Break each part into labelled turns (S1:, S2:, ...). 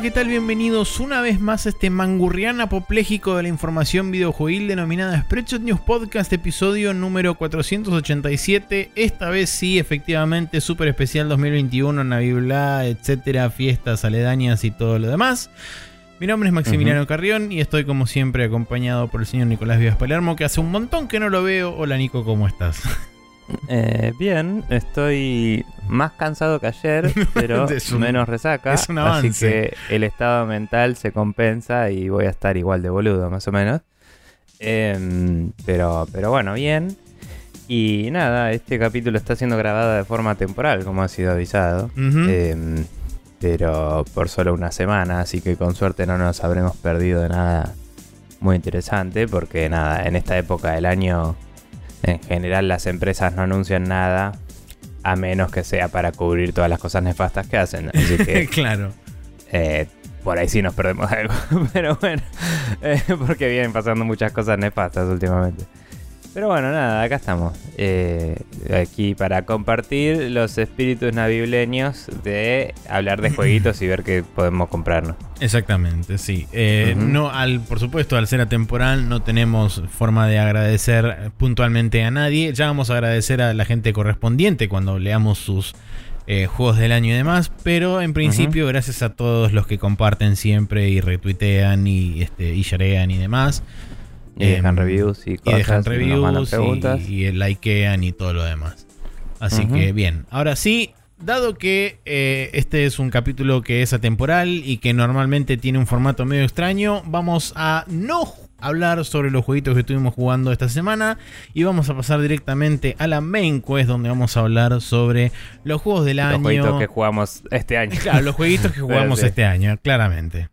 S1: Hola, ¿qué tal? Bienvenidos una vez más a este mangurrián apopléjico de la información videojuegil denominada Spreadshot News Podcast, episodio número 487. Esta vez sí, efectivamente, súper especial 2021, Navibla, etcétera, fiestas aledañas y todo lo demás. Mi nombre es Maximiliano Carrión y estoy como siempre acompañado por el señor Nicolás Vivas Palermo, que hace un montón que no lo veo. Hola Nico, ¿cómo estás?
S2: Eh, bien, estoy más cansado que ayer, pero
S1: un-
S2: menos resaca.
S1: es un
S2: así
S1: avance.
S2: que el estado mental se compensa y voy a estar igual de boludo, más o menos. Em, pero, pero bueno, bien. Y nada, este capítulo está siendo grabado de forma temporal, como ha sido avisado. Em, pero por solo una semana, así que con suerte no nos habremos perdido de nada muy interesante, porque nada, en esta época del año, en general las empresas no anuncian nada, a menos que sea para cubrir todas las cosas nefastas que hacen. Así que
S1: claro.
S2: eh, por ahí sí nos perdemos algo, pero bueno, eh, porque vienen pasando muchas cosas nefastas últimamente. Pero bueno, nada, acá estamos. eh, aquí para compartir los espíritus navileños de hablar de jueguitos y ver qué podemos comprarnos.
S1: Exactamente, sí. Eh, no, al, por supuesto, al ser atemporal, no tenemos forma de agradecer puntualmente a nadie. Ya vamos a agradecer a la gente correspondiente cuando leamos sus eh, juegos del año y demás. Pero en principio, gracias a todos los que comparten siempre y retuitean y, este, y sharean y demás.
S2: Y dejan
S1: Em,
S2: reviews y
S1: Y dejan reviews y, y likean y todo lo demás. Así que bien, ahora sí, dado que eh, este es un capítulo que es atemporal y que normalmente tiene un formato medio extraño, vamos a no hablar sobre los jueguitos que estuvimos jugando esta semana y vamos a pasar directamente a la main quest donde vamos a hablar sobre los juegos del
S2: Los
S1: año.
S2: jueguitos que jugamos este año.
S1: Claro, los jueguitos que jugamos
S2: Sí.
S1: este año, claramente.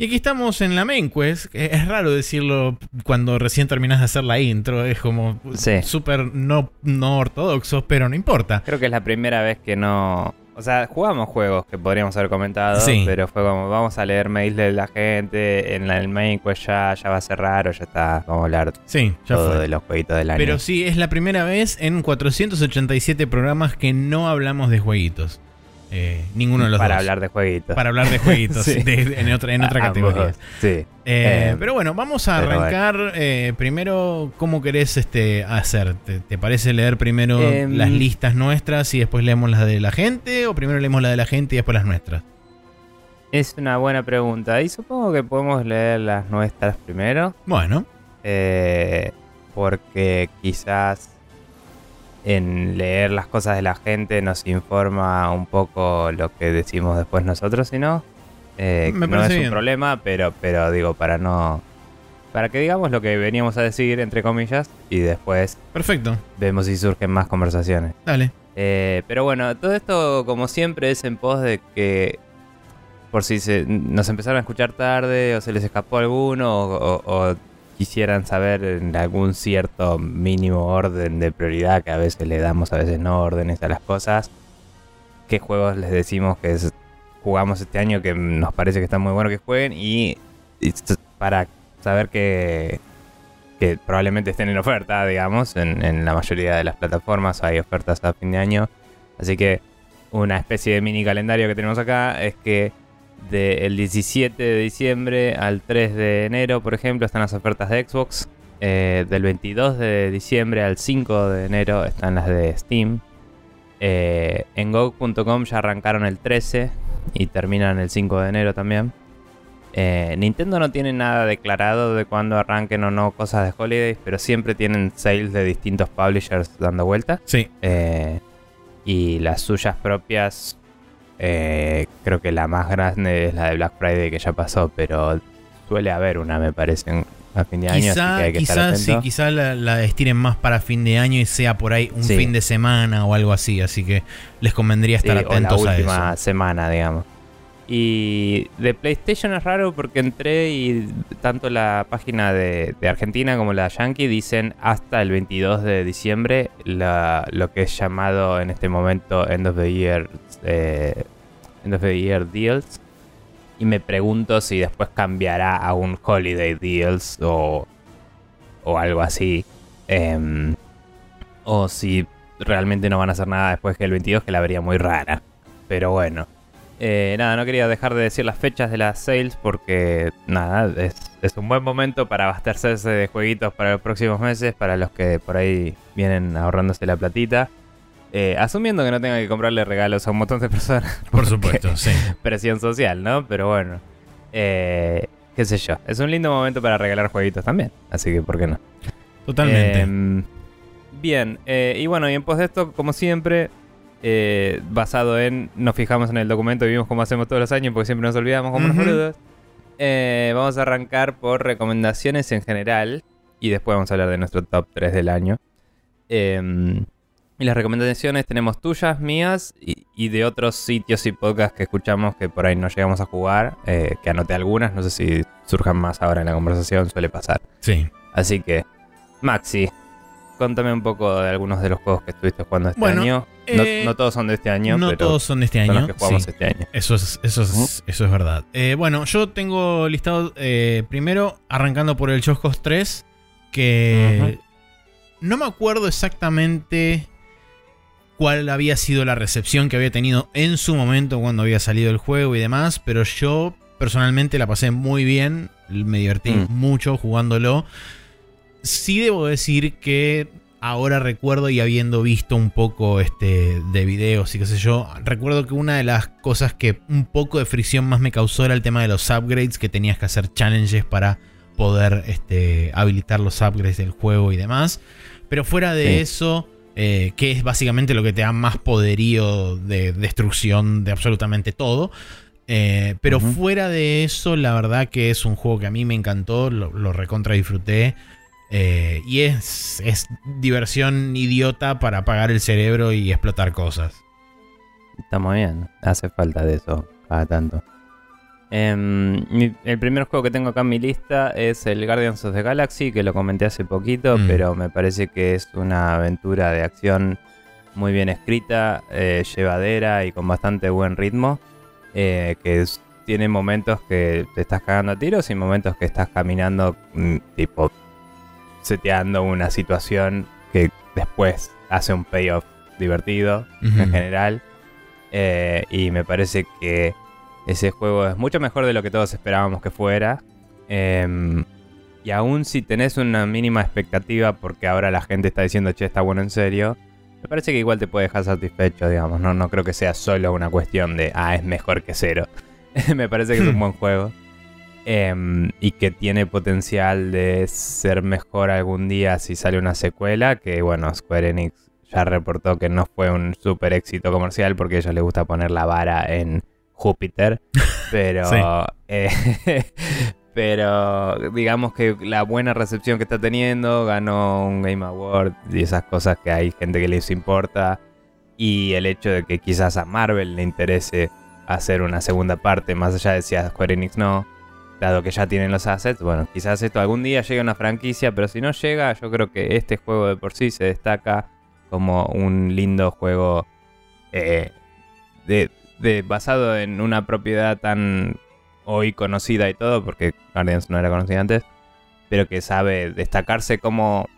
S1: Y aquí estamos en la main quest. que Es raro decirlo cuando recién terminas de hacer la intro. Es como
S2: Sí.
S1: súper no, no ortodoxo, pero no importa.
S2: Creo que es la primera vez que no. O sea, jugamos juegos que podríamos haber comentado,
S1: Sí.
S2: pero fue como, vamos a leer mails de la gente, en el main quest ya, ya va a ser raro, ya está, vamos a hablar
S1: Sí, ya
S2: todo
S1: fue.
S2: de los jueguitos del año.
S1: Pero sí, es la primera vez en 487 programas que no hablamos de jueguitos. Eh, ninguno de los
S2: Para
S1: dos.
S2: hablar de jueguitos.
S1: Para hablar de jueguitos
S2: Sí.
S1: de- en otra, en otra categoría.
S2: Sí.
S1: Eh,
S2: Eh,
S1: pero bueno, vamos a arrancar eh, primero cómo querés este, hacer. ¿Te, te parece leer primero
S2: Em,
S1: las listas nuestras y después leemos las de la gente? ¿O primero leemos la de la gente y después las nuestras?
S2: Es una buena pregunta. Y supongo que podemos leer las nuestras primero.
S1: Bueno,
S2: eh, porque quizás en leer las cosas de la gente nos informa un poco lo que decimos después nosotros, si no. Eh,
S1: Me
S2: no es un problema, pero, pero digo, para no. Para que digamos lo que veníamos a decir, entre comillas, y después
S1: perfecto.
S2: vemos si surgen más conversaciones.
S1: Dale.
S2: Eh, pero bueno, todo esto, como siempre, es en pos de que por si se, nos empezaron a escuchar tarde o se les escapó alguno o, o- o quisieran saber en algún cierto mínimo orden de prioridad que a veces le damos, a veces no órdenes a las cosas, qué juegos les decimos que jugamos este año que nos parece que están muy buenos que jueguen y, para saber que, que probablemente estén en oferta, digamos, en, en la mayoría de las plataformas hay ofertas a fin de año. Así que una especie de mini calendario que tenemos acá es que del 17 de diciembre al 3 de enero, por ejemplo, están las ofertas de Xbox. Eh, del 22 de diciembre al 5 de enero están las de Steam. Eh, en GOG.com ya arrancaron el 13 y terminan el 5 de enero también. Eh, Nintendo no tiene nada declarado de cuándo arranquen o no cosas de Holidays, pero siempre tienen sales de distintos publishers dando vuelta.
S1: Sí.
S2: Y las suyas propias, eh, creo que la más grande es la de Black Friday que ya pasó, pero suele haber una, me parece, a fin de año, así
S1: Quizá,
S2: que hay que estar
S1: quizá, sí,
S2: atento.
S1: quizá la, la estiren más para fin de año y sea por ahí un
S2: Sí.
S1: fin de semana o algo así. Así que les convendría
S2: Sí,
S1: estar
S2: o la
S1: atentos a eso.
S2: semana, digamos. Y de PlayStation es raro porque entré y tanto la página de, de Argentina como la Yankee dicen hasta el 22 de diciembre la- lo que es llamado en este momento End of the Year, eh, End of the Year Deals. Y me pregunto si después cambiará a un Holiday Deals o, o algo así. Em, o si realmente no van a hacer nada después que el 22, que la vería muy rara. Pero bueno. Eh, nada, no quería dejar de decir las fechas de las sales porque nada, es, es un buen momento para abastecerse de jueguitos para los próximos meses, para los que por ahí vienen ahorrándose la platita. Eh, asumiendo que no tengan que comprarle regalos a un montón de personas.
S1: Por supuesto, sí.
S2: Presión social, ¿no? Pero bueno. Eh, qué sé yo. Es un lindo momento para regalar jueguitos también. Así que, ¿por qué no?
S1: Totalmente.
S2: Em, bien, eh, y bueno, y en pos de esto, como siempre, eh, basado en. Nos fijamos en el documento y vimos cómo hacemos todos los años, porque siempre nos olvidamos como unos boludos. Eh, vamos a arrancar por recomendaciones en general. Y después vamos a hablar de nuestro top 3 del año. Em, y las recomendaciones tenemos tuyas, mías y, y de otros sitios y podcasts que escuchamos que por ahí no llegamos a jugar. eh, que anoté algunas, no sé si surjan más ahora en la conversación, suele pasar.
S1: sí.
S2: Así que, Maxi, contame un poco de algunos de los juegos que estuviste jugando este
S1: Bueno,
S2: año. No,
S1: eh,
S2: no todos son de este año,
S1: no
S2: pero
S1: todos son de este
S2: son
S1: año.
S2: los que jugamos
S1: sí.
S2: este año.
S1: Eso es, eso es, eso es verdad. Eh, bueno, yo tengo listado primero, arrancando por el Just 3, que no me acuerdo exactamente cuál había sido la recepción que había tenido en su momento cuando había salido el juego y demás, pero yo personalmente la pasé muy bien, me divertí
S2: Mm.
S1: mucho jugándolo. Sí debo decir que ahora recuerdo y habiendo visto un poco este de videos y qué sé yo, recuerdo que una de las cosas que un poco de fricción más me causó era el tema de los upgrades, que tenías que hacer challenges para poder este, habilitar los upgrades del juego y demás. Pero fuera de
S2: Sí.
S1: eso, eh, que es básicamente lo que te da más poderío de destrucción de absolutamente todo. eh, pero fuera de eso, la verdad que es un juego que a mí me encantó, lo, lo recontra disfruté. eh, y es, es diversión idiota para apagar el cerebro y explotar cosas.
S2: Está muy bien, hace falta de eso cada tanto. Em, el primer juego que tengo acá en mi lista es el Guardians of the Galaxy, que lo comenté hace poquito,
S1: Mm.
S2: pero me parece que es una aventura de acción muy bien escrita, eh, llevadera y con bastante buen ritmo. eh, que es- tiene momentos que te estás cagando a tiros y momentos que estás caminando, mm, tipo, seteando una situación que después hace un payoff divertido en general. Eh, y me parece que ese juego es mucho mejor de lo que todos esperábamos que fuera. Em, y aún si tenés una mínima expectativa, porque ahora la gente está diciendo, che, está bueno en serio, me parece que igual te puede dejar satisfecho, digamos. No, no creo que sea solo una cuestión de, ah, es mejor que cero. me parece que es un buen juego. Em, y que tiene potencial de ser mejor algún día si sale una secuela. Que bueno, Square Enix ya reportó que no fue un super éxito comercial porque a ellos les gusta poner la vara en Júpiter. Pero,
S1: Sí.
S2: eh, pero digamos que la buena recepción que está teniendo, ganó un Game Award y esas cosas que hay gente que les importa. Y el hecho de que quizás a Marvel le interese hacer una segunda parte, más allá de si a Square Enix no, dado que ya tienen los assets, bueno, quizás esto algún día llegue a una franquicia, pero si no llega, yo creo que este juego de por sí se destaca como un lindo juego eh, de, de- basado en una propiedad tan hoy conocida y todo, porque Guardians no era conocida antes, pero que sabe destacarse como,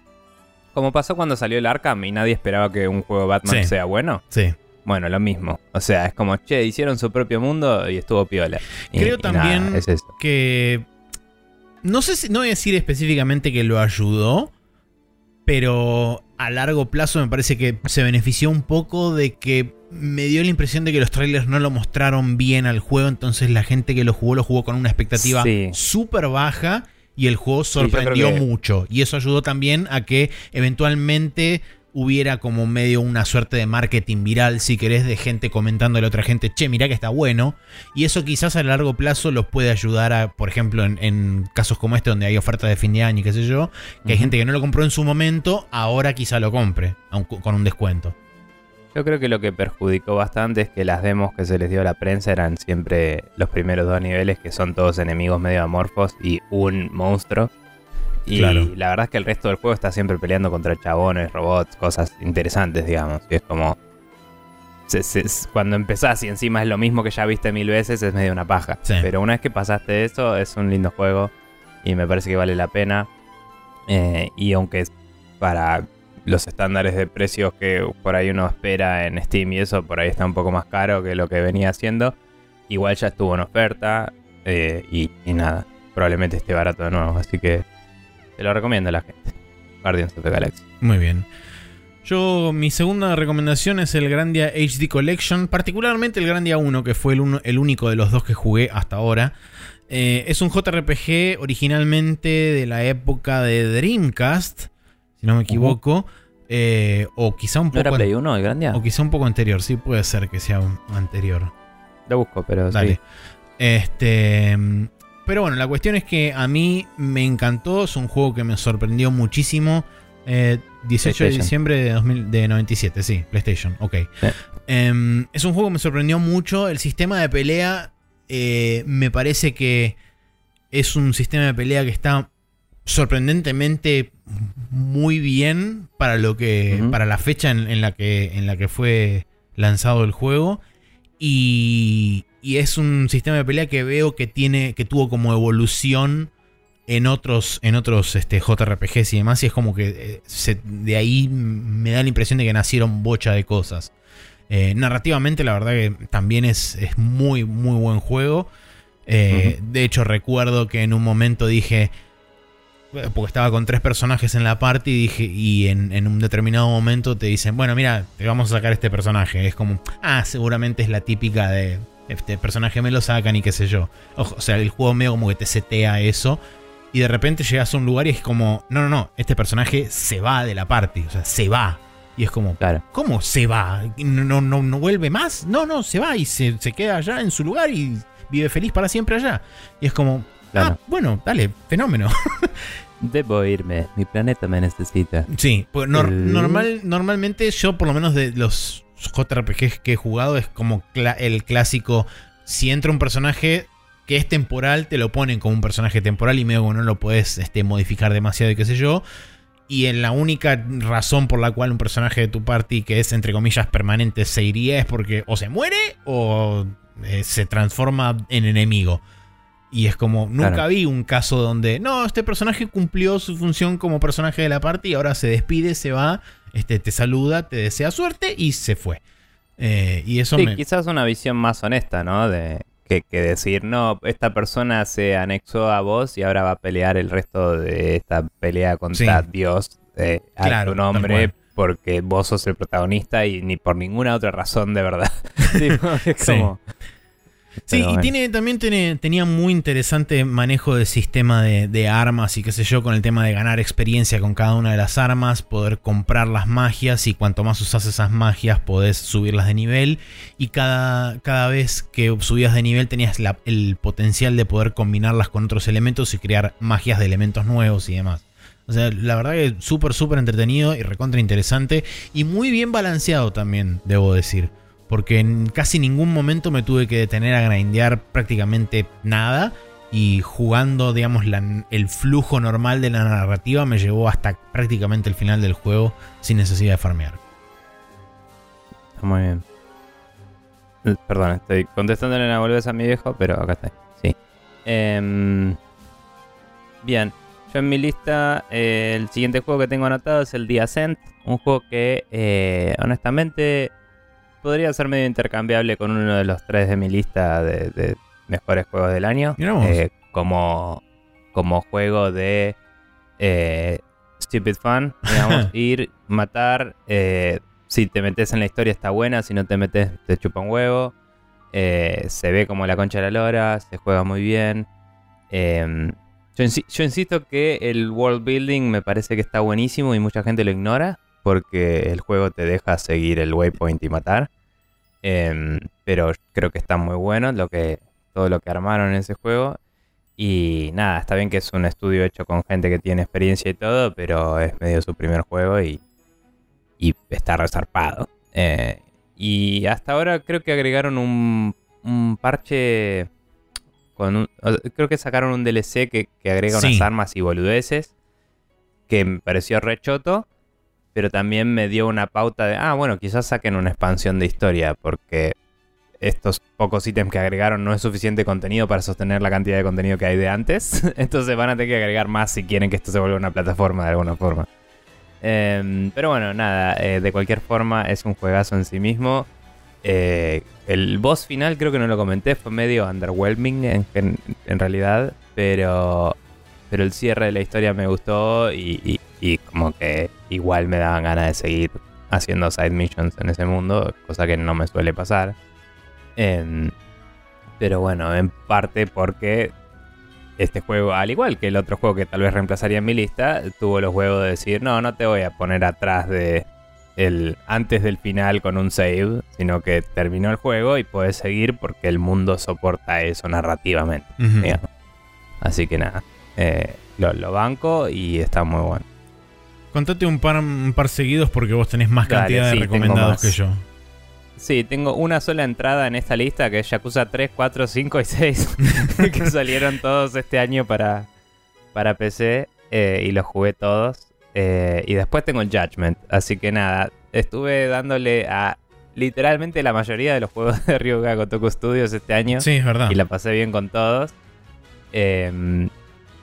S2: como pasó cuando salió el Arkham y nadie esperaba que un juego Batman
S1: Sí.
S2: sea bueno.
S1: Sí.
S2: Bueno, lo mismo. O sea, es como, che, hicieron su propio mundo y estuvo piola. Y-
S1: Creo
S2: y nada,
S1: también
S2: es
S1: que. No sé si. No voy a decir específicamente que lo ayudó. Pero a largo plazo me parece que se benefició un poco de que me dio la impresión de que los trailers no lo mostraron bien al juego. Entonces la gente que lo jugó lo jugó con una expectativa
S2: Sí.
S1: súper baja. Y el juego sorprendió
S2: que-
S1: mucho. Y eso ayudó también a que eventualmente hubiera como medio una suerte de marketing viral, si querés, de gente comentándole a otra gente, che, mirá que está bueno. Y eso quizás a largo plazo los puede ayudar a, por ejemplo, en, en casos como este, donde hay ofertas de fin de año y qué sé yo, que hay gente que no lo compró en su momento, ahora quizá lo compre, con un descuento.
S2: Yo creo que lo que perjudicó bastante es que las demos que se les dio a la prensa eran siempre los primeros dos niveles, que son todos enemigos medio amorfos y un monstruo. Y la verdad es que el resto del juego está siempre peleando contra chabones, robots, cosas interesantes, digamos. Y es como. cuando empezás y encima es lo mismo que ya viste mil veces, es medio una paja. Pero una vez que pasaste eso, es un lindo juego y me parece que vale la pena. Eh, y aunque para los estándares de precios que por ahí uno espera en Steam y eso, por ahí está un poco más caro que lo que venía haciendo. Igual ya estuvo en oferta eh, y, nada, probablemente esté barato de nuevo, así que te lo recomiendo a la gente. Guardians of the Galaxy.
S1: Muy bien. Yo, mi segunda recomendación es el Grandia HD Collection, particularmente el Grandia 1, que fue el, el único de los dos que jugué hasta ahora. Eh, es un JRPG originalmente de la época de Dreamcast, si no me equivoco. Eh, o quizá un poco.
S2: era Play 1 el Grandia?
S1: O quizá un poco anterior, sí puede ser que sea un anterior.
S2: Lo busco, pero
S1: Dale. Este. Pero bueno, la cuestión es que a mí me encantó. Es un juego que me sorprendió muchísimo. 18 eh, de diciembre de, 2000, de 97, sí, PlayStation, ok. Em, es un juego que me sorprendió mucho. El sistema de pelea eh, me parece que es un sistema de pelea que está sorprendentemente muy bien para lo que. para la fecha en, la que, en la que fue lanzado el juego. Y, y, es un sistema de pelea que veo que tiene. que tuvo como evolución en otros, en otros este, JRPGs y demás. Y es como que eh, de ahí me da la impresión de que nacieron bocha de cosas. Eh, narrativamente, la verdad que también es, es muy, muy buen juego. Eh, de hecho, recuerdo que en un momento dije. Porque estaba con tres personajes en la party y dije. Y en, un determinado momento te dicen. Bueno, mira, te vamos a sacar este personaje. Es como. Ah, seguramente es la típica de. Este personaje me lo sacan y qué sé yo. o sea, el juego medio como que te setea eso. Y de repente llegas a un lugar y es como. No, no, no. Este personaje se va de la party. O sea, se va. Y es como, claro. ¿cómo se va? ¿No, no, no vuelve más? No, no, se va y se, queda allá en su lugar y vive feliz para siempre allá. Y es como, ah, bueno, dale, fenómeno.
S2: Debo irme, mi planeta me necesita.
S1: Sí, pues normal, normalmente yo por lo menos de los JRPGs que he jugado es como el clásico, si entra un personaje que es temporal, te lo ponen como un personaje temporal y medio como no lo puedes este, modificar demasiado y qué sé yo y en la única razón por la cual un personaje de tu party que es entre comillas permanente se iría es porque o se muere o eh, se transforma en enemigo. Y es como, nunca vi un caso donde, no, este personaje cumplió su función como personaje de la party y ahora se despide, se va, este, te saluda, te desea suerte y se fue. Eh, y eso
S2: sí, quizás una visión más honesta, ¿no? De que, decir, no, esta persona se anexó a vos y ahora va a pelear el resto de esta pelea contra Dios eh, a tu nombre porque vos sos el protagonista y ni por ninguna otra razón de verdad.
S1: sí. Sí, y tiene, también tiene, tenía muy interesante manejo del sistema de, armas y qué sé yo, con el tema de ganar experiencia con cada una de las armas, poder comprar las magias y cuanto más usas esas magias podés subirlas de nivel. Y cada, cada vez que subías de nivel tenías el potencial de poder combinarlas con otros elementos y crear magias de elementos nuevos y demás. O sea, la verdad que súper, súper entretenido y recontra interesante y muy bien balanceado también, debo decir porque en casi ningún momento me tuve que detener a grindear prácticamente nada. Y jugando, digamos, el flujo normal de la narrativa me llevó hasta prácticamente el final del juego sin necesidad de farmear.
S2: Muy bien. Eh, perdón, estoy contestándole una boludez a mi viejo, pero acá está. Sí. Em, bien. Yo en mi lista, eh, el siguiente juego que tengo anotado es el The. Un juego que, eh, honestamente, podría ser medio intercambiable con uno de los tres de mi lista de, mejores juegos del año. Eh, como, como juego de eh, Stupid Fun, digamos, ir, matar. Eh, si te metes en la historia está buena, si no te metes te chupa un huevo. se ve como la concha de la lora, se juega muy bien. Em, yo, yo, insisto que el world building me parece que está buenísimo y mucha gente lo ignora porque el juego te deja seguir el waypoint y matar. Em, pero creo que está muy bueno lo que, todo lo que armaron en ese juego. Y nada, está bien que es un estudio hecho con gente que tiene experiencia y todo, pero es medio su primer juego y, y está resarpado. Eh, y hasta ahora creo que agregaron un, un parche con un, creo que sacaron un DLC que, que agrega unas armas y boludeces que me pareció rechoto, pero también me dio una pauta de, ah, bueno, quizás saquen una expansión de historia porque estos pocos ítems que agregaron no es suficiente contenido para sostener la cantidad de contenido que hay de antes. Entonces van a tener que agregar más si quieren que esto se vuelva una plataforma de alguna forma. Em, pero bueno, nada, eh, de cualquier forma es un juegazo en sí mismo. Eh, el boss final creo que no lo comenté, fue medio underwhelming en, realidad, pero, pero el cierre de la historia me gustó y, como que igual me daban ganas de seguir haciendo side missions en ese mundo, cosa que no me suele pasar. Em, pero bueno, en parte porque este juego, al igual que el otro juego que tal vez reemplazaría en mi lista, tuvo los huevos de decir, no, no te voy a poner atrás de el antes del final con un save, sino que terminó el juego y puedes seguir porque el mundo soporta eso narrativamente. Así que nada, eh, lo, banco y está muy bueno.
S1: Contate un par, un par seguidos porque vos tenés más cantidad de recomendados que yo.
S2: Sí, tengo una sola entrada en esta lista que es Yakuza 3, 4, 5 y 6. que salieron todos este año para, para PC eh, y los jugué todos. Eh, y después tengo el Judgment. Así que nada, estuve dándole a literalmente la mayoría de los juegos de Ryuga Gotoku Studios este año.
S1: Sí, es verdad.
S2: Y la pasé bien con todos. Em,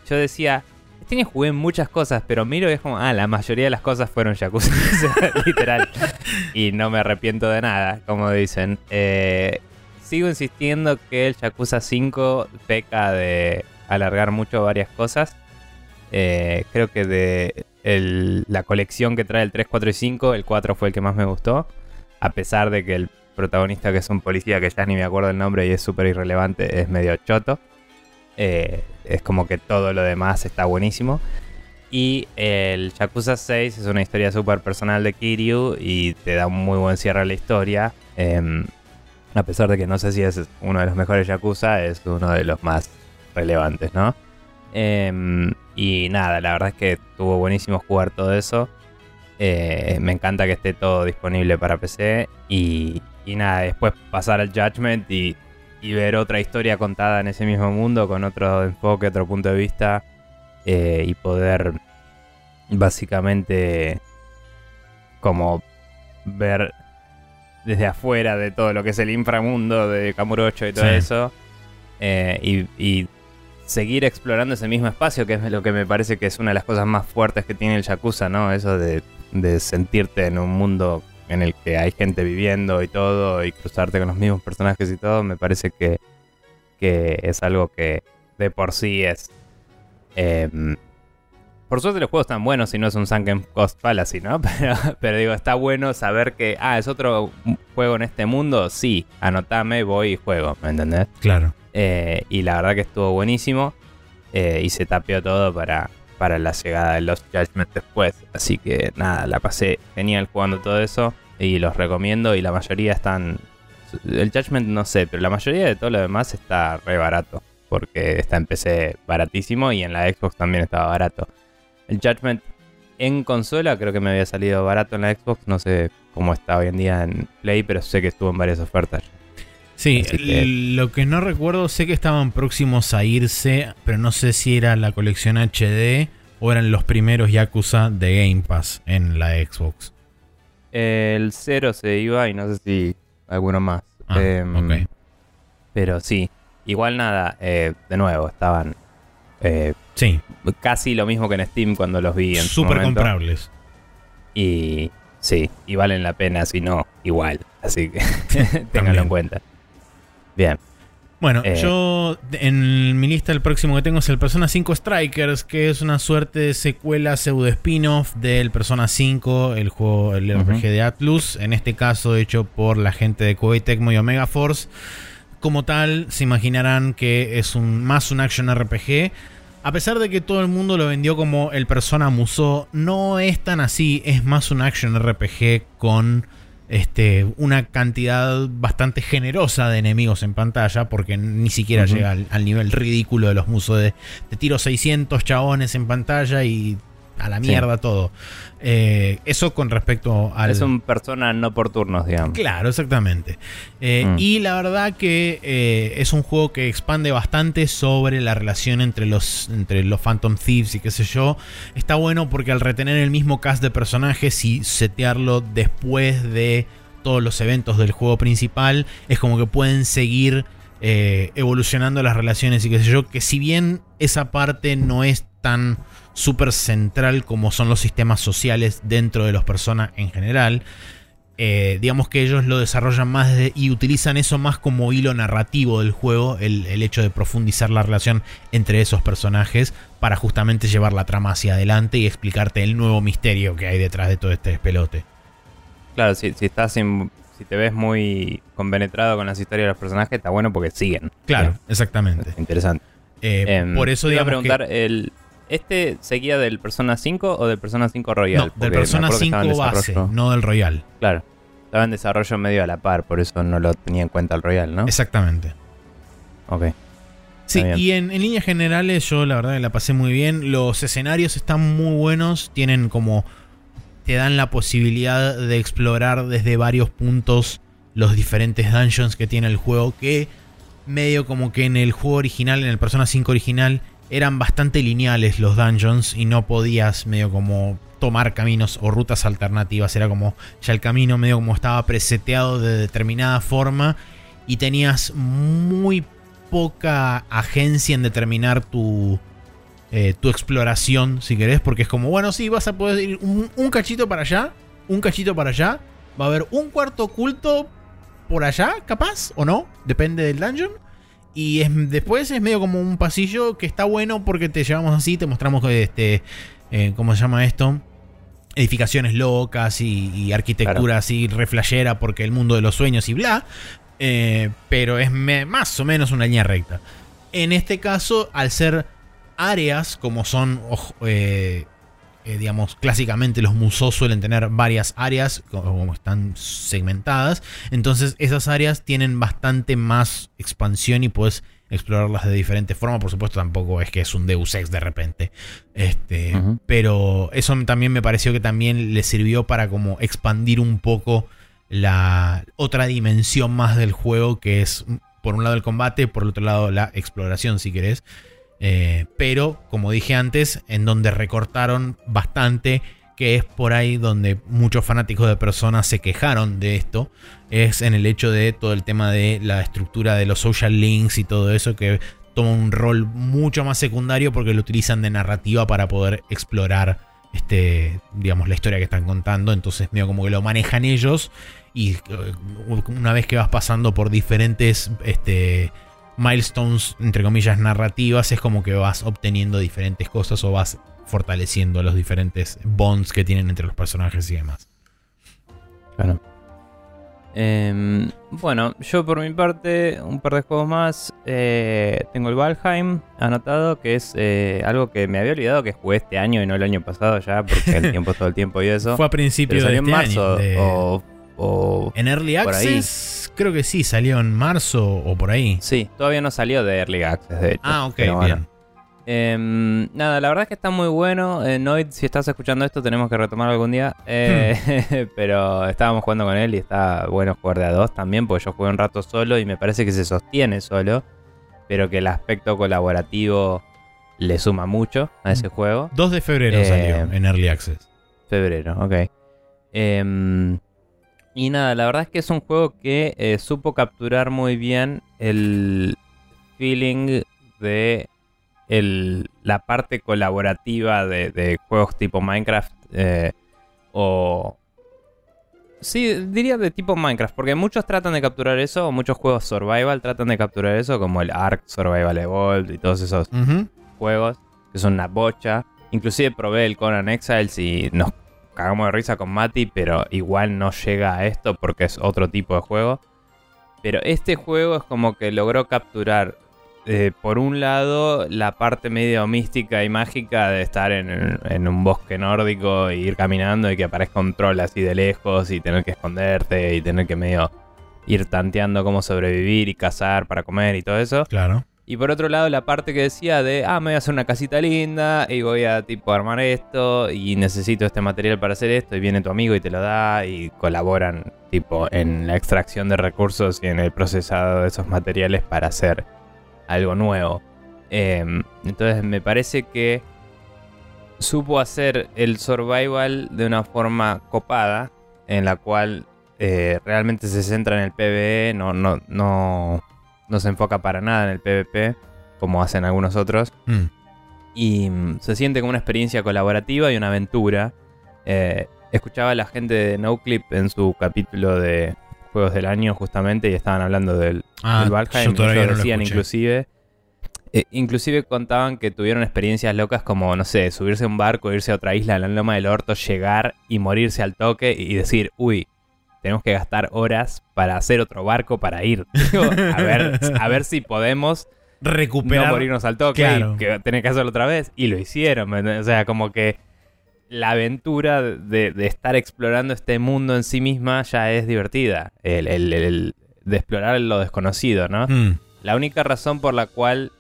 S2: yo decía, año jugué muchas cosas, pero miro y es como, ah, la mayoría de las cosas fueron Yakuza. literal. y no me arrepiento de nada, como dicen. Eh, sigo insistiendo que el Yakuza 5 peca de alargar mucho varias cosas. Eh, creo que de la colección que trae el 3, 4 y 5, el 4 fue el que más me gustó. A pesar de que el protagonista, que es un policía que ya ni me acuerdo el nombre y es súper irrelevante, es medio choto. Eh, es como que todo lo demás está buenísimo. Y el Yakuza 6 es una historia súper personal de Kiryu y te da un muy buen cierre a la historia. Em, a pesar de que no sé si es uno de los mejores Yakuza, es uno de los más relevantes, ¿no? Em, y nada, la verdad es que estuvo buenísimo jugar todo eso. Eh, me encanta que esté todo disponible para PC. Y, nada, después pasar al Judgment y, ver otra historia contada en ese mismo mundo con otro enfoque, otro punto de vista. Eh, y poder básicamente como ver desde afuera de todo lo que es el inframundo de Kamurocho y todo eso. Eh, y seguir explorando ese mismo espacio, que es lo que me parece que es una de las cosas más fuertes que tiene el Yakuza, ¿no? Eso de, sentirte en un mundo en el que hay gente viviendo y todo, y cruzarte con los mismos personajes y todo, me parece que, que es algo que de por sí es... Em, por suerte los juegos están buenos si no es un Sunken Cost Palace, ¿no? Pero, pero, digo, está bueno saber que, ah, es otro juego en este mundo, sí, anotame, voy y juego, ¿me entendés?
S1: Claro.
S2: Eh, y la verdad que estuvo buenísimo. Eh, y se tapeó todo para, para la llegada de los Judgment después. Así que nada, la pasé genial jugando todo eso. Y los recomiendo. Y la mayoría están. El Judgment no sé, pero la mayoría de todo lo demás está re barato. Porque está en PC baratísimo y en la Xbox también estaba barato. El Judgment en consola creo que me había salido barato en la Xbox. No sé cómo está hoy en día en Play, pero sé que estuvo en varias ofertas.
S1: Sí, lo que no recuerdo, sé que estaban próximos a irse, pero no sé si era la colección HD o eran los primeros Yakuza de Game Pass en la Xbox.
S2: El 0 se iba y no sé si alguno más.
S1: Ah, em,
S2: pero sí, igual nada, eh, de nuevo, estaban eh,
S1: sí.
S2: casi lo mismo que en Steam cuando los vi en
S1: Súper comprables.
S2: Y sí, y valen la pena, si no, igual. Así que ténganlo en cuenta. Bien.
S1: Bueno, eh, yo en mi lista el próximo que tengo es el Persona 5 Strikers, que es una suerte de secuela pseudo spin-off del Persona 5, el juego, el RPG de Atlus, en este caso hecho por la gente de Koei Tecmo y Omega Force. Como tal, se imaginarán que es un, más un action RPG. A pesar de que todo el mundo lo vendió como el Persona Musou, no es tan así, es más un action RPG con este, una cantidad bastante generosa de enemigos en pantalla, porque ni siquiera llega al, nivel ridículo de los musos de, tiro 600 chabones en pantalla y a la mierda todo. Eh, eso con respecto al...
S2: Es un persona no por turnos, digamos.
S1: Claro, exactamente. Eh,
S2: Mm.
S1: Y la verdad que eh, es un juego que expande bastante sobre la relación entre los, entre los Phantom Thieves y qué sé yo. Está bueno porque al retener el mismo cast de personajes y setearlo después de todos los eventos del juego principal, es como que pueden seguir evolucionando las relaciones y qué sé yo. Que si bien esa parte no es tan súper central como son los sistemas sociales dentro de los personas en general, eh, digamos que ellos lo desarrollan más de- y utilizan eso más como hilo narrativo del juego, el, el hecho de profundizar la relación entre esos personajes para justamente llevar la trama hacia adelante y explicarte el nuevo misterio que hay detrás de todo este despelote.
S2: Claro, si, si estás in- si te ves muy compenetrado con las historias de los personajes, está bueno porque siguen.
S1: Claro, exactamente.
S2: es interesante.
S1: Eh,
S2: Em,
S1: por eso
S2: te iba a
S1: digamos
S2: preguntar,
S1: que...
S2: el, ¿este seguía del Persona 5 o del Persona 5 Royal?
S1: No, del Persona
S2: acuerdo que
S1: 5
S2: estaba en
S1: base, no del Royal.
S2: Claro, estaba en desarrollo medio a la par, por eso no lo tenía en cuenta el Royal, ¿no?
S1: Exactamente.
S2: Ok.
S1: Sí, y en, en líneas generales yo la verdad que la pasé muy bien. Los escenarios están muy buenos, tienen como... Te dan la posibilidad de explorar desde varios puntos los diferentes dungeons que tiene el juego, que medio como que en el juego original, en el Persona 5 original, eran bastante lineales los dungeons y no podías medio como tomar caminos o rutas alternativas. Era como ya el camino medio como estaba preseteado de determinada forma y tenías muy poca agencia en determinar tu, eh, tu exploración, si querés, porque es como, bueno, sí, vas a poder ir un, un cachito para allá, un cachito para allá, va a haber un cuarto oculto por allá, capaz, o no, depende del dungeon. Y es, después es medio como un pasillo que está bueno porque te llevamos así, te mostramos este, eh, ¿cómo se llama esto? Edificaciones locas y, y arquitectura así reflejera porque el mundo de los sueños y bla. Eh, pero es me- más o menos una línea recta. En este caso, al ser áreas como son, eh, eh, digamos, clásicamente los museos suelen tener varias áreas como, están segmentadas. Entonces esas áreas tienen bastante más expansión y puedes explorarlas de diferente forma. Por supuesto, tampoco es que es un Deus Ex de repente. Este. Pero eso también me pareció que también le sirvió para como expandir un poco la otra dimensión más del juego, que es por un lado el combate, por el otro lado la exploración, si querés. Eh, pero, como dije antes, en donde recortaron bastante, que es por ahí donde muchos fanáticos de personas se quejaron de esto, es en el hecho de todo el tema de la estructura de los social links y todo eso, que toma un rol mucho más secundario porque lo utilizan de narrativa para poder explorar este, digamos, la historia que están contando. Entonces, medio como que lo manejan ellos. Y eh, una vez que vas pasando por diferentes este, milestones, entre comillas, narrativas, es como que vas obteniendo diferentes cosas o vas fortaleciendo los diferentes bonds que tienen entre los personajes y demás.
S2: Claro. Em, bueno, yo por mi parte, un par de juegos más. Eh, tengo el Valheim anotado, que es eh, algo que me había olvidado que jugué este año y no el año pasado ya, porque el tiempo es todo el tiempo y eso.
S1: Fue a principios de este
S2: marzo
S1: año. de-
S2: o, o-
S1: en Early. Access, creo que sí, salió en marzo o por ahí.
S2: Sí, todavía no salió de Early Access, de hecho.
S1: Ah, ok,
S2: bueno.
S1: bien.
S2: Em, nada, la verdad es que está muy bueno. Eh, Noid, si estás escuchando esto, tenemos que retomarlo algún día. Eh, pero estábamos jugando con él y está bueno jugar de a dos también, porque yo jugué un rato solo y me parece que se sostiene solo, pero que el aspecto colaborativo le suma mucho a ese juego.
S1: 2 de febrero
S2: Eh,
S1: salió en Early Access.
S2: Febrero, ok. Y nada, la verdad es que es un juego que eh, supo capturar muy bien el feeling de el- la parte colaborativa de, de juegos tipo Minecraft eh, o... Sí, diría de tipo Minecraft, porque muchos tratan de capturar eso, o muchos juegos survival tratan de capturar eso, como el Ark Survival Evolved y todos esos juegos, que son una bocha. Inclusive probé el Conan Exiles y nos cagamos de risa con Mati, pero igual no llega a esto porque es otro tipo de juego. Pero este juego es como que logró capturar, eh, por un lado, la parte medio mística y mágica de estar en, en un bosque nórdico e ir caminando y que aparezca un troll así de lejos y tener que esconderte y tener que medio ir tanteando cómo sobrevivir y cazar para comer y todo eso.
S1: Claro.
S2: Y por otro lado, la parte que decía de, ah, me voy a hacer una casita linda y voy a tipo armar esto y necesito este material para hacer esto y viene tu amigo y te lo da y colaboran tipo en la extracción de recursos y en el procesado de esos materiales para hacer algo nuevo. Em, entonces me parece que supo hacer el survival de una forma copada en la cual eh, realmente se centra en el PvE, no, no, no no se enfoca para nada en el PvP, como hacen algunos otros.
S1: Mm.
S2: Y mm, se siente como una experiencia colaborativa y una aventura. Eh, escuchaba a la gente de NoClip en su capítulo de Juegos del Año, justamente, y estaban hablando del,
S1: Ah,
S2: del Valheim.
S1: yo
S2: ellos
S1: no
S2: decían, inclusive. eh, inclusive contaban que tuvieron experiencias locas como, no sé, subirse a un barco, irse a otra isla en la loma del orto, llegar y morirse al toque y decir, uy, tenemos que gastar horas para hacer otro barco para ir. Digo, a, ver, a ver si podemos
S1: Recuperar.
S2: no morirnos al toque
S1: claro.
S2: y que tener que hacerlo otra vez. Y lo hicieron. O sea, como que la aventura de, de estar explorando este mundo en sí misma ya es divertida. El, el- el- de explorar lo desconocido, ¿no?
S1: Mm.
S2: La única razón por la cual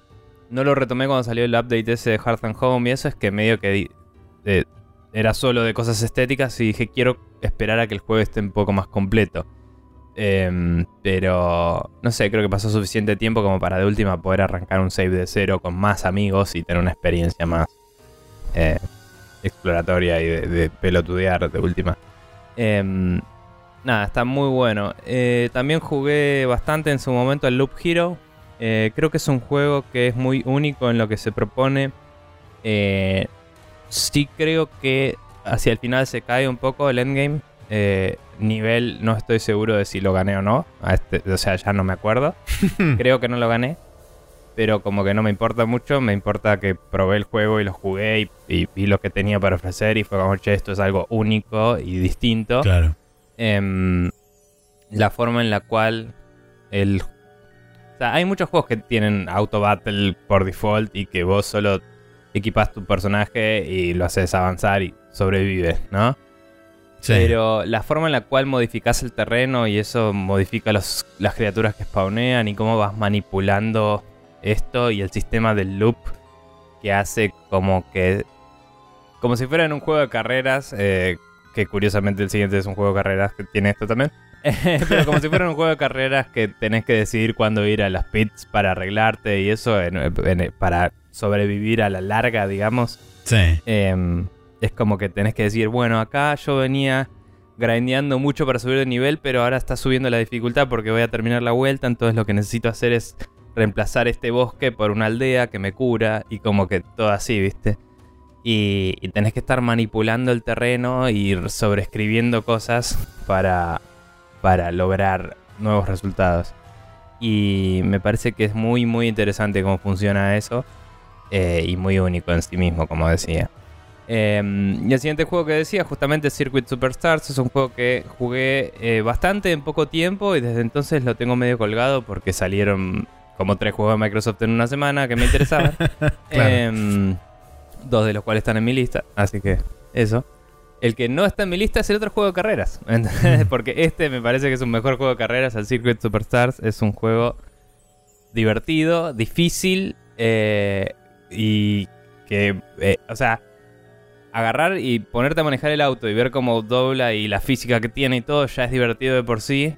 S2: no lo retomé cuando salió el update ese de Hearth and Home y eso es que medio que eh, era solo de cosas estéticas y dije quiero esperar a que el juego esté un poco más completo. Em, pero no sé, creo que pasó suficiente tiempo como para de última poder arrancar un save de cero con más amigos y tener una experiencia más eh, exploratoria y de, de pelotudear de última. Em, nada, está muy bueno. Eh, también jugué bastante en su momento al Loop Hero. Eh, creo que es un juego que es muy único en lo que se propone. Sí creo que hacia el final se cae un poco el endgame. Eh, nivel no estoy seguro de si lo gané o no. A este- o sea, ya no me acuerdo. creo que no lo gané. Pero como que no me importa mucho, me importa que probé el juego y lo jugué y, y vi lo que tenía para ofrecer y fue como, che, esto es algo único y distinto.
S1: Claro.
S2: Em, la forma en la cual el... O sea, hay muchos juegos que tienen auto battle por default y que vos solo equipas tu personaje y lo haces avanzar y sobrevives, ¿no?
S1: Sí.
S2: Pero la forma en la cual modificas el terreno y eso modifica los- las criaturas que spawnean y cómo vas manipulando esto y el sistema del loop que hace como que... Como si fuera en un juego de carreras, eh, que curiosamente el siguiente es un juego de carreras que tiene esto también. Pero como si fuera un juego de carreras que tenés que decidir cuándo ir a las pits para arreglarte y eso en- en- para sobrevivir a la larga, digamos.
S1: Sí.
S2: Eh, es como que tenés que decir, bueno, acá yo venía grindeando mucho para subir de nivel, pero ahora está subiendo la dificultad porque voy a terminar la vuelta, entonces lo que necesito hacer es reemplazar este bosque por una aldea que me cura y como que todo así, ¿viste? Y, y tenés que estar manipulando el terreno y sobreescribiendo cosas para, para lograr nuevos resultados. Y me parece que es muy, muy interesante cómo funciona eso. Eh, y muy único en sí mismo, como decía. Eh, y el siguiente juego que decía, justamente Circuit Superstars, es un juego que jugué eh, bastante en poco tiempo y desde entonces lo tengo medio colgado porque salieron como tres juegos de Microsoft en una semana que me interesaban. Eh, dos de los cuales están en mi lista, así que eso. El que no está en mi lista es el otro juego de carreras. ¿entendés? Porque este me parece que es un mejor juego de carreras. El Circuit Superstars es un juego divertido, difícil eh, y que, eh, o sea, agarrar y ponerte a manejar el auto y ver cómo dobla y la física que tiene y todo ya es divertido de por sí.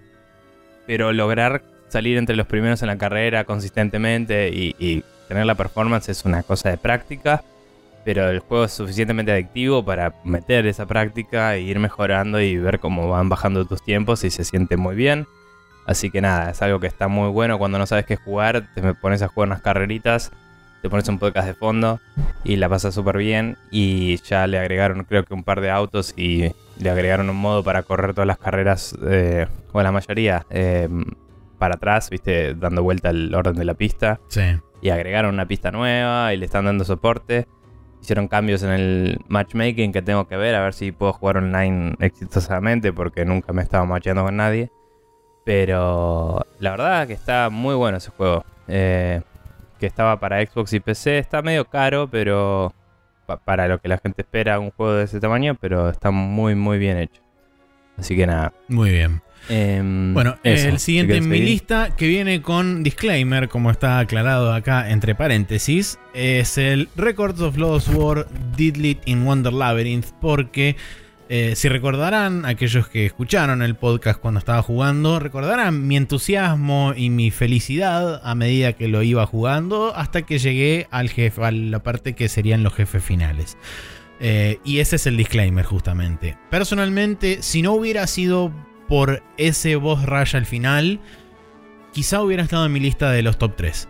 S2: Pero lograr salir entre los primeros en la carrera consistentemente y, y tener la performance es una cosa de práctica. Pero el juego es suficientemente adictivo para meter esa práctica e ir mejorando y ver cómo van bajando tus tiempos y se siente muy bien. Así que nada, es algo que está muy bueno cuando no sabes qué jugar, te pones a jugar unas carreritas, te pones un podcast de fondo y la pasas súper bien. Y ya le agregaron creo que un par de autos y le agregaron un modo para correr todas las carreras, eh, o la mayoría, eh, para atrás, viste, dando vuelta el orden de la pista
S1: Sí.
S2: y agregaron una pista nueva y le están dando soporte. Hicieron cambios en el matchmaking que tengo que ver, a ver si puedo jugar online exitosamente, porque nunca me estaba matchando con nadie. Pero la verdad que está muy bueno ese juego. Eh, que estaba para Xbox y PC. Está medio caro, pero pa- para lo que la gente espera un juego de ese tamaño, pero está muy muy bien hecho. Así que nada.
S1: Muy bien.
S2: Em,
S1: Bueno,
S2: eso,
S1: el
S2: si
S1: siguiente en mi lista, que viene con disclaimer, como está aclarado acá entre paréntesis, es el Records of Lost War Didlit in Wonder Labyrinth, porque eh, si recordarán, aquellos que escucharon el podcast cuando estaba jugando, recordarán mi entusiasmo y mi felicidad a medida que lo iba jugando, hasta que llegué al jefe, a la parte que serían los jefes finales. Eh, y ese es el disclaimer justamente. Personalmente, si no hubiera sido por ese boss rush al final, quizá hubiera estado en mi lista de los top 3.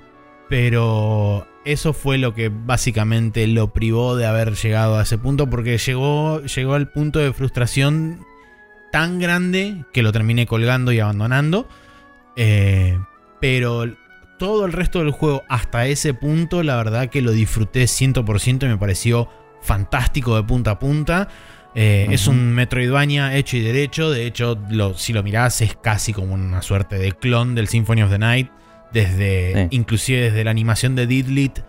S1: Pero eso fue lo que básicamente lo privó de haber llegado a ese punto, porque llegó, llegó al punto de frustración tan grande que lo terminé colgando y abandonando. Eh, pero todo el resto del juego hasta ese punto, la verdad que lo disfruté 100% y me pareció fantástico de punta a punta. Eh, Es un Metroidvania hecho y derecho. De hecho, lo- si lo mirás, es casi como una suerte de clon del Symphony of the Night. Desde,
S2: Sí.
S1: inclusive desde la animación de Didlit.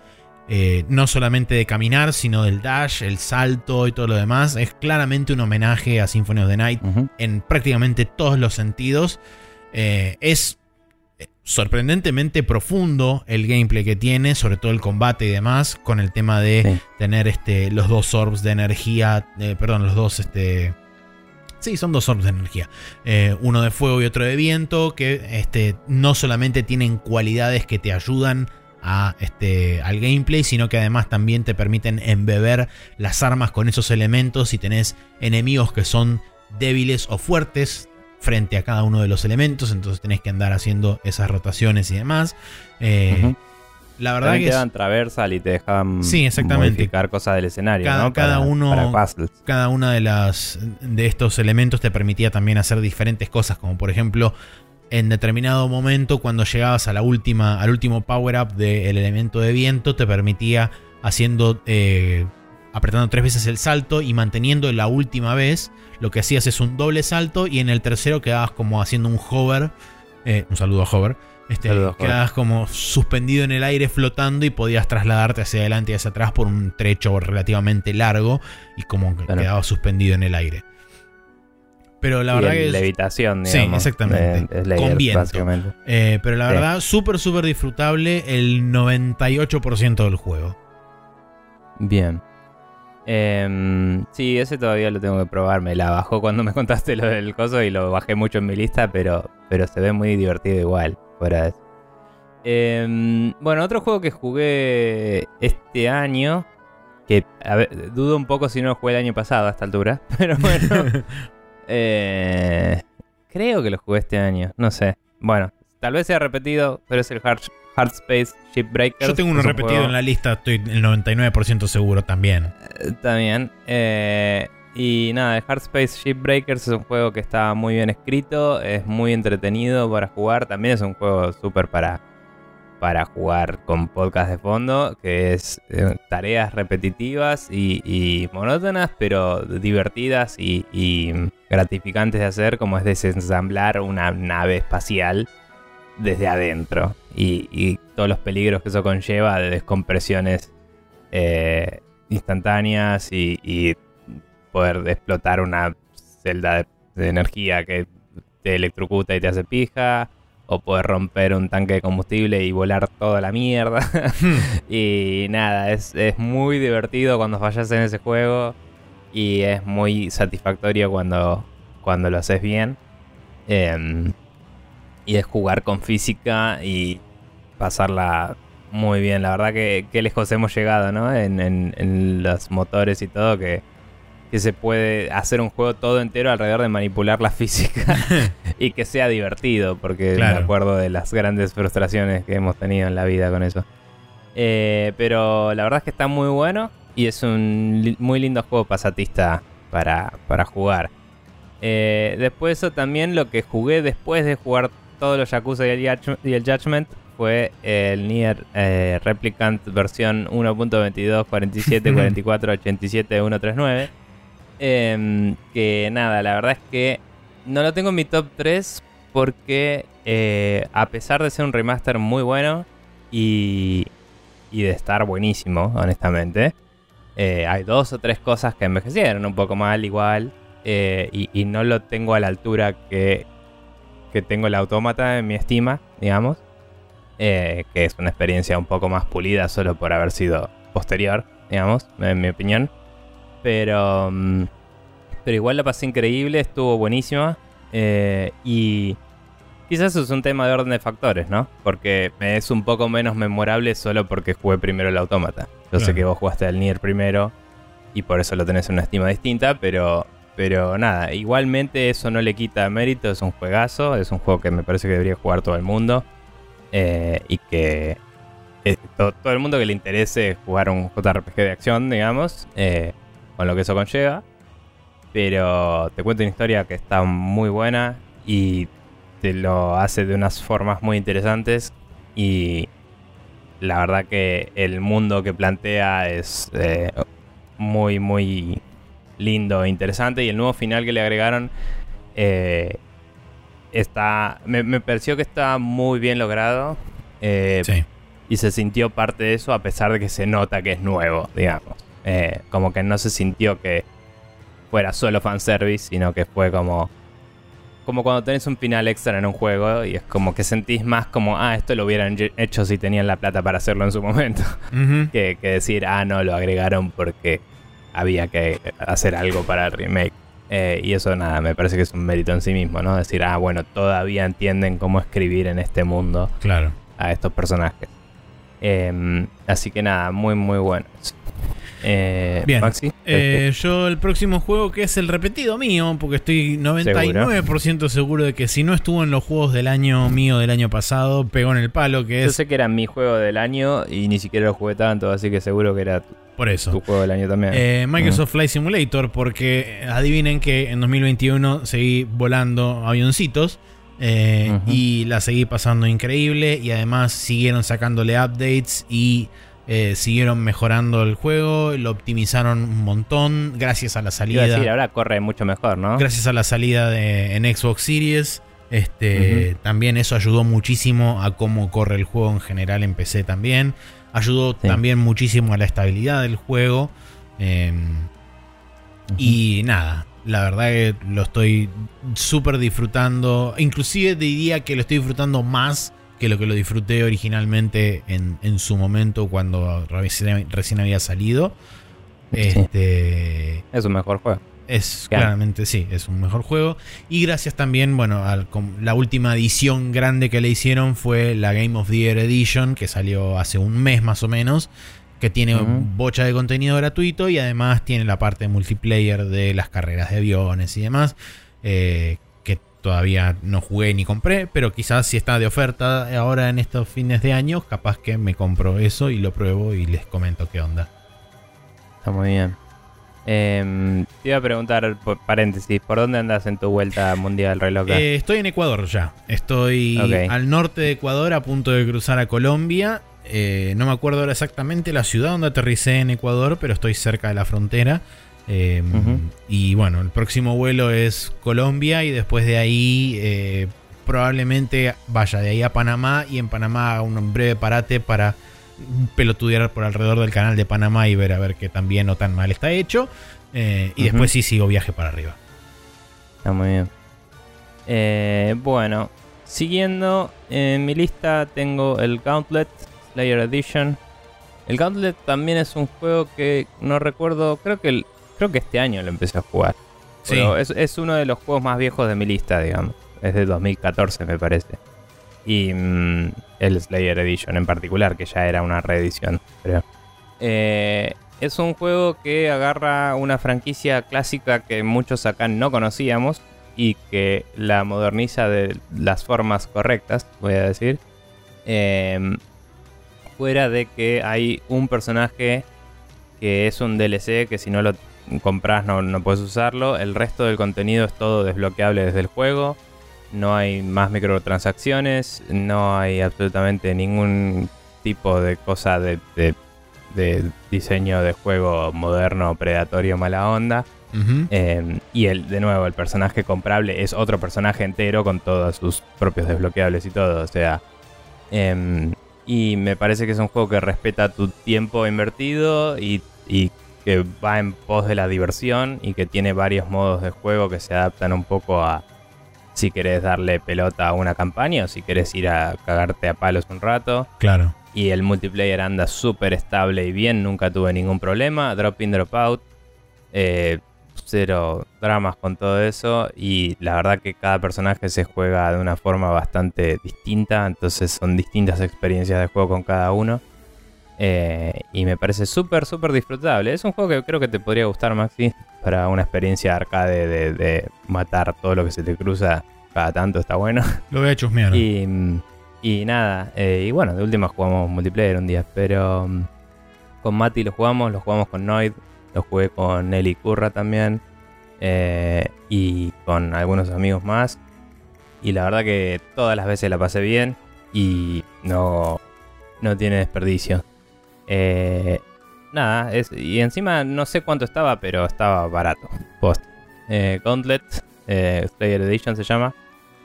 S1: eh, no solamente de caminar, sino del dash, el salto y todo lo demás. Es claramente un homenaje a Symphony of the Night en prácticamente todos los sentidos. Eh, es eh, sorprendentemente profundo el gameplay que tiene, sobre todo el combate y demás, con el tema de
S2: Sí.
S1: tener este, los dos orbs de energía, eh, perdón, los dos, este... Sí, son dos orbs de energía. Eh, uno de fuego y otro de viento, que este, no solamente tienen cualidades que te ayudan a, este, al gameplay, sino que además también te permiten embeber las armas con esos elementos y tenés enemigos que son débiles o fuertes frente a cada uno de los elementos, entonces tenés que andar haciendo esas rotaciones y demás. Eh. La verdad
S2: También
S1: que
S2: te
S1: es-
S2: daban traversal y te dejaban
S1: Sí, exactamente.
S2: modificar cosas del escenario,
S1: Cada-
S2: ¿no?
S1: cada
S2: Para-
S1: uno-
S2: Para
S1: cada una de las de estos elementos te permitía también hacer diferentes cosas, como por ejemplo en determinado momento cuando llegabas a la última al último power up del elemento de viento te permitía haciendo eh, apretando tres veces el salto y manteniendo la última vez lo que hacías es un doble salto y en el tercero quedabas como haciendo un hover eh, un saludo a hover este, quedabas como suspendido en el aire flotando y podías trasladarte hacia adelante y hacia atrás por un trecho relativamente largo y como que
S2: Claro.
S1: quedaba suspendido en el aire. Pero la
S2: Sí,
S1: verdad
S2: el
S1: que es-
S2: levitación,
S1: Sí,
S2: digamos.
S1: exactamente.
S2: de- layer,
S1: Con viento. eh, pero la
S2: Sí.
S1: verdad, súper, súper disfrutable el 98% del juego.
S2: Bien. Em, sí, ese todavía lo tengo que probar. Me la bajó cuando me contaste lo del coso y lo bajé mucho en mi lista, pero, pero se ve muy divertido igual. Fuera de eso. Em, bueno, otro juego que jugué este año. Que a ver, dudo un poco si no lo jugué el año pasado a esta altura. Pero bueno. eh, creo que lo jugué este año. No sé. Bueno, tal vez sea repetido, pero es el Hard, Hard Space Shipbreakers.
S1: Yo tengo uno repetido
S2: juego-
S1: en la lista, estoy el 99% seguro también.
S2: También. eh, y nada, el Hard Space Shipbreakers es un juego que está muy bien escrito, es muy entretenido para jugar. También es un juego súper para, para jugar con podcast de fondo, que es eh, tareas repetitivas y, monótonas, pero divertidas y, gratificantes de hacer, como es desensamblar una nave espacial desde adentro. Y, todos los peligros que eso conlleva de descompresiones eh, instantáneas y poder explotar una celda de, de energía que te electrocuta y te hace pija. O poder romper un tanque de combustible y volar toda la mierda. y nada, es, es muy divertido cuando fallas en ese juego. Y es muy satisfactorio cuando, cuando lo haces bien. Em, y es jugar con física y pasarla muy bien. La verdad que, que lejos hemos llegado, ¿no? En, en- en los motores y todo, que, que se puede hacer un juego todo entero alrededor de manipular la física y que sea divertido, porque
S1: Claro.
S2: me acuerdo de las grandes frustraciones que hemos tenido en la vida con eso. Eh, pero la verdad es que está muy bueno y es un li- muy lindo juego pasatista para, para jugar. Eh, después eso también lo que jugué después de jugar todos los Yakuza y el, Judge- y el Judgment fue el Nier eh, Replicant versión 1.22, 47, 44, 87, 139. Em, que nada, la verdad es que no lo tengo en mi top 3 porque eh, a pesar de ser un remaster muy bueno y, de estar buenísimo, honestamente, eh, hay dos o tres cosas que envejecieron un poco mal igual. eh, y, y no lo tengo a la altura que, que tengo el autómata en mi estima, digamos. que es una experiencia un poco más pulida solo por haber sido posterior, digamos, en mi opinión. Pero, mm, pero igual la pasé increíble, estuvo buenísima. eh, y quizás es un tema de orden de factores, ¿no? Porque me es un poco menos memorable solo porque jugué primero el autómata. Yo sé que vos jugaste al Nier primero y por eso lo tenés en una estima distinta, pero, pero nada, igualmente eso no le quita mérito, es un juegazo, es un juego que me parece que debería jugar todo el mundo eh, y que eh, to- todo el mundo que le interese jugar un JRPG de acción, digamos, eh, con lo que eso conlleva. Pero te cuento una historia que está muy buena y te lo hace de unas formas muy interesantes y la verdad que el mundo que plantea es eh, muy, muy lindo e interesante y el nuevo final que le agregaron eh, está me, me pareció que está muy bien logrado eh,
S1: Sí.
S2: y se sintió parte de eso a pesar de que se nota que es nuevo, digamos. Eh, como que no se sintió que fuera solo fanservice, sino que fue como. Como cuando tenés un final extra en un juego y es como que sentís más como, ah, esto lo hubieran hecho si tenían la plata para hacerlo en su momento. Que, que decir, ah, no, lo agregaron porque había que hacer algo para el remake. Eh, y eso nada, me parece que es un mérito en sí mismo, ¿no? Decir, ah, bueno, todavía entienden cómo escribir en este mundo
S1: Claro.
S2: a estos personajes. Em, así que nada, muy muy buenos. Eh,
S1: Bien.
S2: Maxi,
S1: Eh, yo el próximo juego que es el repetido mío, porque estoy 99% seguro de que si no estuvo en los juegos del año mío del año pasado, pegó en el palo, que
S2: yo
S1: es
S2: sé que era mi juego del año y ni siquiera lo jugué tanto, así que seguro que era tu,
S1: por eso.
S2: tu juego del año también.
S1: Eh, Microsoft Flight Simulator, porque adivinen que en 2021 seguí volando avioncitos eh, y la seguí pasando increíble y además siguieron sacándole updates y eh, siguieron mejorando el juego, lo optimizaron un montón gracias a la salida.
S2: decir, ahora corre mucho mejor, ¿no?
S1: Gracias a la salida de, en Xbox Series. Este. También eso ayudó muchísimo a cómo corre el juego en general en PC también. Ayudó
S2: Sí.
S1: también muchísimo a la estabilidad del juego. Em, y nada, la verdad que lo estoy súper disfrutando. Inclusive diría que lo estoy disfrutando más que lo que lo disfruté originalmente en, en su momento cuando recién, recién había salido. Este,
S2: Es un mejor juego.
S1: es
S2: Claro.
S1: claramente, sí, es un mejor juego. Y gracias también, bueno, la última edición grande que le hicieron fue la Game of the Year Edition, que salió hace un mes más o menos, que tiene
S2: Ujú.
S1: bocha de contenido gratuito y además tiene la parte multiplayer de las carreras de aviones y demás, eh, todavía no jugué ni compré, pero quizás si está de oferta ahora en estos fines de año, capaz que me compro eso y lo pruebo y les comento qué onda.
S2: Está muy bien. Em, te iba a preguntar, por paréntesis, ¿por dónde andas en tu vuelta mundial reloj?
S1: Eh, estoy en Ecuador ya. Estoy al norte de Ecuador, a punto de cruzar a Colombia. Eh, no me acuerdo ahora exactamente la ciudad donde aterricé en Ecuador, pero estoy cerca de la frontera. Eh,
S2: Ujú.
S1: Y bueno, el próximo vuelo es Colombia y después de ahí eh, probablemente vaya de ahí a Panamá y en Panamá haga un breve parate para pelotudear por alrededor del canal de Panamá y ver a ver qué tan bien o tan mal está hecho. Eh, y después sí sigo viaje para arriba.
S2: Está muy bien. Eh, bueno, siguiendo en mi lista tengo el Gauntlet Slayer Edition. El Gauntlet también es un juego que no recuerdo, creo que el- creo que este año lo empecé a jugar.
S1: Sí.
S2: Pero es, es uno de los juegos más viejos de mi lista, digamos. Es de 2014, me parece. Y mm, el Slayer Edition en particular, que ya era una reedición, creo. Eh, es un juego que agarra una franquicia clásica que muchos acá no conocíamos y que la moderniza de las formas correctas, voy a decir. Em, fuera de que hay un personaje que es un DLC que si no lo compras no, no puedes usarlo. El resto del contenido es todo desbloqueable desde el juego. No hay más microtransacciones. No hay absolutamente ningún tipo de cosa de, de- de diseño de juego moderno, predatorio, mala onda. Eh, y el, de nuevo, el personaje comprable es otro personaje entero con todos sus propios desbloqueables y todo. O sea. em, y me parece que es un juego que respeta tu tiempo invertido y, y que va en pos de la diversión y que tiene varios modos de juego que se adaptan un poco a si querés darle pelota a una campaña o si querés ir a cagarte a palos un rato.
S1: Claro.
S2: Y el multiplayer anda súper estable y bien, nunca tuve ningún problema. Drop in, drop out. Eh, cero dramas con todo eso. Y la verdad que cada personaje se juega de una forma bastante distinta. Entonces son distintas experiencias de juego con cada uno. Eh, y me parece súper, súper disfrutable. Es un juego que creo que te podría gustar, Maxi, para una experiencia arcade de, matar todo lo que se te cruza cada tanto, está bueno.
S1: Lo voy a chusmear.
S2: Y, y nada, eh, y bueno, de última jugamos multiplayer un día, pero mm, con Mati lo jugamos, lo jugamos con Noid, lo jugué con Nelly Curra también, eh, y con algunos amigos más. Y la verdad que todas las veces la pasé bien y no, no tiene desperdicio. Eh, nada, es, y encima no sé cuánto estaba, pero estaba barato. Post. Eh, Gauntlet, eh, Player Edition se llama.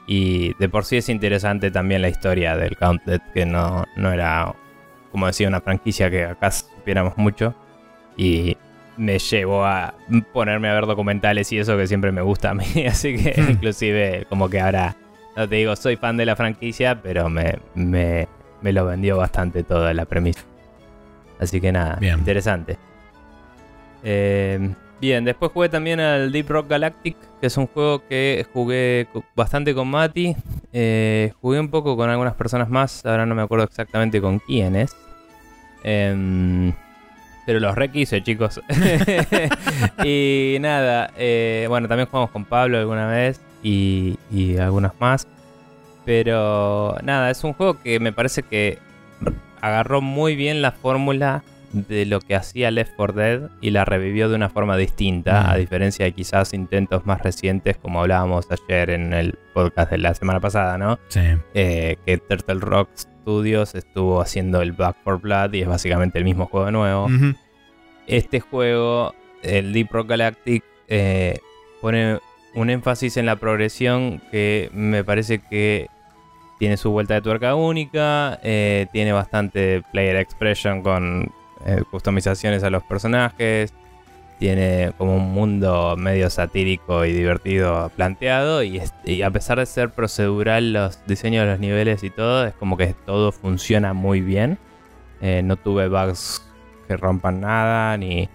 S2: Y de por sí es interesante también la historia del Gauntlet, que no, no era, como decía, una franquicia que acá supiéramos mucho. Y me llevó a ponerme a ver documentales y eso que siempre me gusta a mí. Así que hmm. inclusive como que ahora, no te digo, soy fan de la franquicia, pero me, me, me lo vendió bastante toda la premisa. Así que nada, interesante. Eh, bien, después jugué también al Deep Rock Galactic, que es un juego que jugué bastante con Mati. Eh, jugué un poco con algunas personas más, ahora no me acuerdo exactamente con quiénes. Em, pero los requise, chicos. y nada, eh, bueno, también jugamos con Pablo alguna vez y, y algunas más. Pero nada, es un juego que me parece que agarró muy bien la fórmula de lo que hacía Left 4 Dead y la revivió de una forma distinta, a mm. diferencia de quizás intentos más recientes, como hablábamos ayer en el podcast de la semana pasada, ¿no?
S1: Sí.
S2: Eh, que Turtle Rock Studios estuvo haciendo el Back for Blood y es básicamente el mismo juego nuevo. Este juego, el Deep Rock Galactic, eh, pone un énfasis en la progresión que me parece que tiene su vuelta de tuerca única, eh, tiene bastante player expression con eh, customizaciones a los personajes, tiene como un mundo medio satírico y divertido planteado y, a pesar de ser procedural los diseños de los niveles y todo, es como que todo funciona muy bien. Eh, no tuve bugs que rompan nada, ni,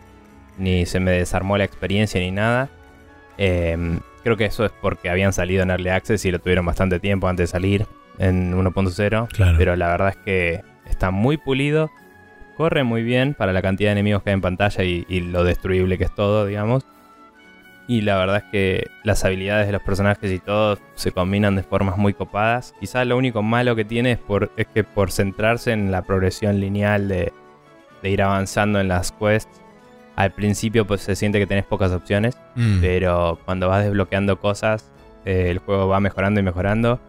S2: ni se me desarmó la experiencia ni nada. Em, creo que eso es porque habían salido en Early Access y lo tuvieron bastante tiempo antes de salir en 1.0. Pero la verdad es que está muy pulido. Corre muy bien para la cantidad de enemigos que hay en pantalla y, lo destruible que es todo, digamos. Y la verdad es que las habilidades de los personajes y todo se combinan de formas muy copadas. Quizás lo único malo que tiene es, por, es que por centrarse en la progresión lineal de, ir avanzando en las quests, al principio pues se siente que tenés pocas opciones. Mm. Pero cuando vas desbloqueando cosas, eh, el juego va mejorando y mejorando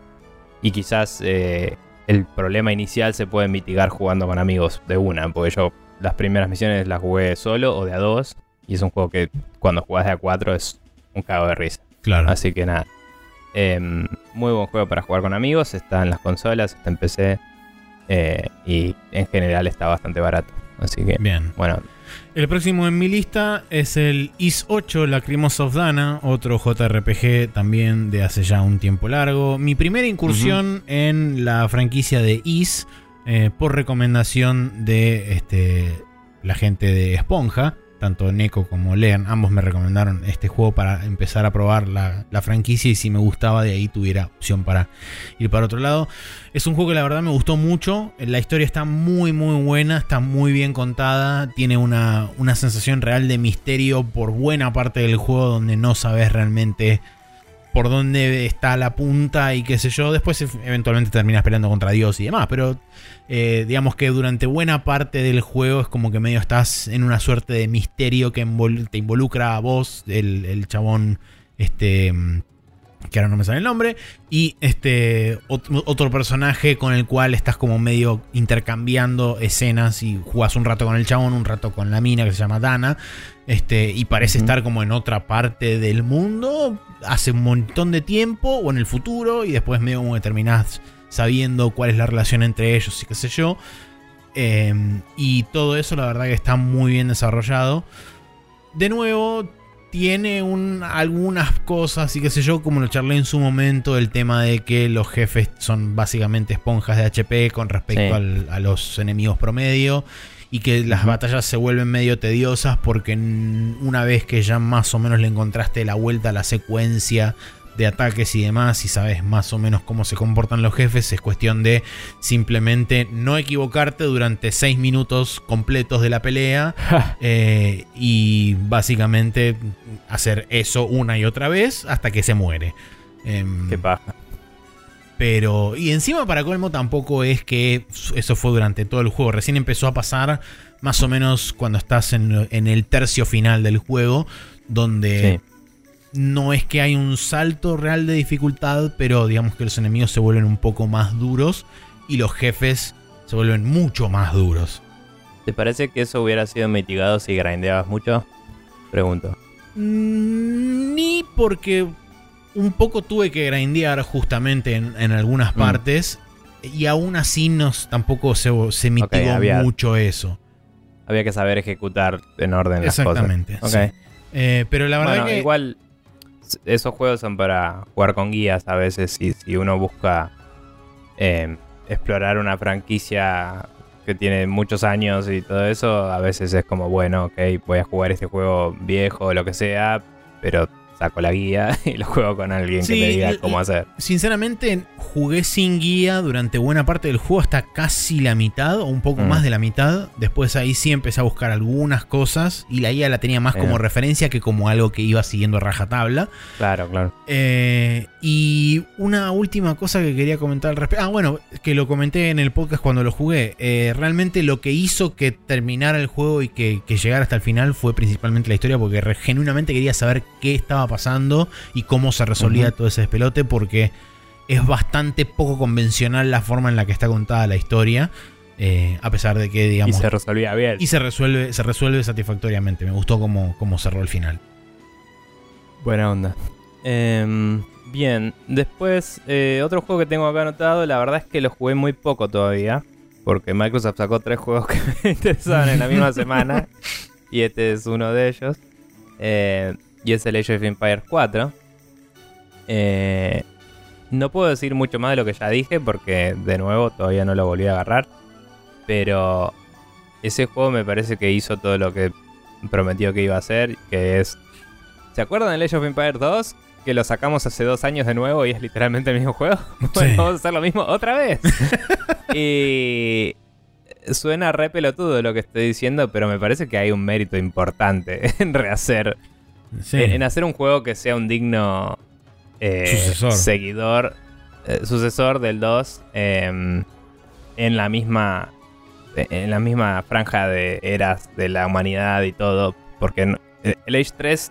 S2: y quizás eh, el problema inicial se puede mitigar jugando con amigos de una, porque yo las primeras misiones las jugué solo o de a dos, y es un juego que cuando jugás de a cuatro es un cago de risa.
S1: Claro.
S2: Así que nada. Em, muy buen juego para jugar con amigos, está en las consolas, está en PC eh, y en general está bastante barato. Así que,
S1: bien.
S2: Bueno,
S1: el próximo en mi lista es el Is 8 Lacrimosa of Dana, otro JRPG también de hace ya un tiempo largo. Mi primera incursión en la franquicia de Is eh, por recomendación de este, la gente de Esponja tanto Neko como Lean, ambos me recomendaron este juego para empezar a probar la, franquicia y si me gustaba de ahí tuviera opción para ir para otro lado. Es un juego que la verdad me gustó mucho, la historia está muy muy buena, está muy bien contada, tiene una, una sensación real de misterio por buena parte del juego donde no sabes realmente por dónde está la punta y qué sé yo. Después eventualmente terminas peleando contra Dios y demás. Pero eh, digamos que durante buena parte del juego es como que medio estás en una suerte de misterio que te involucra a vos, el, chabón, este que ahora no me sale el nombre, y este otro personaje con el cual estás como medio intercambiando escenas y jugás un rato con el chabón, un rato con la mina que se llama Dana, este, y parece estar como en otra parte del mundo hace un montón de tiempo o en el futuro, y después medio como que terminás sabiendo cuál es la relación entre ellos y qué sé yo. Em, y todo eso la verdad que está muy bien desarrollado. de nuevo, tiene un, algunas cosas y qué sé yo, como lo charlé en su momento, el tema de que los jefes son básicamente esponjas de HP con respecto a los enemigos promedio y que las batallas se vuelven medio tediosas porque una vez que ya más o menos le encontraste la vuelta a la secuencia de ataques y demás y sabes más o menos cómo se comportan los jefes, es cuestión de simplemente no equivocarte durante 6 minutos completos de la pelea eh, y básicamente hacer eso una y otra vez hasta que se muere.
S2: Em, Qué paja.
S1: Pero, y encima para colmo tampoco es que eso fue durante todo el juego. Recién empezó a pasar más o menos cuando estás en, el tercio final del juego, donde no es que hay un salto real de dificultad, pero digamos que los enemigos se vuelven un poco más duros y los jefes se vuelven mucho más duros.
S2: ¿Te parece que eso hubiera sido mitigado si grindeabas mucho? Pregunto.
S1: Mm, ni porque un poco tuve que grindear justamente en, algunas mm. partes. Y aún así nos, tampoco se, se mitigó mucho eso.
S2: Había que saber ejecutar en orden
S1: las cosas. Exactamente. Eh, pero la verdad que.
S2: Igual, esos juegos son para jugar con guías a veces. Si, si uno busca em, explorar una franquicia que tiene muchos años y todo eso, a veces es como, bueno, ok, voy a jugar este juego viejo o lo que sea, pero saco la guía y lo juego con alguien que me diga cómo hacer.
S1: Sinceramente, jugué sin guía durante buena parte del juego, hasta casi la mitad o un poco mm. más de la mitad. Después ahí sí empecé a buscar algunas cosas y la guía la tenía más como referencia que como algo que iba siguiendo rajatabla.
S2: Claro, claro.
S1: Eh, y una última cosa que quería comentar al respecto. Ah, bueno, que lo comenté en el podcast cuando lo jugué. Eh, realmente lo que hizo que terminara el juego y que, que llegara hasta el final fue principalmente la historia, porque genuinamente quería saber qué estaba pasando y cómo se resolvía todo ese despelote, porque es bastante poco convencional la forma en la que está contada la historia. Eh, a pesar de que, digamos.
S2: Y se resolvía bien.
S1: Y se resuelve, se resuelve satisfactoriamente. Me gustó cómo, cómo cerró el final.
S2: Buena onda. Em, bien, después, eh, otro juego que tengo acá anotado, la verdad es que lo jugué muy poco todavía. Porque Microsoft sacó tres juegos que me interesaban en la misma semana. Y este es uno de ellos. Eh, y es el Age of Empires 4. Eh, no puedo decir mucho más de lo que ya dije porque de nuevo todavía no lo volví a agarrar. Pero ese juego me parece que hizo todo lo que prometió que iba a hacer, que es... ¿Se acuerdan del Age of Empires 2? Que lo sacamos hace dos años de nuevo y es literalmente el mismo juego. Bueno, vamos a hacer lo mismo otra vez. y suena re pelotudo lo que estoy diciendo, pero me parece que hay un mérito importante en rehacer en, hacer un juego que sea un digno
S1: eh,
S2: seguidor, eh, sucesor del 2 em, en la misma en la misma franja de eras de la humanidad y todo, porque eh, el Age 3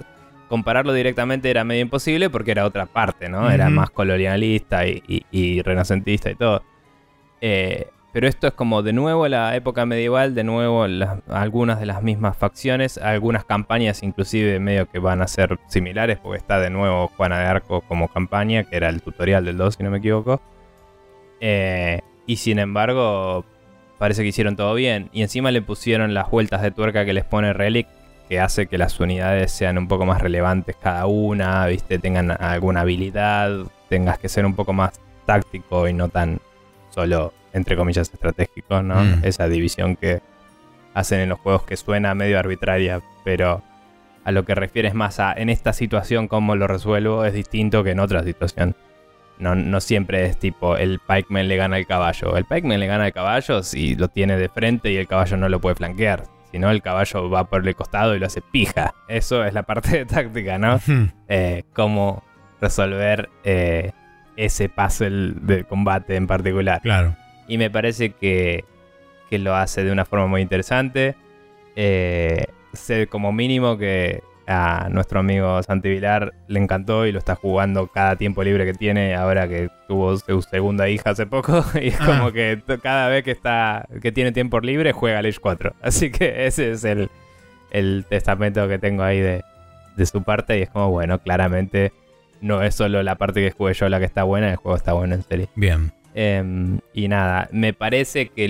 S2: compararlo directamente era medio imposible porque era otra parte, ¿no? Era más colonialista y, renacentista y todo. Eh, pero esto es como de nuevo la época medieval, de nuevo algunas de las mismas facciones, algunas campañas inclusive medio que van a ser similares, porque está de nuevo Juana de Arco como campaña, que era el tutorial del 2 si no me equivoco. Eh, y sin embargo, parece que hicieron todo bien. Y encima le pusieron las vueltas de tuerca que les pone Relic, que hace que las unidades sean un poco más relevantes cada una, ¿viste? tengan alguna habilidad, tengas que ser un poco más táctico y no tan solo entre comillas, estratégico, ¿no? Mm. Esa división que hacen en los juegos que suena medio arbitraria, pero a lo que refieres más a en esta situación cómo lo resuelvo es distinto que en otra situación. No, no siempre es tipo el pikeman le gana al caballo. El pikeman le gana al caballo si lo tiene de frente y el caballo no lo puede flanquear. Si no, el caballo va por el costado y lo hace pija. Eso es la parte de táctica, ¿no? Eh, cómo resolver eh, ese puzzle de combate en particular.
S1: Claro.
S2: Y me parece que, lo hace de una forma muy interesante. Eh, sé como mínimo que a nuestro amigo Santi Vilar. Le encantó y lo está jugando cada tiempo libre que tiene ahora que tuvo su segunda hija hace poco. Y es como ah. que cada vez que está que tiene tiempo libre juega Age 4 así que ese es el, el testamento que tengo ahí de, de, su parte. Y es como bueno claramente no es solo la parte que jugué yo la que está buena el juego está bueno en serio.
S1: Bien.
S2: Em, y nada, me parece que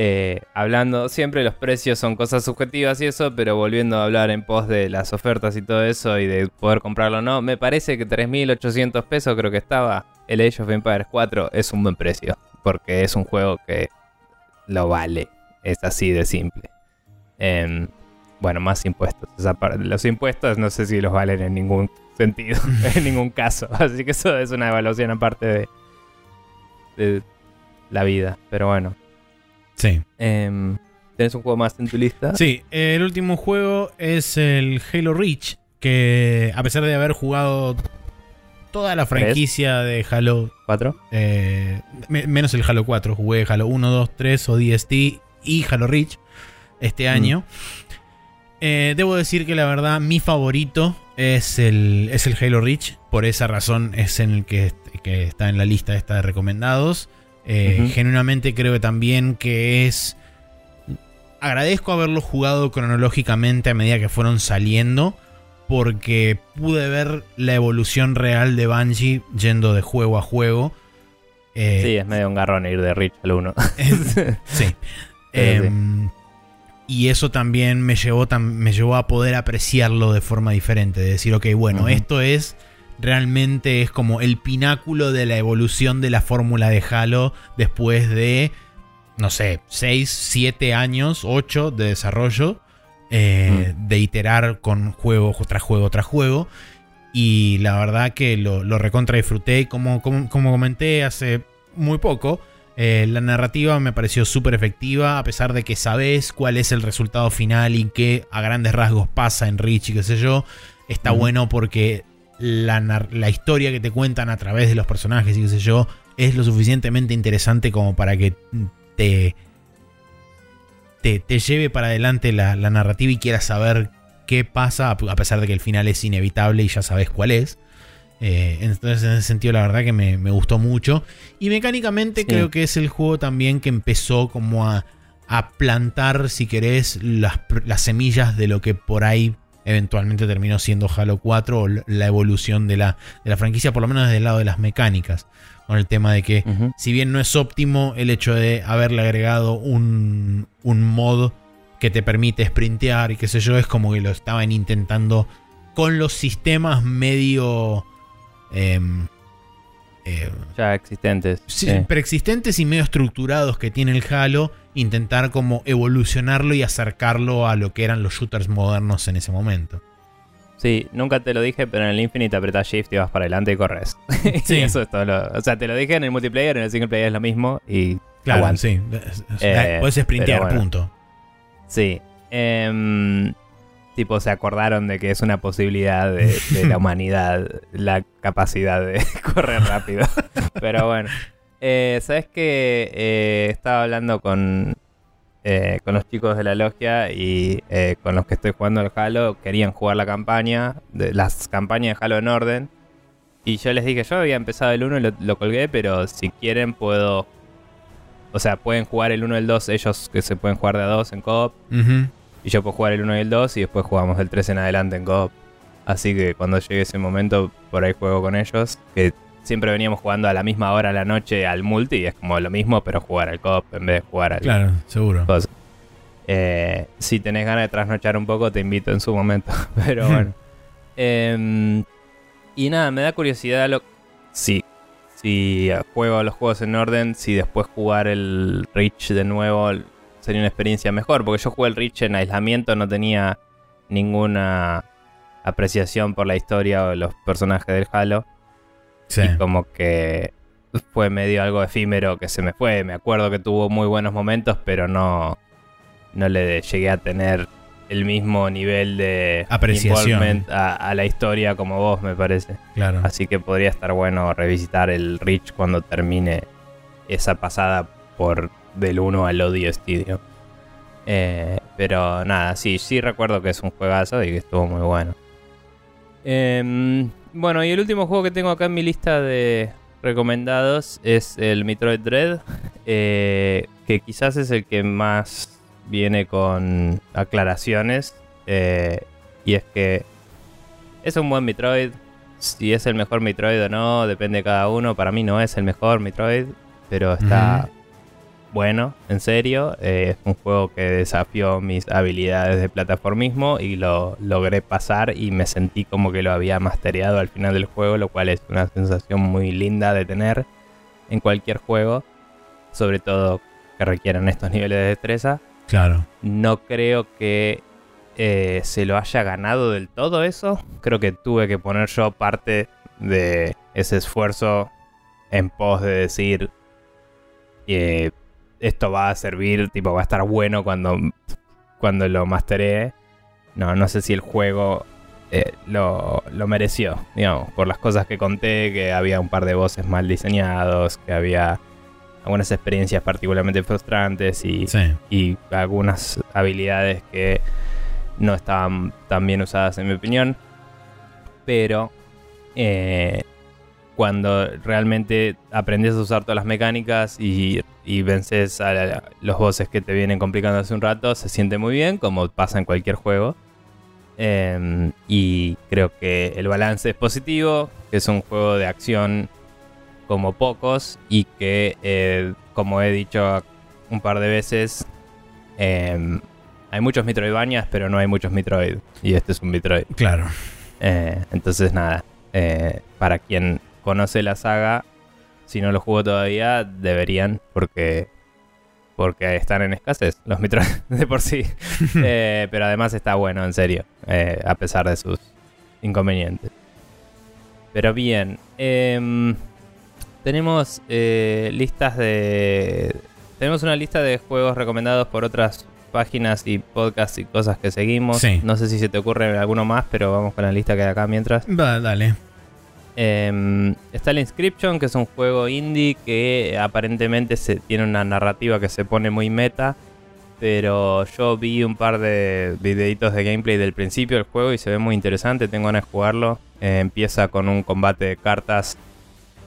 S2: Eh, hablando, siempre los precios son cosas subjetivas y eso, pero volviendo a hablar en pos de las ofertas y todo eso y de poder comprarlo o no, me parece que 3.800 pesos creo que estaba el Age of Empires 4 es un buen precio, porque es un juego que lo vale, es así de simple. Em, bueno, más impuestos. los impuestos no sé si los valen en ningún sentido, en ningún caso, así que eso es una evaluación aparte de, de la vida, pero bueno.
S1: Sí.
S2: Em, ¿Tienes un juego más en tu lista?
S1: Sí, el último juego es el Halo Reach, que a pesar de haber jugado toda la franquicia de Halo
S2: 4,
S1: eh, menos el Halo 4, jugué Halo 1, 2, 3 o DST y Halo Reach este mm. año. Eh, debo decir que la verdad mi favorito es el, es el Halo Reach, por esa razón es en el que, que está en la lista esta de recomendados. Eh, genuinamente creo que también que es... Agradezco haberlo jugado cronológicamente a medida que fueron saliendo. Porque pude ver la evolución real de Bungie yendo de juego a juego.
S2: Eh, sí, es medio un garrón ir de Rich al 1.
S1: sí. Em, y eso también me llevó, me llevó a poder apreciarlo de forma diferente. De decir, ok, bueno, esto es realmente es como el pináculo de la evolución de la fórmula de Halo después de, no sé, 6, 7 años, 8 de desarrollo, eh, mm. de iterar con juego tras juego tras juego. Y la verdad que lo, lo recontra disfruté. Como, como, como, comenté hace muy poco, eh, la narrativa me pareció súper efectiva, a pesar de que sabes cuál es el resultado final y qué a grandes rasgos pasa en Rich y qué sé yo. Está bueno porque la, historia que te cuentan a través de los personajes y qué sé yo, es lo suficientemente interesante como para que te, te, lleve para adelante la, narrativa y quieras saber qué pasa, a pesar de que el final es inevitable y ya sabes cuál es. Eh, entonces, en ese sentido, la verdad que me, gustó mucho. Y mecánicamente, creo que es el juego también que empezó como a, a plantar, si querés, las, las semillas de lo que por ahí eventualmente terminó siendo Halo 4 o la evolución de la, de la franquicia, por lo menos desde el lado de las mecánicas. Con el tema de que, si bien no es óptimo el hecho de haberle agregado un, un mod que te permite sprintear y qué sé yo, es como que lo estaban intentando con los sistemas medio... Em,
S2: eh, ya existentes.
S1: Sí, Preexistentes y medio estructurados que tiene el Halo, intentar como evolucionarlo y acercarlo a lo que eran los shooters modernos en ese momento.
S2: Sí, nunca te lo dije, pero en el Infinite apretas Shift y vas para adelante y corres. Sí. eso es todo. o sea, te lo dije en el multiplayer, en el single player es lo mismo y.
S1: Claro, sí. Eh, Puedes sprintear, punto.
S2: Sí. Eh, tipo se acordaron de que es una posibilidad de, la humanidad la capacidad de correr rápido. Pero bueno, eh, ¿sabes que eh, Estaba hablando con, eh, con los chicos de la logia y con los que estoy jugando el Halo, querían jugar la campaña, de, las campañas de Halo en orden. Y yo les dije, yo había empezado el 1 y lo, colgué, pero si quieren puedo... O sea, pueden jugar el 1 y el 2, ellos que se pueden jugar de a 2 en co-op. Y yo puedo jugar el 1 y el 2 y después jugamos el 3 en adelante en co Así que cuando llegue ese momento, por ahí juego con ellos. Que siempre veníamos jugando a la misma hora a la noche al multi y es como lo mismo, pero jugar al co en vez de jugar al.
S1: Claro, seguro.
S2: Eh, si tenés ganas de trasnochar un poco, te invito en su momento. pero bueno. Em, y nada, me da curiosidad lo. Sí, si juego los juegos en orden, si después jugar el Reach de nuevo sería una experiencia mejor. Porque yo jugué el Reach en aislamiento, no tenía ninguna apreciación por la historia o los personajes del Halo. Sí. Y como que fue medio algo efímero que se me fue. Me acuerdo que tuvo muy buenos momentos, pero no, no le llegué a tener el mismo nivel de
S1: apreciación
S2: a, a, la historia como vos, me parece.
S1: Claro.
S2: Así que podría estar bueno revisitar el Reach cuando termine esa pasada por del 1 al Odio Studio. Eh, pero nada, sí, sí recuerdo que es un juegazo y que estuvo muy bueno. Em, bueno, y el último juego que tengo acá en mi lista de recomendados es el Metroid Dread, eh, que quizás es el que más viene con aclaraciones. Eh, y es que es un buen Metroid. Si es el mejor Metroid o no, depende de cada uno. Para mí no es el mejor Metroid, pero está bueno, en serio. Eh, es un juego que desafió mis habilidades de plataformismo y lo logré pasar y me sentí como que lo había mastereado al final del juego, lo cual es una sensación muy linda de tener en cualquier juego, sobre todo que requieran estos niveles de destreza.
S1: Claro.
S2: No creo que eh, se lo haya ganado del todo eso. Creo que tuve que poner yo parte de ese esfuerzo en pos de decir que esto va a servir, tipo, va a estar bueno cuando, cuando lo masteré. No, no sé si el juego eh, lo, lo, mereció, digamos, por las cosas que conté, que había un par de voces mal diseñados, que había algunas experiencias particularmente frustrantes y, y algunas habilidades que no estaban tan bien usadas en mi opinión. Pero eh, cuando realmente aprendes a usar todas las mecánicas y, vences a, los bosses que te vienen complicando hace un rato, se siente muy bien, como pasa en cualquier juego. Em, y creo que el balance es positivo, que es un juego de acción como pocos y que, eh, como he dicho un par de veces, em, hay muchos Metroidvanias, pero no hay muchos Metroid. Y este es un Metroid.
S1: Claro.
S2: Eh, entonces, nada. Eh, para quien conoce la saga, si no lo jugó todavía, deberían, porque porque están en escasez los Metroid de por sí. Eh, pero además está bueno, en serio, a pesar de sus inconvenientes. Pero bien, em, tenemos listas de... Tenemos una lista de juegos recomendados por otras páginas y podcasts y cosas que seguimos. No sé si se te ocurre alguno más, pero vamos con la lista que hay acá mientras.
S1: Va, dale.
S2: Em, está el Inscription, que es un juego indie que aparentemente se, tiene una narrativa que se pone muy meta. Pero yo vi un par de videitos de gameplay del principio del juego y se ve muy interesante. Tengo ganas de jugarlo. Eh, empieza con un combate de cartas.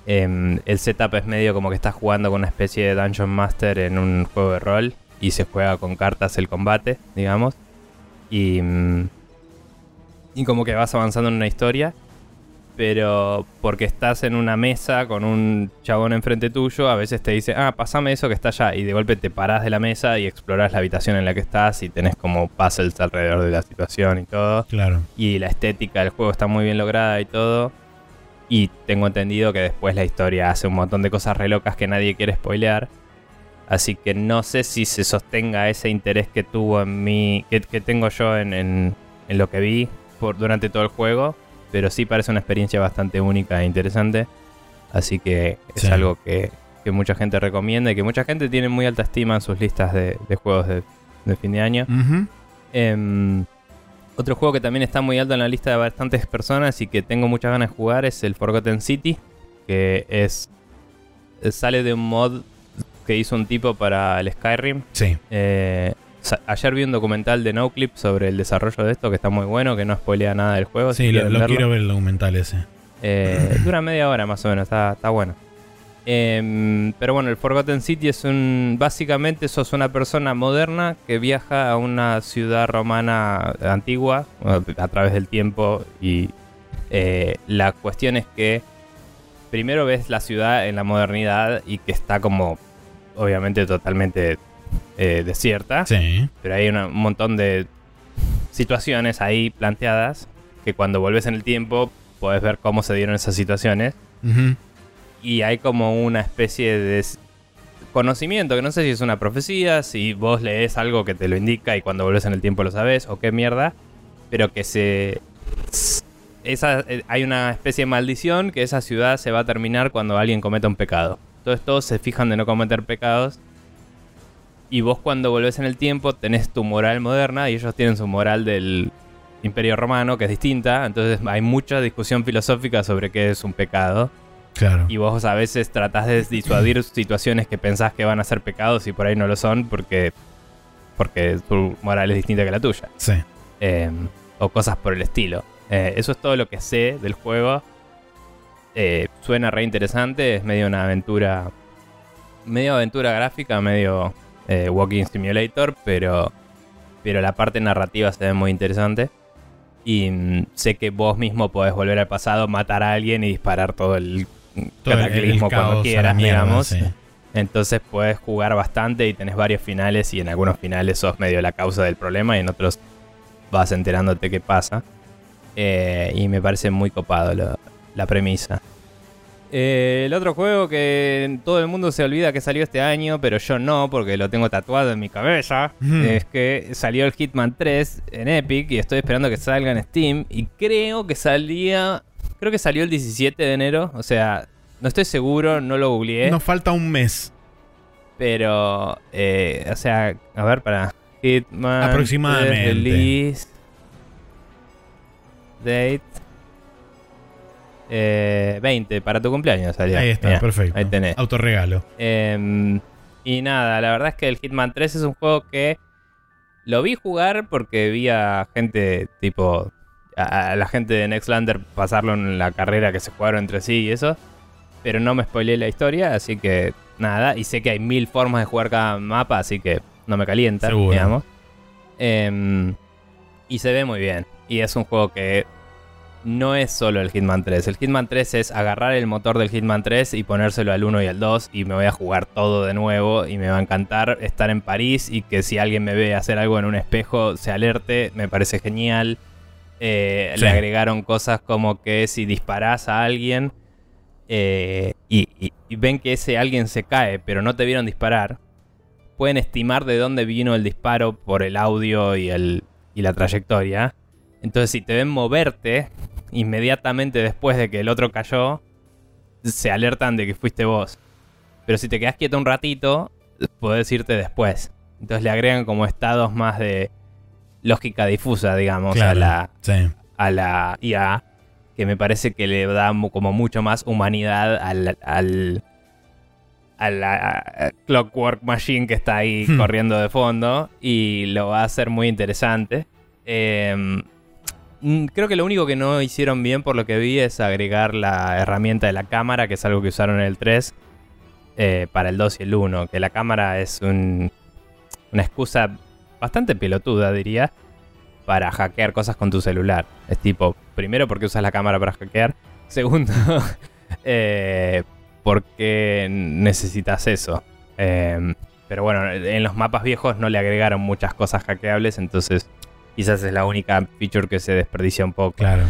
S2: Em, el setup es medio como que estás jugando con una especie de Dungeon Master en un juego de rol y se juega con cartas el combate, digamos. Y, mm, y como que vas avanzando en una historia, pero porque estás en una mesa con un chabón enfrente tuyo, a veces te dice, ah, pasame eso que está allá, y de golpe te parás de la mesa y exploras la habitación en la que estás y tenés como puzzles alrededor de la situación y todo.
S1: Claro.
S2: Y la estética del juego está muy bien lograda y todo. Y tengo entendido que después la historia hace un montón de cosas re locas que nadie quiere spoilear. Así que no sé si se sostenga ese interés que tuvo en mí, que, tengo yo en, lo que vi por, durante todo el juego. Pero sí parece una experiencia bastante única e interesante. Así que es algo que, mucha gente recomienda y que mucha gente tiene muy alta estima en sus listas de, juegos de, fin de año. Em, otro juego que también está muy alto en la lista de bastantes personas y que tengo muchas ganas de jugar es el Forgotten City, que es sale de un mod que hizo un tipo para el Skyrim.
S1: Sí.
S2: Eh, ayer vi un documental de NoClip sobre el desarrollo de esto que está muy bueno, que no spoilea nada del juego.
S1: Sí, lo, quiero ver el documental ese.
S2: Eh, dura media hora más o menos, está, está bueno. Em, pero bueno, el Forgotten City es un. Básicamente, sos una persona moderna que viaja a una ciudad romana antigua a través del tiempo. Y eh, la cuestión es que primero ves la ciudad en la modernidad y que está como obviamente totalmente eh, desierta.
S1: Sí.
S2: Pero hay un montón de situaciones ahí planteadas que cuando vuelves en el tiempo puedes ver cómo se dieron esas situaciones. Y hay como una especie de conocimiento, que no sé si es una profecía, si vos lees algo que te lo indica y cuando vuelves en el tiempo lo sabes, o qué mierda, pero que se... Esa, eh, hay una especie de maldición que esa ciudad se va a terminar cuando alguien cometa un pecado. Entonces todos se fijan de no cometer pecados. Y vos cuando volvés en el tiempo tenés tu moral moderna y ellos tienen su moral del Imperio Romano, que es distinta. Entonces hay mucha discusión filosófica sobre qué es un pecado.
S1: Claro.
S2: Y vos a veces tratás de disuadir situaciones que pensás que van a ser pecados y por ahí no lo son porque, porque tu moral es distinta que la tuya.
S1: Sí.
S2: Em, o cosas por el estilo. Eh, eso es todo lo que sé del juego. Eh, suena re interesante, es medio una aventura. Medio aventura gráfica, medio eh, Walking Simulator, pero, pero la parte narrativa se ve muy interesante. Y mm, sé que vos mismo podés volver al pasado, matar a alguien y disparar todo el cataclismo cuando quieras, digamos. Entonces puedes jugar bastante y tenés varios finales y en algunos finales sos medio la causa del problema y en otros vas enterándote qué pasa. Eh, y me parece muy copado lo- la premisa. Eh, el otro juego que todo el mundo se olvida que salió este año, pero yo no, porque lo tengo tatuado en mi cabeza,
S1: Ujú.
S2: es que salió el Hitman 3 en Epic y estoy esperando que salga en Steam. Y creo que salía. Creo que salió el 17 de enero. O sea, no estoy seguro, no lo googleé.
S1: Nos falta un mes.
S2: Pero, eh, o sea, a ver, para Hitman.
S1: Aproximadamente.
S2: 3 Release. Date. Eh, 20, para tu cumpleaños.
S1: Ahí está,
S2: Mirá,
S1: perfecto.
S2: Ahí tenés.
S1: Autorregalo.
S2: Em, y nada, la verdad es que el Hitman 3 es un juego que lo vi jugar porque vi a gente tipo. A, a la gente de Nextlander pasarlo en la carrera que se jugaron entre sí y eso. Pero no me spoileé la historia, así que nada. Y sé que hay mil formas de jugar cada mapa, así que no me calienta,
S1: Seguro.
S2: digamos. Em, y se ve muy bien. Y es un juego que no es solo el Hitman 3. El Hitman 3 es agarrar el motor del Hitman 3 y ponérselo al 1 y al 2 y me voy a jugar todo de nuevo y me va a encantar estar en París y que si alguien me ve hacer algo en un espejo se alerte, me parece genial. Eh,
S1: Sí.
S2: Le agregaron cosas como que si disparás a alguien eh, y, y- y ven que ese alguien se cae pero no te vieron disparar, pueden estimar de dónde vino el disparo por el audio y, el, y la trayectoria. Entonces si te ven moverte, inmediatamente después de que el otro cayó, se alertan de que fuiste vos. Pero si te quedas quieto un ratito, podés irte después. Entonces le agregan como estados más de lógica difusa, digamos, a la,
S1: Sí.
S2: a la IA, que me parece que le da como mucho más humanidad al, al- a la Clockwork Machine que está ahí
S1: Hmm.
S2: corriendo de fondo y lo va a hacer muy interesante. Eh, creo que lo único que no hicieron bien por lo que vi es agregar la herramienta de la cámara, que es algo que usaron en el 3 eh, para el 2 y el 1, que la cámara es un- una excusa bastante pelotuda, diría, para hackear cosas con tu celular. Es tipo, primero porque usas la cámara para hackear, segundo, eh, porque necesitas eso. Eh, pero bueno, en los mapas viejos no le agregaron muchas cosas hackeables, entonces quizás es la única feature que se desperdicia un poco.
S1: Claro.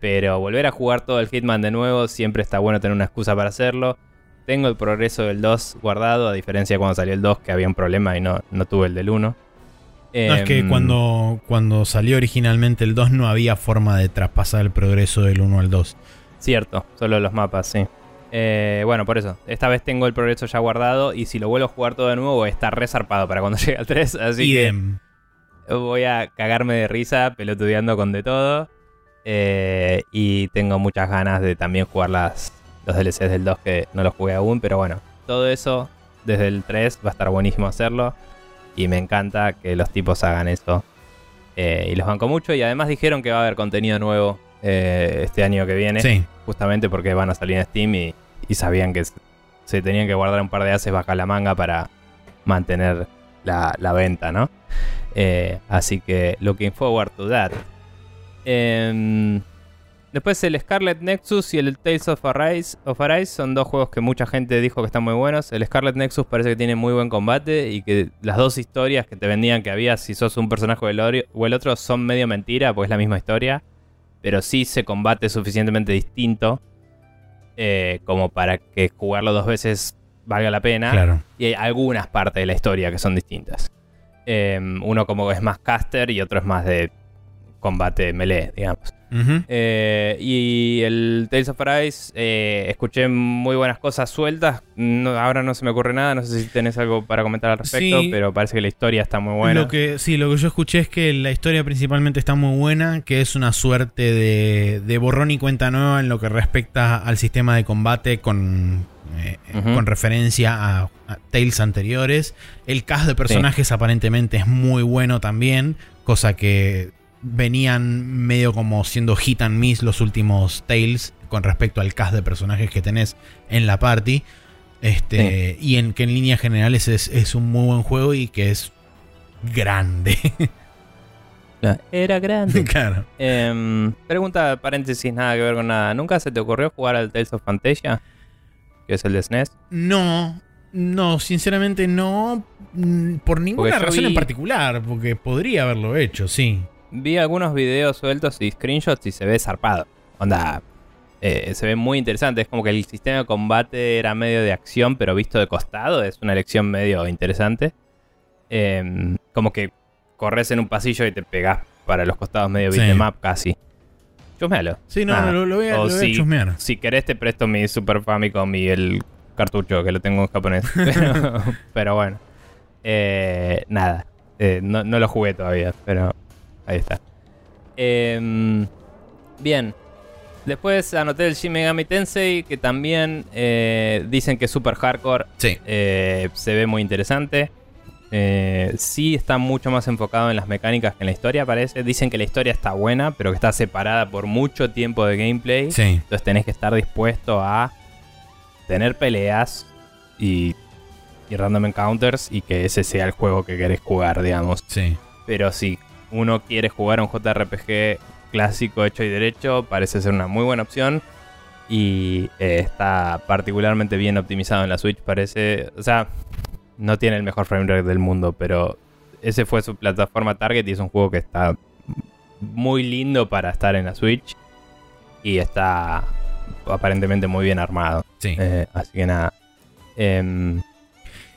S2: Pero volver a jugar todo el Hitman de nuevo, siempre está bueno tener una excusa para hacerlo. Tengo el progreso del 2 guardado, a diferencia de cuando salió el 2, que había un problema y no, no tuve el del 1.
S1: No, es que
S2: Em,
S1: cuando, cuando salió originalmente el 2 no había forma de traspasar el progreso del 1 al 2.
S2: Cierto, solo los mapas, sí. Eh, bueno, por eso. Esta vez tengo el progreso ya guardado y si lo vuelvo a jugar todo de nuevo estar resarpado para cuando llegue al 3. Así
S1: Idem.
S2: que voy a cagarme de risa pelotudeando con de todo. Eh, y tengo muchas ganas de también jugar las, los DLCs del 2 que no los jugué aún. Pero bueno, todo eso desde el 3 va a estar buenísimo hacerlo. Y me encanta que los tipos hagan eso. Eh, y los banco mucho. Y además dijeron que va a haber contenido nuevo eh, este año que viene
S1: Sí.
S2: justamente porque van a salir en Steam y, y sabían que se- se tenían que guardar un par de haces bajo la manga para mantener la, venta, ¿no? Eh, así que looking forward to that. Em, después el Scarlet Nexus y el Tales of Arise, of Arise son dos juegos que mucha gente dijo que están muy buenos. El Scarlet Nexus parece que tiene muy buen combate y que las dos historias que te vendían que había si sos un personaje o el, otro son medio mentira, porque es la misma historia pero sí se combate suficientemente distinto eh, como para que jugarlo dos veces valga la pena.
S1: Claro.
S2: Y hay algunas partes de la historia que son distintas. Eh, uno como es más caster y otro es más de combate melee, digamos. Eh, y el Tales of Arise, eh, escuché muy buenas cosas sueltas. No- ahora no se me ocurre nada, no sé si tenés algo para comentar al respecto,
S1: Sí.
S2: pero parece que la historia está muy buena.
S1: Lo que, sí, lo que yo escuché es que la historia principalmente está muy buena, que es una suerte de, de borrón y cuenta nueva en lo que respecta al sistema de combate con, eh, con referencia a, a Tales anteriores. El cast de personajes aparentemente es muy bueno también, cosa que venían medio como siendo hit and miss los últimos Tales con respecto al cast de personajes que tenés en la party. Este, Y en que en líneas generales es, es un muy buen juego y que es grande.
S2: Era grande.
S1: claro.
S2: Em, pregunta, paréntesis, nada que ver con nada. ¿Nunca se te ocurrió jugar al Tales of Fantasia? Que es el de SNES.
S1: No, No, sinceramente no. mm, Por ninguna razón en particular, porque podría haberlo hecho, sí.
S2: Vi algunos videos sueltos y screenshots y se ve zarpado. Onda, eh, se ve muy interesante. Es como que el sistema de combate era medio de acción, pero visto de costado. Es una elección medio interesante. Eh, como que corres en un pasillo y te pegas para los costados medio
S1: Sí.
S2: beat'em up casi. Chusmealo.
S1: Sí, no, lo, lo voy a,
S2: O
S1: lo voy a
S2: si-
S1: chusmear.
S2: Si querés te presto mi Super Famicom y el cartucho que lo tengo en japonés. pero, pero bueno. Eh, nada. Eh, no, no lo jugué todavía, pero ahí está. Em, bien. Después anoté el Shin Megami Tensei, que también eh, dicen que es super hardcore.
S1: Sí.
S2: Eh, se ve muy interesante. Eh, sí está mucho más enfocado en las mecánicas que en la historia, parece. Dicen que la historia está buena, pero que está separada por mucho tiempo de gameplay.
S1: Sí.
S2: Entonces tenés que estar dispuesto a tener peleas y, y random encounters y que ese sea el juego que querés jugar, digamos.
S1: Sí.
S2: Pero si uno quiere jugar un JRPG clásico hecho y derecho, parece ser una muy buena opción. Y eh, está particularmente bien optimizado en la Switch, parece. O sea, no tiene el mejor framerate del mundo, pero ese fue su plataforma target y es un juego que está muy lindo para estar en la Switch. Y está aparentemente muy bien armado.
S1: Sí.
S2: Eh, así que nada. Em,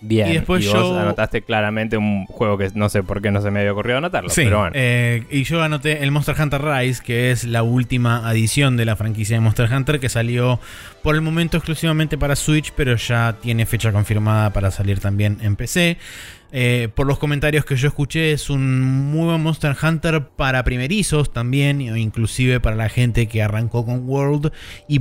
S2: bien.
S1: Y después
S2: vos
S1: yo-
S2: anotaste claramente un juego que no sé por qué no se me había ocurrido anotarlo.
S1: Sí,
S2: pero bueno.
S1: eh, y yo anoté el Monster Hunter Rise, que es la última adición de la franquicia de Monster Hunter, que salió por el momento exclusivamente para Switch, pero ya tiene fecha confirmada para salir también en PC. Eh, por los comentarios que yo escuché, es un muy buen Monster Hunter para primerizos también, o inclusive para la gente que arrancó con World y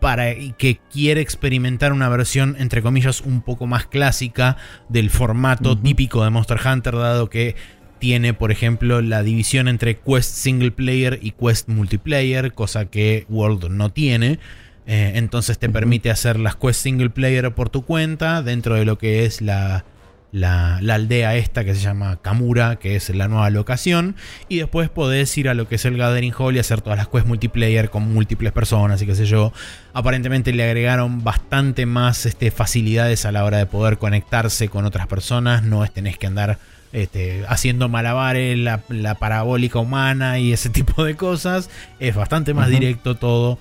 S1: para que quiere experimentar una versión entre comillas un poco más clásica del formato típico de Monster Hunter, dado que tiene, por ejemplo, la división entre Quest Single Player y Quest Multiplayer, cosa que World no tiene. Eh, entonces te permite hacer las Quest Single Player por tu cuenta dentro de lo que es la, la, la aldea esta que se llama Kamura, que es la nueva locación. Y después podés ir a lo que es el Gathering Hall y hacer todas las quests multiplayer con múltiples personas y qué sé yo. Aparentemente le agregaron bastante más este, facilidades a la hora de poder conectarse con otras personas. No es tenés que andar este, haciendo malabares, la, la parabólica humana y ese tipo de cosas. Es bastante más directo todo.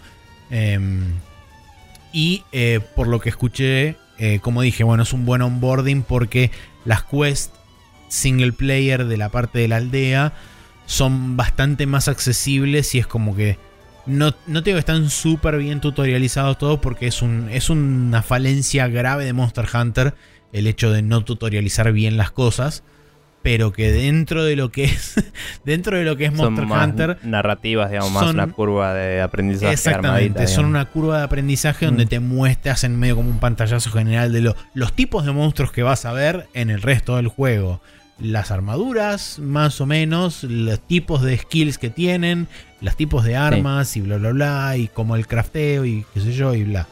S1: Em, y eh, por lo que escuché, eh, como dije, bueno, es un buen onboarding porque las quests single player de la parte de la aldea son bastante más accesibles y es como que no, no te digo que están súper bien tutorializados todos porque es, un, es una falencia grave de Monster Hunter el hecho de no tutorializar bien las cosas. Pero que dentro de lo que es dentro de lo que es
S2: son
S1: Monster
S2: más
S1: Hunter
S2: narrativas, digamos, más
S1: son-
S2: una curva de aprendizaje
S1: Exactamente, son una curva de aprendizaje donde
S2: Mm.
S1: te muestras en medio como un pantallazo general de lo- los tipos de monstruos que vas a ver en el resto del juego. Las armaduras, más o menos, los tipos de skills que tienen, los tipos de armas y bla bla bla, y como el crafteo y qué sé yo y bla.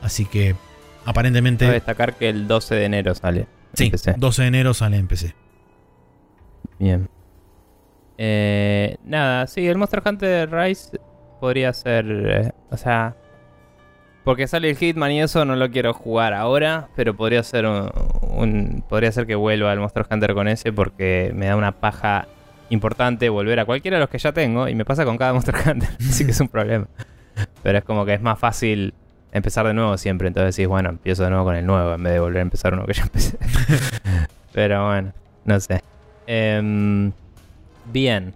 S1: Así que aparentemente,
S2: Cabe destacar que el 12 de enero sale.
S1: sí,
S2: en PC.
S1: 12 de enero sale en PC.
S2: Bien. Eh, nada, sí, el Monster Hunter Rise podría ser. eh, o sea. Porque sale el Hitman y eso no lo quiero jugar ahora. Pero podría ser un, un- Podría ser que vuelva al Monster Hunter con ese. Porque me da una paja importante volver a cualquiera de los que ya tengo. Y me pasa con cada Monster Hunter. Así que es un problema. Pero es como que es más fácil empezar de nuevo siempre. Entonces decís, bueno, empiezo de nuevo con el nuevo. En vez de volver a empezar uno que ya empecé. Pero bueno, no sé. Em, bien.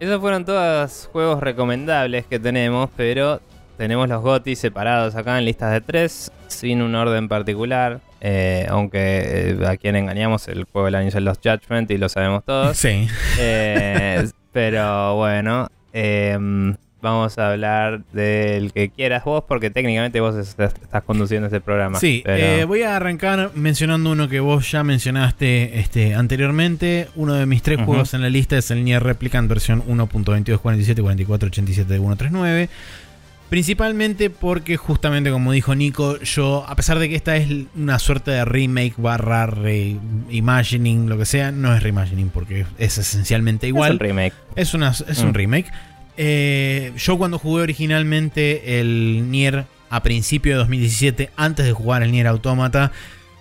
S2: Esos fueron todos juegos recomendables que tenemos, pero tenemos los GOTY separados acá en listas de tres, sin un orden particular. Eh, aunque eh, a quien engañamos, el juego del año es el Lost Judgment y lo sabemos todos.
S1: Sí.
S2: Eh, pero bueno, em, vamos a hablar del que quieras vos, porque técnicamente vos estás, estás conduciendo este programa.
S1: Sí,
S2: pero-
S1: eh, voy a arrancar mencionando uno que vos ya mencionaste este, anteriormente. Uno de mis tres juegos en la lista es el Nier Replicant versión 1.22474487 de 139. Principalmente porque justamente como dijo Nico, yo, a pesar de que esta es una suerte de remake barra reimagining, lo que sea, no es reimagining porque es esencialmente
S2: Es
S1: igual.
S2: el remake.
S1: Es, una, es un
S2: Mm.
S1: remake. Eh, yo cuando jugué originalmente el Nier a principio de 2017, antes de jugar el Nier Automata.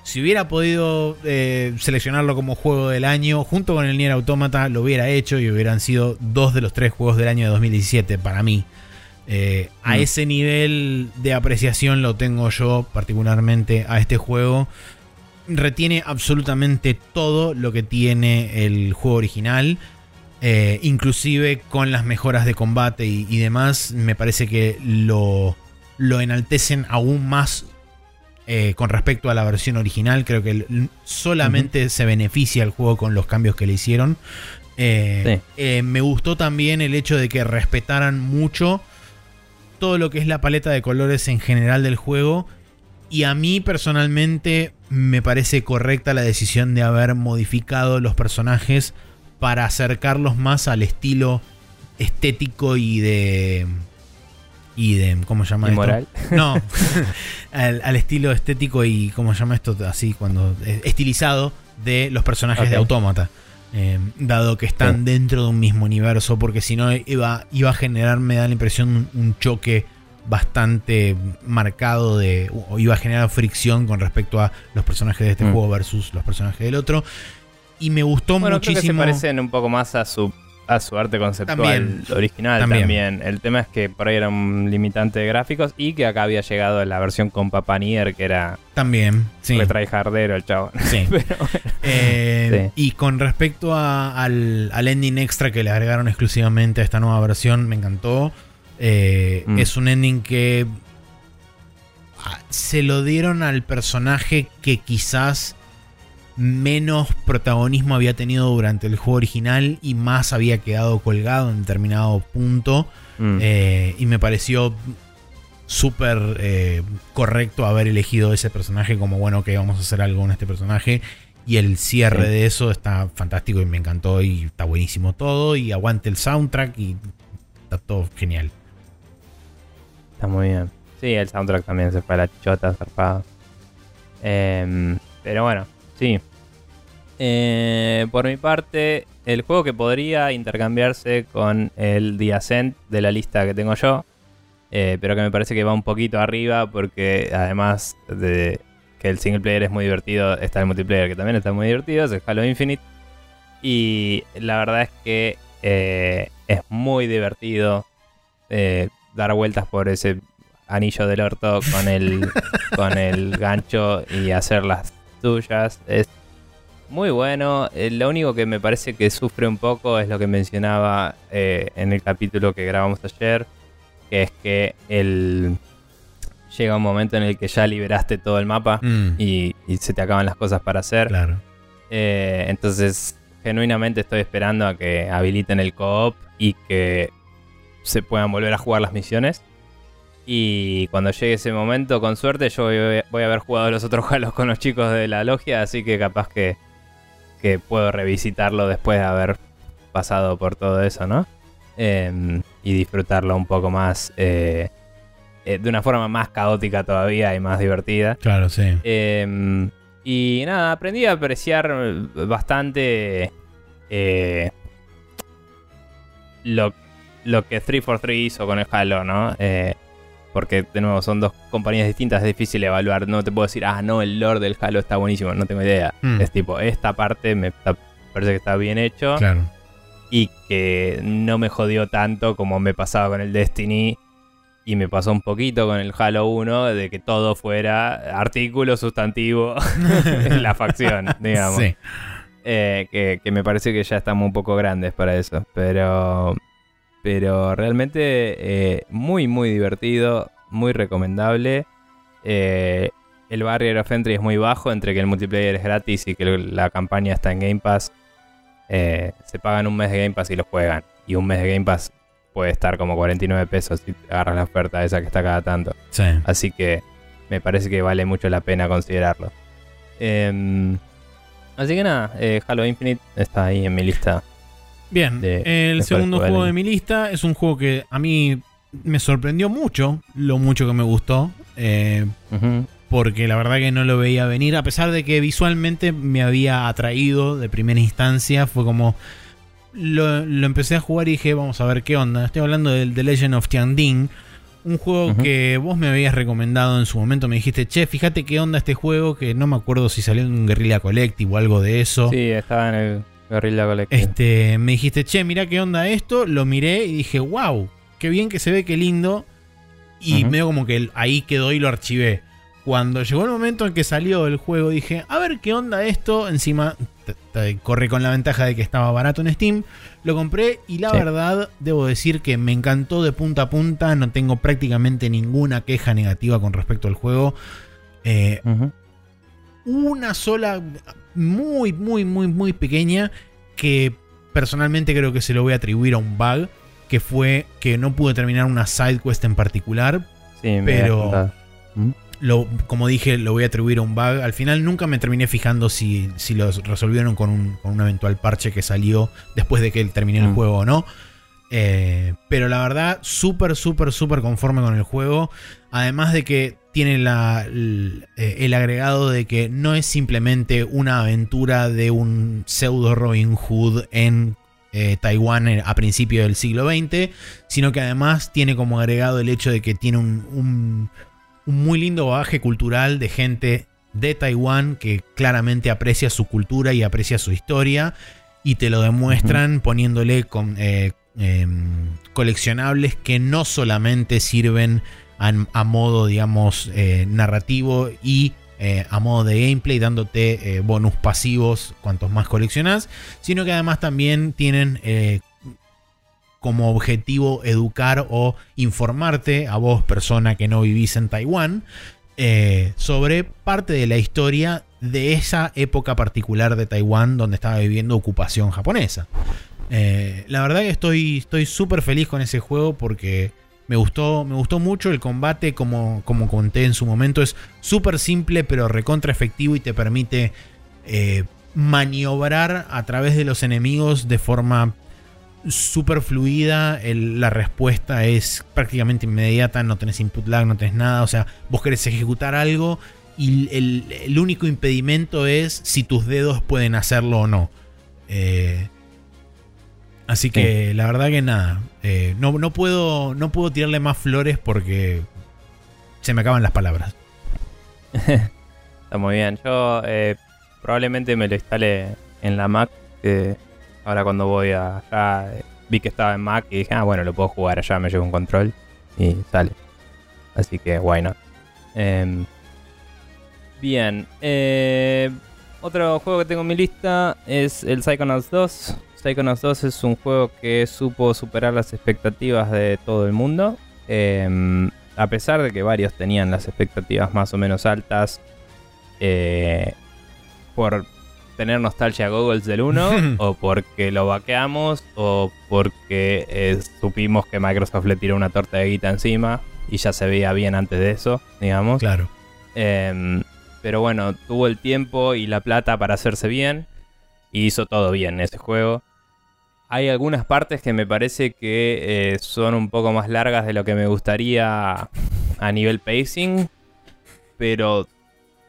S1: Si hubiera podido eh, seleccionarlo como juego del año, junto con el Nier Automata, lo hubiera hecho y hubieran sido dos de los tres juegos del año de 2017 para mí. Eh, a
S2: Mm.
S1: ese nivel de apreciación lo tengo yo particularmente a este juego. Retiene absolutamente todo lo que tiene el juego original. Eh, inclusive con las mejoras de combate y, y demás. Me parece que lo, lo enaltecen aún más eh, con respecto a la versión original. Creo que solamente se beneficia el juego con los cambios que le hicieron. Eh, eh, me gustó también el hecho de que respetaran mucho todo lo que es la paleta de colores en general del juego. Y a mí personalmente me parece correcta la decisión de haber modificado los personajes para acercarlos más al estilo estético y de... Y de... ¿Cómo se llama
S2: ¿Y
S1: esto?
S2: moral?
S1: No, al, al estilo estético y, ¿cómo se llama esto? Así, cuando. eh, estilizado de los personajes de. Autómata. Eh, dado que están
S2: Sí.
S1: dentro de un mismo universo, porque si no iba, iba a generar, me da la impresión, un, un choque bastante marcado de. o iba a generar fricción con respecto a los personajes de este
S2: Mm.
S1: juego versus los personajes del otro. Y me gustó
S2: Bueno, creo que se
S1: muchísimo.
S2: parecen un poco más a su a su arte conceptual
S1: También.
S2: original
S1: También.
S2: también. El tema es que por ahí era un limitante de gráficos y que acá había llegado la versión con Papa Nier, que era
S1: También, sí.
S2: retryhardero el chavo.
S1: sí.
S2: Pero bueno.
S1: Eh, Y con respecto a- al, al ending extra que le agregaron exclusivamente a esta nueva versión, me encantó. Eh,
S2: Mm.
S1: Es un ending que ah, se lo dieron al personaje que quizás menos protagonismo había tenido durante el juego original y más había quedado colgado en determinado punto.
S2: Mm.
S1: Eh, y me pareció súper eh, correcto haber elegido ese personaje como bueno que vamos a hacer algo con este personaje y el cierre
S2: Sí.
S1: de eso está fantástico y me encantó y está buenísimo todo y aguante el soundtrack y está todo genial
S2: Está muy bien. Sí, el soundtrack también se fue a la chota, zarpado. Em, pero bueno, sí. Eh, por mi parte, el juego que podría intercambiarse con el The Ascent de la lista que tengo yo, eh, pero que me parece que va un poquito arriba porque además de que el single player es muy divertido, está el multiplayer que también está muy divertido, es el Halo Infinite. Y la verdad es que eh, es muy divertido dar vueltas por ese anillo del orto con el, con el gancho y hacer las tuyas. Es muy bueno. Eh, lo único que me parece que sufre un poco es lo que mencionaba eh, en el capítulo que grabamos ayer, que es que el... llega un momento en el que ya liberaste todo el mapa
S1: Mm,
S2: y, y se te acaban las cosas para hacer.
S1: claro
S2: Eh, entonces, genuinamente estoy esperando a que habiliten el co-op y que se puedan volver a jugar las misiones. Y cuando llegue ese momento, con suerte, yo voy, voy a haber jugado los otros Halos con los chicos de la logia, así que capaz que, que puedo revisitarlo después de haber pasado por todo eso, ¿no? Em, y disfrutarlo un poco más, eh, eh, de una forma más caótica todavía y más divertida.
S1: claro sí
S2: Eh, y nada, aprendí a apreciar bastante eh, lo, lo que 343 hizo con el Halo, ¿no? Porque, de nuevo, son dos compañías distintas, es difícil evaluar. No te puedo decir, ah, no, el lore del Halo está buenísimo, no tengo idea.
S1: Mm.
S2: Es tipo, esta parte me está- parece que está bien hecho
S1: claro
S2: y que no me jodió tanto como me pasaba con el Destiny y me pasó un poquito con el Halo 1 de que todo fuera artículo sustantivo en la facción, digamos.
S1: sí
S2: Eh, que, que me parece que ya estamos un poco grandes para eso, pero pero realmente eh, muy muy divertido, muy recomendable. Eh, el barrier of entry es muy bajo entre que el multiplayer es gratis y que la campaña está en Game Pass. Eh, se pagan un mes de Game Pass y lo juegan. Y un mes de Game Pass puede estar como 49 pesos si agarras la oferta esa que está cada tanto.
S1: sí
S2: Así que me parece que vale mucho la pena considerarlo. Em, así que nada, eh, Halo Infinite está ahí en mi lista.
S1: Bien,
S2: de-
S1: el
S2: de
S1: segundo juego de mi lista es un juego que a mí me sorprendió mucho, lo mucho que me gustó, eh, porque la verdad que no lo veía venir, a pesar de que visualmente me había atraído de primera instancia, fue como... Lo, lo empecé a jugar y dije, vamos a ver qué onda. Estoy hablando del The Legend of Tianding, Un juego que vos me habías recomendado en su momento. Me dijiste, che, fíjate qué onda este juego. Que no me acuerdo si salió en un Guerrilla Collective o algo de eso.
S2: Sí, estaba en el Guerrilla Collective.
S1: Este, me dijiste, che, mira qué onda esto. Lo miré y dije, wow, qué bien que se ve, qué lindo. Y medio como que ahí quedó y lo archivé. Cuando llegó el momento en que salió el juego, dije, a ver qué onda esto. Encima, corre con la ventaja de que estaba barato en Steam. Lo compré y la verdad, debo decir que me encantó de punta a punta. No tengo prácticamente ninguna queja negativa con respecto al juego. Eh, una sola, muy, muy, muy, muy pequeña, que personalmente creo que se lo voy a atribuir a un bug. Que fue que no pude terminar una side quest en particular.
S2: Sí,
S1: pero como dije, lo voy a atribuir a un bug. Al final nunca me terminé fijando si, si lo resolvieron con un, con un, eventual parche que salió después de que terminé el mm. juego o no. Eh, pero la verdad, súper, súper, súper conforme con el juego. Además de que tiene la, el, eh, agregado de que no es simplemente una aventura de un pseudo Robin Hood en eh, Taiwán a principios del siglo XX, sino que además tiene como agregado el hecho de que tiene un un muy lindo bagaje cultural de gente de Taiwán que claramente aprecia su cultura y aprecia su historia y te lo demuestran poniéndole con, eh, em, coleccionables que no solamente sirven a, modo, digamos, eh, narrativo y eh, a modo de gameplay, dándote bonus pasivos cuantos más coleccionas, sino que además también tienen como objetivo educar o informarte a vos, persona que no vivís en Taiwán, eh, sobre parte de la historia de esa época particular de Taiwán donde estaba viviendo ocupación japonesa. Eh, la verdad que estoy súper feliz con ese juego porque me gustó, me gustó mucho el combate, como, como conté en su momento. Es súper simple pero recontra efectivo y te permite eh, maniobrar a través de los enemigos de forma súper fluida, la respuesta es prácticamente inmediata, no tenés input lag, no tenés nada, o sea, vos querés ejecutar algo y el, único impedimento es si tus dedos pueden hacerlo o no. Eh, así que la verdad que nada, eh, no, no, puedo, no puedo tirarle más flores porque se me acaban las palabras.
S2: Está muy bien, yo eh, probablemente me lo instale en la Mac. Ahora cuando voy allá, vi que estaba en Mac y dije, ah, bueno, lo puedo jugar allá, me llevo un control y sale. Así que, bueno. Em, bien. Eh, otro juego que tengo en mi lista es el Psychonauts 2. Psychonauts 2 es un juego que supo superar las expectativas de todo el mundo. Em, a pesar de que varios tenían las expectativas más o menos altas. Eh, por tener nostalgia Googles del 1, o porque lo vaqueamos, o porque eh, supimos que Microsoft le tiró una torta de guita encima y ya se veía bien antes de eso, digamos.
S1: Claro.
S2: Em, pero bueno, tuvo el tiempo y la plata para hacerse bien y hizo todo bien ese juego. Hay algunas partes que me parece que eh, son un poco más largas de lo que me gustaría a nivel pacing, pero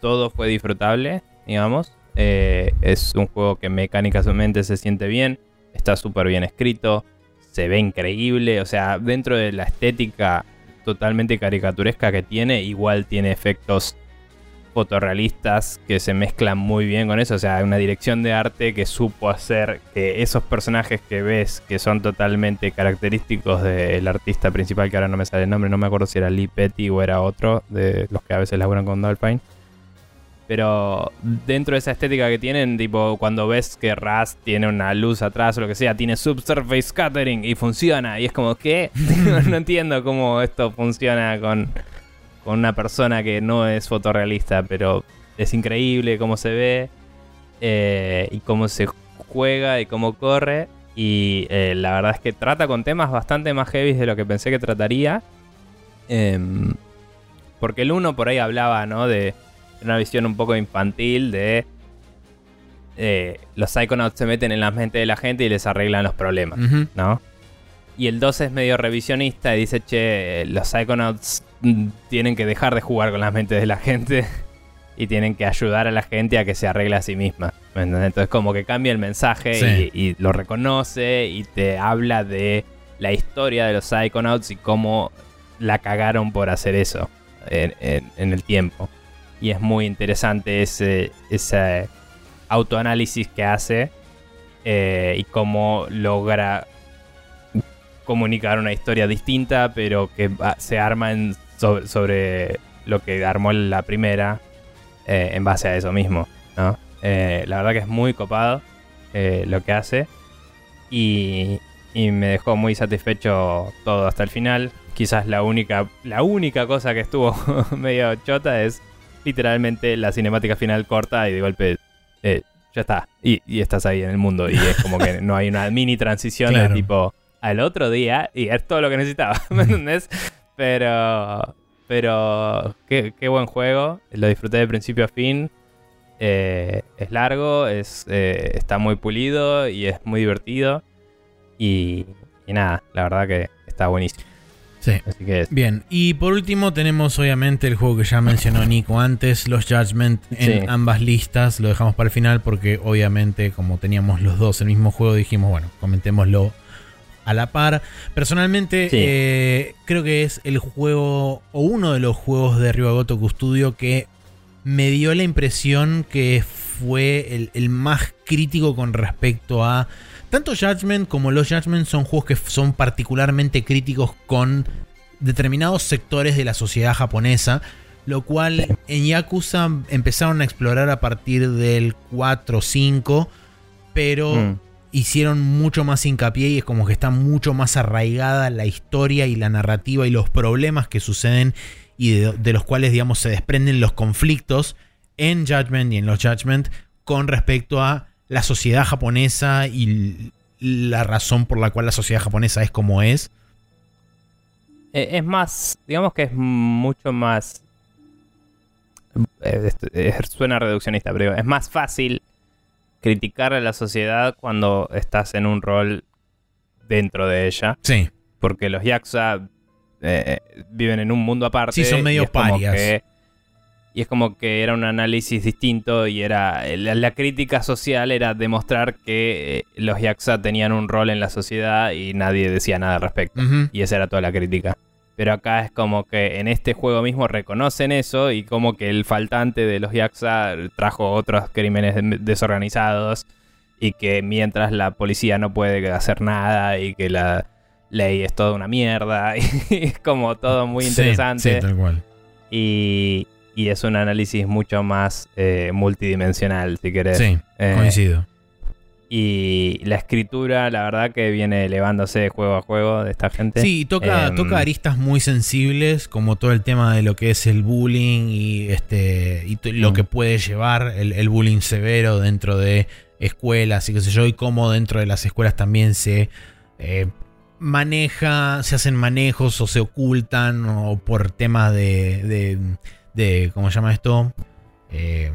S2: todo fue disfrutable, digamos. Eh, es un juego que mecánicamente se siente bien, está súper bien escrito, se ve increíble, o sea, dentro de la estética totalmente caricaturesca que tiene, igual tiene efectos fotorrealistas que se mezclan muy bien con eso, o sea, una dirección de arte que supo hacer que esos personajes que ves, que son totalmente característicos del artista principal, que ahora no me sale el nombre, no me acuerdo si era Lee Petty o era otro, de los que a veces laburan con Dolphin pero dentro de esa estética que tienen, tipo cuando ves que Raz tiene una luz atrás o lo que sea, tiene subsurface scattering y funciona. Y es como, ¿qué? no entiendo cómo esto funciona con, con una persona que no es fotorrealista, pero es increíble cómo se ve eh, y cómo se juega y cómo corre. Y eh, la verdad es que trata con temas bastante más heavy de lo que pensé que trataría. Em, porque el uno por ahí hablaba, ¿no? De una visión un poco infantil de eh, los Psychonauts se meten en la mente de la gente y les arreglan los problemas, ¿no? Y el 2 es medio revisionista y dice, che, los Psychonauts mm, tienen que dejar de jugar con las mentes de la gente y tienen que ayudar a la gente a que se arregle a sí misma. Entonces como que cambia el mensaje y, y, lo reconoce y te habla de la historia de los Psychonauts y cómo la cagaron por hacer eso en, el tiempo. Y es muy interesante ese, ese autoanálisis que hace eh, y cómo logra comunicar una historia distinta, pero que se arma en, sobre, lo que armó la primera eh, en base a eso mismo. Eh, la verdad que es muy copado lo que hace y, y me dejó muy satisfecho todo hasta el final. Quizás la única, la única cosa que estuvo medio chota es literalmente la cinemática final corta y de golpe eh, ya está. Y, estás ahí en el mundo. Y es como que no hay una mini transición de tipo al otro día y es todo lo que necesitaba. ¿Me entendés? Pero. Pero. Qué, buen juego. Lo disfruté de principio a fin. Eh, es largo, es, eh, está muy pulido y es muy divertido. Y, nada, la verdad que está buenísimo.
S1: Sí. Así que Bien, y por último tenemos obviamente el juego que ya mencionó Nico antes, los Judgment en ambas listas. Lo dejamos para el final porque obviamente como teníamos los dos el mismo juego dijimos, bueno, comentémoslo a la par. Personalmente eh, creo que es el juego o uno de los juegos de Goto Studio que me dio la impresión que fue el, el más crítico con respecto a tanto Judgment como los Judgment son juegos que son particularmente críticos con determinados sectores de la sociedad japonesa, lo cual en Yakuza empezaron a explorar a partir del 4 o 5, pero mm. Hicieron mucho más hincapié y es como que está mucho más arraigada la historia y la narrativa y los problemas que suceden y de, los cuales, digamos, se desprenden los conflictos en Judgment y en los Judgment con respecto a la sociedad japonesa y la razón por la cual la sociedad japonesa es como es.
S2: Eh, es más, digamos que es mucho más... Eh, suena reduccionista, pero es más fácil criticar a la sociedad cuando estás en un rol dentro de ella.
S1: Sí.
S2: Porque los Yakuza eh, viven en un mundo aparte.
S1: Sí, son medio parias.
S2: Y es como que era un análisis distinto y era la, crítica social era demostrar que eh, los Yakuza tenían un rol en la sociedad y nadie decía nada al respecto. Y esa era toda la crítica. Pero acá es como que en este juego mismo reconocen eso y como que el faltante de los Yakuza trajo otros crímenes desorganizados y que mientras la policía no puede hacer nada y que la ley es toda una mierda y es como todo muy interesante.
S1: Sí, tal cual.
S2: Y, y es un análisis mucho más eh, multidimensional, si querés.
S1: Sí, eh, coincido.
S2: Y la escritura, la verdad que viene elevándose juego a juego de esta gente.
S1: Sí, toca, em, toca aristas muy sensibles, como todo el tema de lo que es el bullying y este y lo mm. que puede llevar el, bullying severo dentro de escuelas y qué sé yo, y cómo dentro de las escuelas también se eh, maneja, se hacen manejos o se ocultan o por temas de de, ¿cómo se llama esto? Em,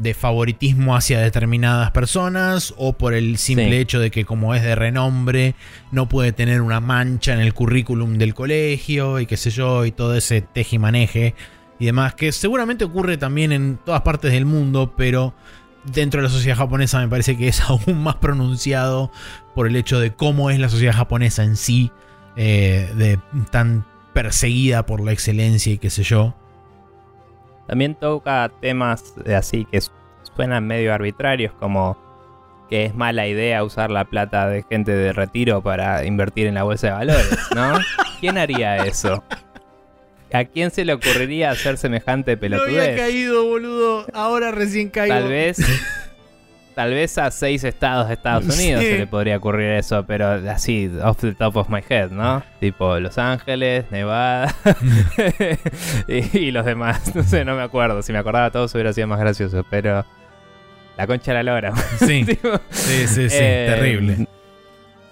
S1: de favoritismo hacia determinadas personas o por el simple hecho de que como es de renombre no puede tener una mancha en el currículum del colegio y qué sé yo y todo ese tejimaneje y demás que seguramente ocurre también en todas partes del mundo pero dentro de la sociedad japonesa me parece que es aún más pronunciado por el hecho de cómo es la sociedad japonesa en sí eh, de tan perseguida por la excelencia y qué sé yo
S2: también toca temas así que suenan medio arbitrarios, como que es mala idea usar la plata de gente de retiro para invertir en la bolsa de valores, ¿no? ¿Quién haría eso? ¿A quién se le ocurriría hacer semejante pelotudez?
S1: No había caído, boludo. Ahora recién caído.
S2: Tal vez Tal vez a seis estados de Estados Unidos se le podría ocurrir eso, pero así, off the top of my head, ¿no? Tipo Los Ángeles, Nevada y, los demás. No sé, no me acuerdo. Si me acordaba todos hubiera sido más gracioso, pero la concha de la lora.
S1: Sí, sí, sí, sí, eh, terrible.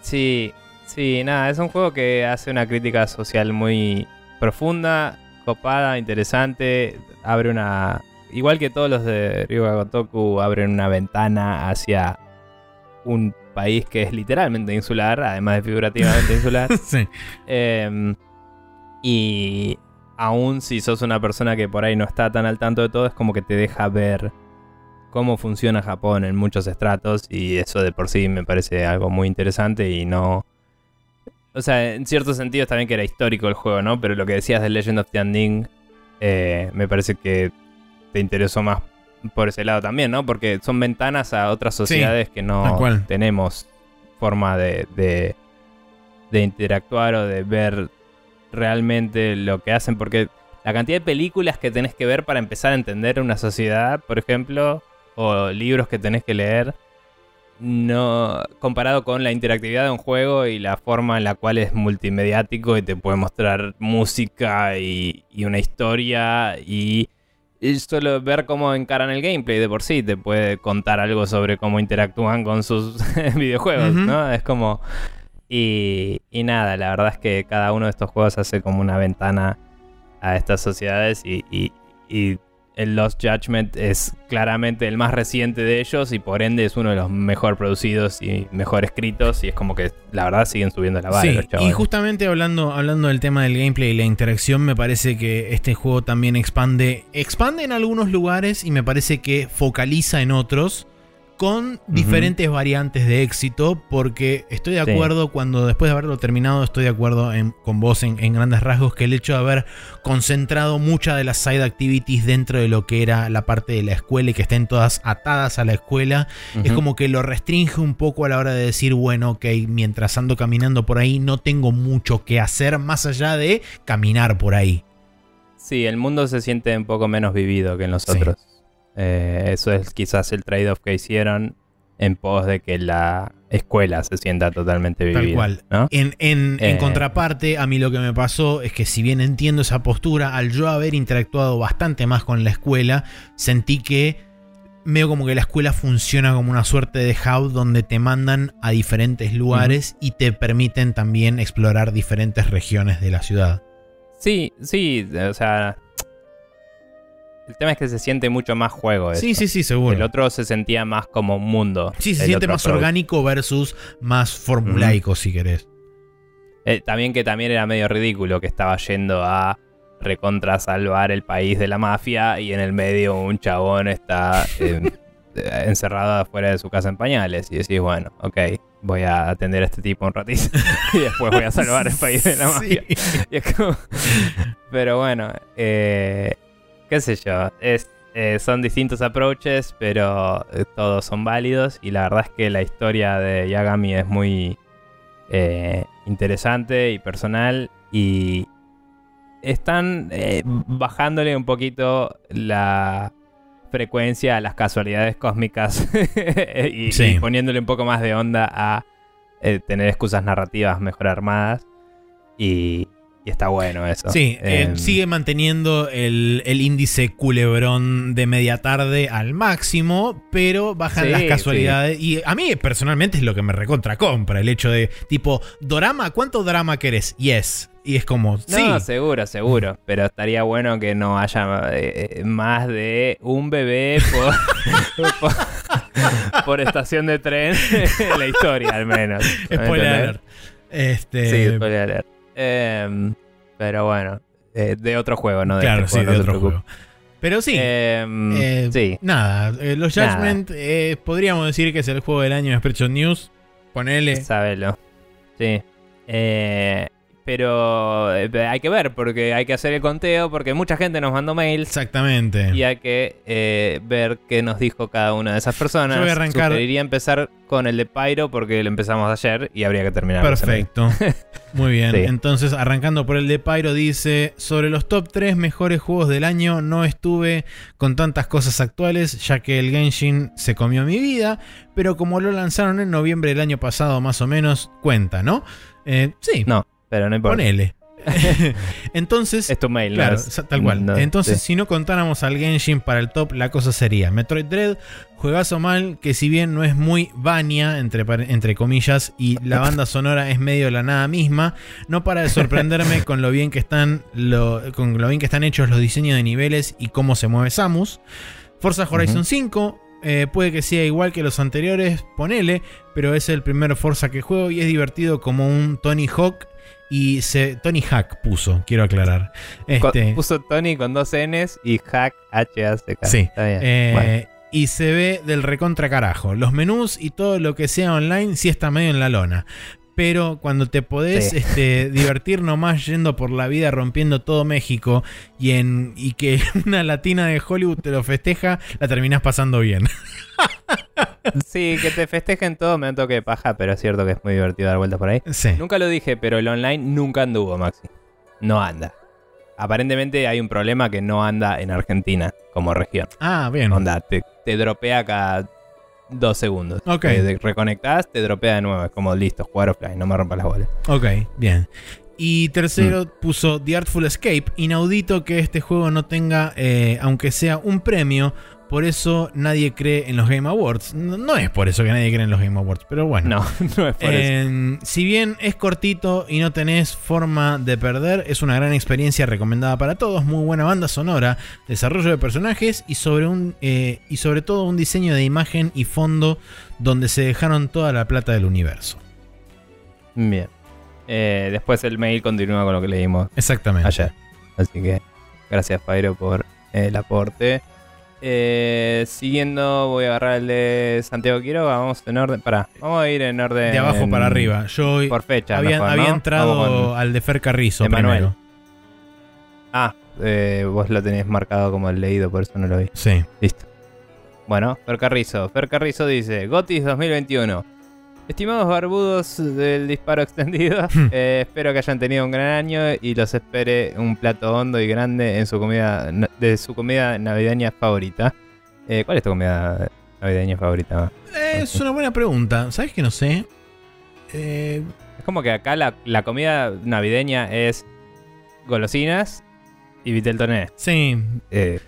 S2: Sí, sí, nada, es un juego que hace una crítica social muy profunda, copada, interesante, abre una igual que todos los de Ryuga Gotoku, abren una ventana hacia un país que es literalmente insular, además de figurativamente insular.
S1: sí.
S2: Em, y aún si sos una persona que por ahí no está tan al tanto de todo, es como que te deja ver cómo funciona Japón en muchos estratos y eso de por sí me parece algo muy interesante y no... o sea, en ciertos sentidos también que era histórico el juego, ¿no? Pero lo que decías de Legend of the Undying, eh, me parece que te interesó más por ese lado también, ¿no? Porque son ventanas a otras sociedades que no tenemos forma de, de, de interactuar o de ver realmente lo que hacen, porque la cantidad de películas que tenés que ver para empezar a entender una sociedad, por ejemplo, o libros que tenés que leer, no comparado con la interactividad de un juego y la forma en la cual es multimediático y te puede mostrar música y, una historia y, solo ver cómo encaran el gameplay de por sí te puede contar algo sobre cómo interactúan con sus videojuegos, ¿no? Es como... Y, y nada, la verdad es que cada uno de estos juegos hace como una ventana a estas sociedades y, y el Lost Judgment es claramente el más reciente de ellos y por ende es uno de los mejor producidos y mejor escritos y es como que la verdad siguen subiendo la vara.
S1: Sí, y justamente hablando, hablando del tema del gameplay y la interacción, me parece que este juego también expande, expande en algunos lugares y me parece que focaliza en otros con diferentes variantes de éxito, porque estoy de acuerdo cuando después de haberlo terminado, estoy de acuerdo con vos en, grandes rasgos que el hecho de haber concentrado muchas de las side activities dentro de lo que era la parte de la escuela y que estén todas atadas a la escuela, es como que lo restringe un poco a la hora de decir, bueno, ok, mientras ando caminando por ahí no tengo mucho que hacer más allá de caminar por ahí.
S2: Sí, el mundo se siente un poco menos vivido que en los otros. Eh, eso es quizás el trade-off que hicieron en pos de que la escuela se sienta totalmente vivida. Tal cual.
S1: En, eh. contraparte, a mí lo que me pasó es que si bien entiendo esa postura, al yo haber interactuado bastante más con la escuela, sentí que veo como que la escuela funciona como una suerte de hub donde te mandan a diferentes lugares y te permiten también explorar diferentes regiones de la ciudad.
S2: Sí, sí, o sea, el tema es que se siente mucho más juego.
S1: Sí, sí, sí, seguro.
S2: El otro se sentía más como un mundo.
S1: Sí, se siente más orgánico versus más formulaico, si querés.
S2: Eh, también que también era medio ridículo que estaba yendo a recontra salvar el país de la mafia y en el medio un chabón está eh, encerrado afuera de su casa en pañales y decís, bueno, ok, voy a atender a este tipo un ratito y después voy a salvar el país de la mafia. Pero bueno, eh, qué sé yo, es, eh, son distintos approaches, pero eh, todos son válidos y la verdad es que la historia de Yagami es muy eh, interesante y personal y están bajándole un poquito la frecuencia a las casualidades cósmicas y, poniéndole un poco más de onda a tener excusas narrativas mejor armadas y, está bueno eso.
S1: Sí, eh, em, sigue manteniendo el, índice culebrón de media tarde al máximo, pero bajan las casualidades. Y a mí personalmente es lo que me recontra compra. El hecho de, tipo, Dorama, ¿cuánto drama querés? Yes. Y es como,
S2: no, seguro, seguro. Pero estaría bueno que no haya eh, más de un bebé por, por, estación de tren en la historia, al menos.
S1: Spoiler Este...
S2: Sí, spoiler Em, pero bueno, eh, de otro juego, ¿no?
S1: claro, este sí, de otro juego. Pero sí, em, eh, sí. Nada, eh, los Judgment podríamos decir que es el juego del año de Spreadshot News. Ponele.
S2: Sabelo. Sí. Eh, pero eh, hay que ver, porque hay que hacer el conteo, porque mucha gente nos mandó mails.
S1: Exactamente.
S2: Y hay que eh, ver qué nos dijo cada una de esas personas. Yo
S1: voy a arrancar.
S2: Sugeriría empezar con el de Pyro, porque lo empezamos ayer y habría que terminar.
S1: Perfecto. Muy bien. Entonces, arrancando por el de Pyro, dice: Sobre los top 3 mejores juegos del año, no estuve con tantas cosas actuales, ya que el Genshin se comió mi vida, pero como lo lanzaron en noviembre del año pasado, más o menos, cuenta, ¿no?
S2: Eh, sí. No. Pero no importa.
S1: Ponele. Entonces,
S2: es tu mail,
S1: claro, tal cual. Entonces, si no contáramos al Genshin para el top, la cosa sería Metroid Dread, juegazo mal, que si bien no es muy Vania, entre, entre comillas, y la banda sonora es medio la nada misma, no para de sorprenderme con lo bien que están, con lo bien que están hechos los diseños de niveles y cómo se mueve Samus. Forza Horizon 5, eh, puede que sea igual que los anteriores, ponele, pero es el primer Forza que juego y es divertido como un Tony Hawk y se, Tony Hack puso, quiero aclarar.
S2: Este, puso Tony con dos Ns y Hack H-A-C-K.
S1: Sí. Está bien. Eh, y se ve del recontra carajo. Los menús y todo lo que sea online sí está medio en la lona. pero cuando te podés
S2: Sí.
S1: este, divertir nomás yendo por la vida rompiendo todo México y, en, y que una latina de Hollywood te lo festeja, la terminás pasando bien.
S2: Sí, que te festejen todo, me da un toque de paja, pero es cierto que es muy divertido dar vueltas por ahí.
S1: Sí.
S2: Nunca lo dije, pero el online nunca anduvo, Maxi. No anda. Aparentemente hay un problema que no anda en Argentina como región.
S1: Ah, bien.
S2: Onda, te, te dropea cada dos segundos.
S1: Ok.
S2: Te reconectás, te dropea de nuevo. Es como listo, jugar offline, no me rompas las bolas.
S1: Ok, bien. Y tercero
S2: Mm.
S1: puso The Artful Escape. Inaudito que este juego no tenga, eh, aunque sea un premio. Por eso nadie cree en los Game Awards. No, no es por eso que nadie cree en los Game Awards, pero bueno.
S2: No, no es por eso.
S1: Eh, si bien es cortito y no tenés forma de perder, es una gran experiencia recomendada para todos. Muy buena banda sonora, desarrollo de personajes y sobre, un, eh, y sobre todo un diseño de imagen y fondo donde se dejaron toda la plata del universo.
S2: Bien. Eh, después el mail continúa con lo que leímos
S1: Exactamente.
S2: ayer. Así que gracias, Pairo, por el aporte. Eh, siguiendo, voy a agarrar el de Santiago Quiroga. Vamos en orden. Pará, vamos a ir en orden.
S1: De abajo para arriba. Yo
S2: Por fecha.
S1: había,
S2: mejor,
S1: había
S2: ¿no?
S1: entrado al de Fer Carrizo primero.
S2: Ah, eh, vos lo tenés marcado como el leído, por eso no lo vi.
S1: Sí.
S2: Listo. Bueno, Fer Carrizo. Fer Carrizo dice: Gotis 2021. Estimados barbudos del disparo extendido,
S1: Hmm.
S2: eh, espero que hayan tenido un gran año y los espere un plato hondo y grande en su comida de su comida navideña favorita. Eh, ¿Cuál es tu comida navideña favorita?
S1: Eh, es una buena pregunta. ¿Sabes que no sé? Eh,
S2: Es como que acá la, la comida navideña es golosinas y vitel toné.
S1: sí,
S2: Eh,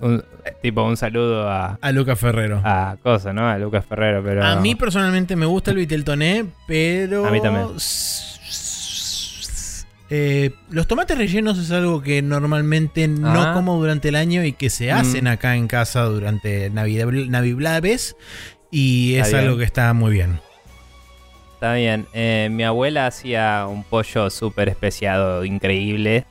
S2: un- tipo un saludo a,
S1: a Luca Ferrero.
S2: a Cosa, ¿no? A Lucas Ferrero, pero...
S1: A mí personalmente me gusta el Viteltoné, pero.
S2: A mí también.
S1: Eh, los tomates rellenos es algo que normalmente no
S2: Ah.
S1: como durante el año y que se hacen
S2: Mm.
S1: acá en casa durante Navidad, Navidades. Y es algo que está muy bien.
S2: Está bien. Eh, mi abuela hacía un pollo súper especiado, increíble.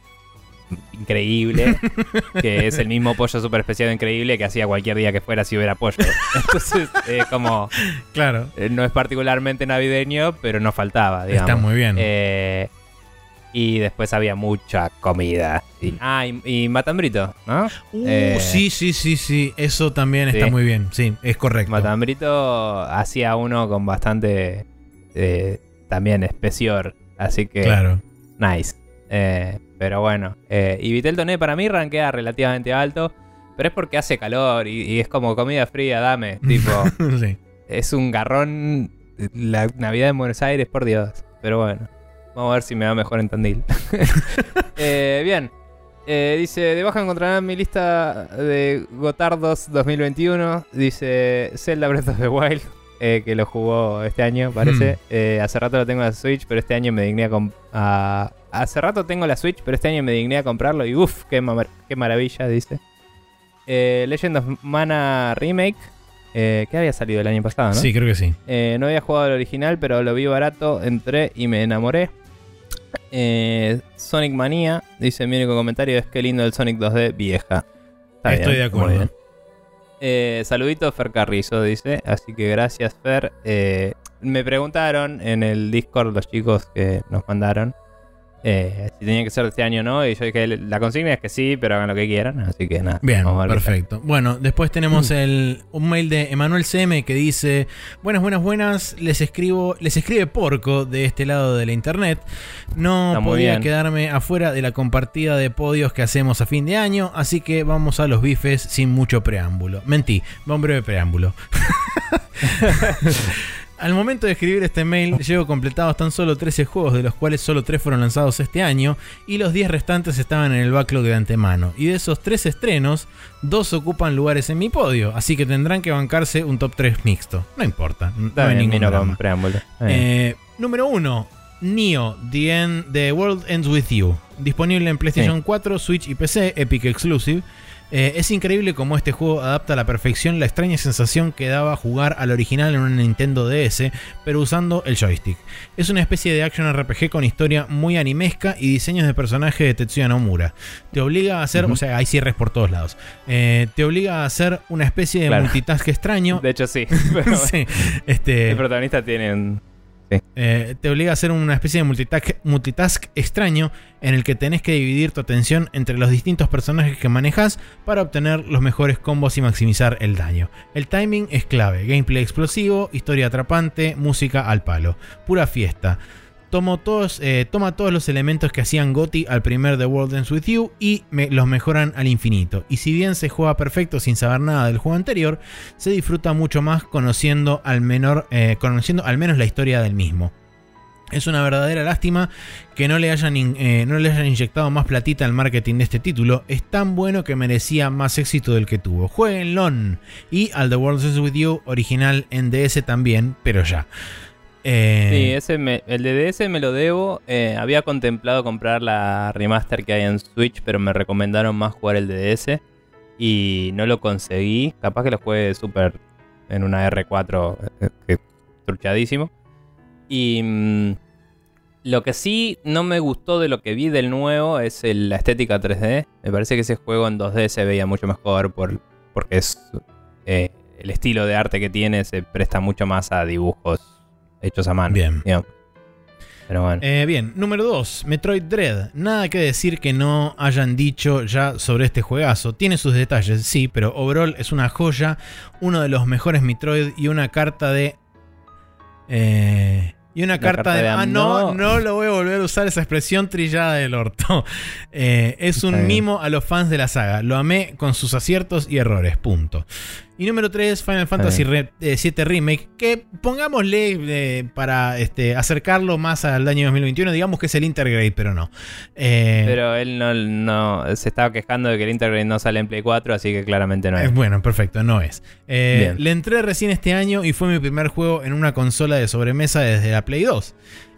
S2: Increíble. que es el mismo pollo súper especiado, increíble que hacía cualquier día que fuera si hubiera pollo. Entonces, eh, como...
S1: Claro,
S2: eh, no es particularmente navideño, pero no faltaba, digamos.
S1: está muy bien.
S2: Eh, y después había mucha comida. Sí. Ah, y, y matambrito, ¿no?
S1: Uh,
S2: eh,
S1: sí, sí, sí, sí. Eso también
S2: sí.
S1: está muy bien. Sí, es correcto.
S2: Matambrito hacía uno con bastante eh, también especior. Así que
S1: Claro.
S2: nice. Eh, pero bueno. eh, y Vitel Toné para mí rankea relativamente alto. Pero es porque hace calor y, y es como comida fría, dame. tipo,
S1: sí.
S2: es un garrón. La Navidad en Buenos Aires, por Dios. Pero bueno. Vamos a ver si me va mejor en Tandil. Eh, bien. Eh, dice, de baja encontrarán mi lista de Gotardos 2021. Dice Zelda Breath of the Wild, eh, que lo jugó este año, parece. Eh, hace rato lo tengo en la Switch, pero este año me digné a- Hace rato tengo la Switch, pero este año me digné a comprarlo y uff, qué, ma- qué maravilla, dice. Eh, Legend of Mana Remake, eh, que había salido el año pasado, ¿no?
S1: Sí, creo que sí.
S2: Eh, no había jugado el original, pero lo vi barato, entré y me enamoré. Sonic Manía, dice mi único comentario es que lindo el Sonic 2D vieja. Está
S1: Estoy
S2: bien,
S1: de acuerdo.
S2: Eh, saludito Fer Carrizo, dice. Así que gracias, Fer. Eh, me preguntaron en el Discord los chicos que nos mandaron eh, si tenía que ser de este año o no. Y yo dije, la consigna es que sí, pero hagan lo que quieran. Así que nada.
S1: Bien, perfecto. Bueno, después tenemos el, un mail de Emanuel CM que dice: Buenas, buenas, buenas. Les escribo, les escribe Porco de este lado de la internet. No
S2: Está
S1: podía quedarme afuera de la compartida de podios que hacemos a fin de año, así que vamos a los bifes sin mucho preámbulo. Mentí, va un breve preámbulo. Al momento de escribir este mail, llevo completados tan solo 13 juegos, de los cuales solo 3 fueron lanzados este año, y los 10 restantes estaban en el backlog de antemano. Y de esos 3 estrenos, 2 ocupan lugares en mi podio, así que tendrán que bancarse un top 3 mixto. No importa, no hay
S2: bien,
S1: ningún
S2: preámbulo.
S1: Eh, número 1. Neo, The, End, The World Ends With You. Disponible en PlayStation 4, Switch y PC, Epic Exclusive. Eh, es increíble cómo este juego adapta a la perfección la extraña sensación que daba jugar al original en un Nintendo DS, pero usando el joystick. Es una especie de action RPG con historia muy animesca y diseños de personaje de Tetsuya Nomura. Te obliga a hacer, o sea, hay cierres por todos lados. Eh, te obliga a hacer una especie de
S2: Claro.
S1: multitask extraño.
S2: De hecho, sí. Pero
S1: Sí, este,
S2: El protagonista tiene un,
S1: Eh, te obliga a hacer una especie de multitask, multitask, extraño en el que tenés que dividir tu atención entre los distintos personajes que manejas para obtener los mejores combos y maximizar el daño. El timing es clave, gameplay explosivo, historia atrapante, música al palo, pura fiesta eh, toma todos los elementos que hacían Gotti al primer The World Ends With You y los mejoran al infinito. Y si bien se juega perfecto sin saber nada del juego anterior, se disfruta mucho más conociendo al, eh, menos la historia del mismo. Es una verdadera lástima que no le, hayan, eh, no le hayan inyectado más platita al marketing de este título. Es tan bueno que merecía más éxito del que tuvo. Jueguenlo y al The World Ends With You original en DS también, pero ya.
S2: Eh, sí, ese el de DS me lo debo. Eh, había contemplado comprar la remaster que hay en Switch, pero me recomendaron más jugar el de DS. Y no lo conseguí. Capaz que lo juegue súper en una R4, eh, truchadísimo. Y mm, lo que sí no me gustó de lo que vi del nuevo es la estética 3D. Me parece que ese juego en 2D se veía mucho mejor por, porque es el estilo de arte que tiene se presta mucho más a dibujos hechos a mano.
S1: Bien. Pero bueno. Eh, bien, número 2, Metroid Dread. Nada que decir que no hayan dicho ya sobre este juegazo. Tiene sus detalles, sí, pero overall es una joya, uno de los mejores Metroid y una carta de... Eh, y una carta, de, Ah, no, no lo voy a volver a usar esa expresión trillada del orto. Eh, es un mimo a los fans de la saga. Lo amé con sus aciertos y errores. Punto. Y número 3, Final Fantasy VII eh, Remake, que pongámosle eh, para este, acercarlo más al año 2021, digamos que es el Intergrade, pero no.
S2: pero él no, se estaba quejando de que el Intergrade no sale en Play 4, así que claramente no es.
S1: bueno, perfecto, no es. le entré recién este año y fue mi primer juego en una consola de sobremesa desde la Play 2.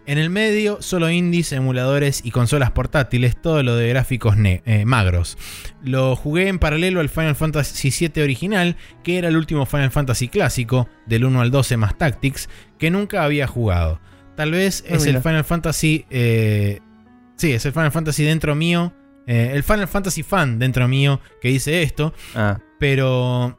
S1: En el medio, solo indies, emuladores y consolas portátiles, todo lo de gráficos eh, magros. Lo jugué en paralelo al Final Fantasy VII original, que era el último Final Fantasy clásico, del 1 al 12 más Tactics, que nunca había jugado. Tal vez ah, es el Final Fantasy. Eh, sí, es el Final Fantasy dentro mío. Eh, el Final Fantasy fan dentro mío que dice esto. Ah. Pero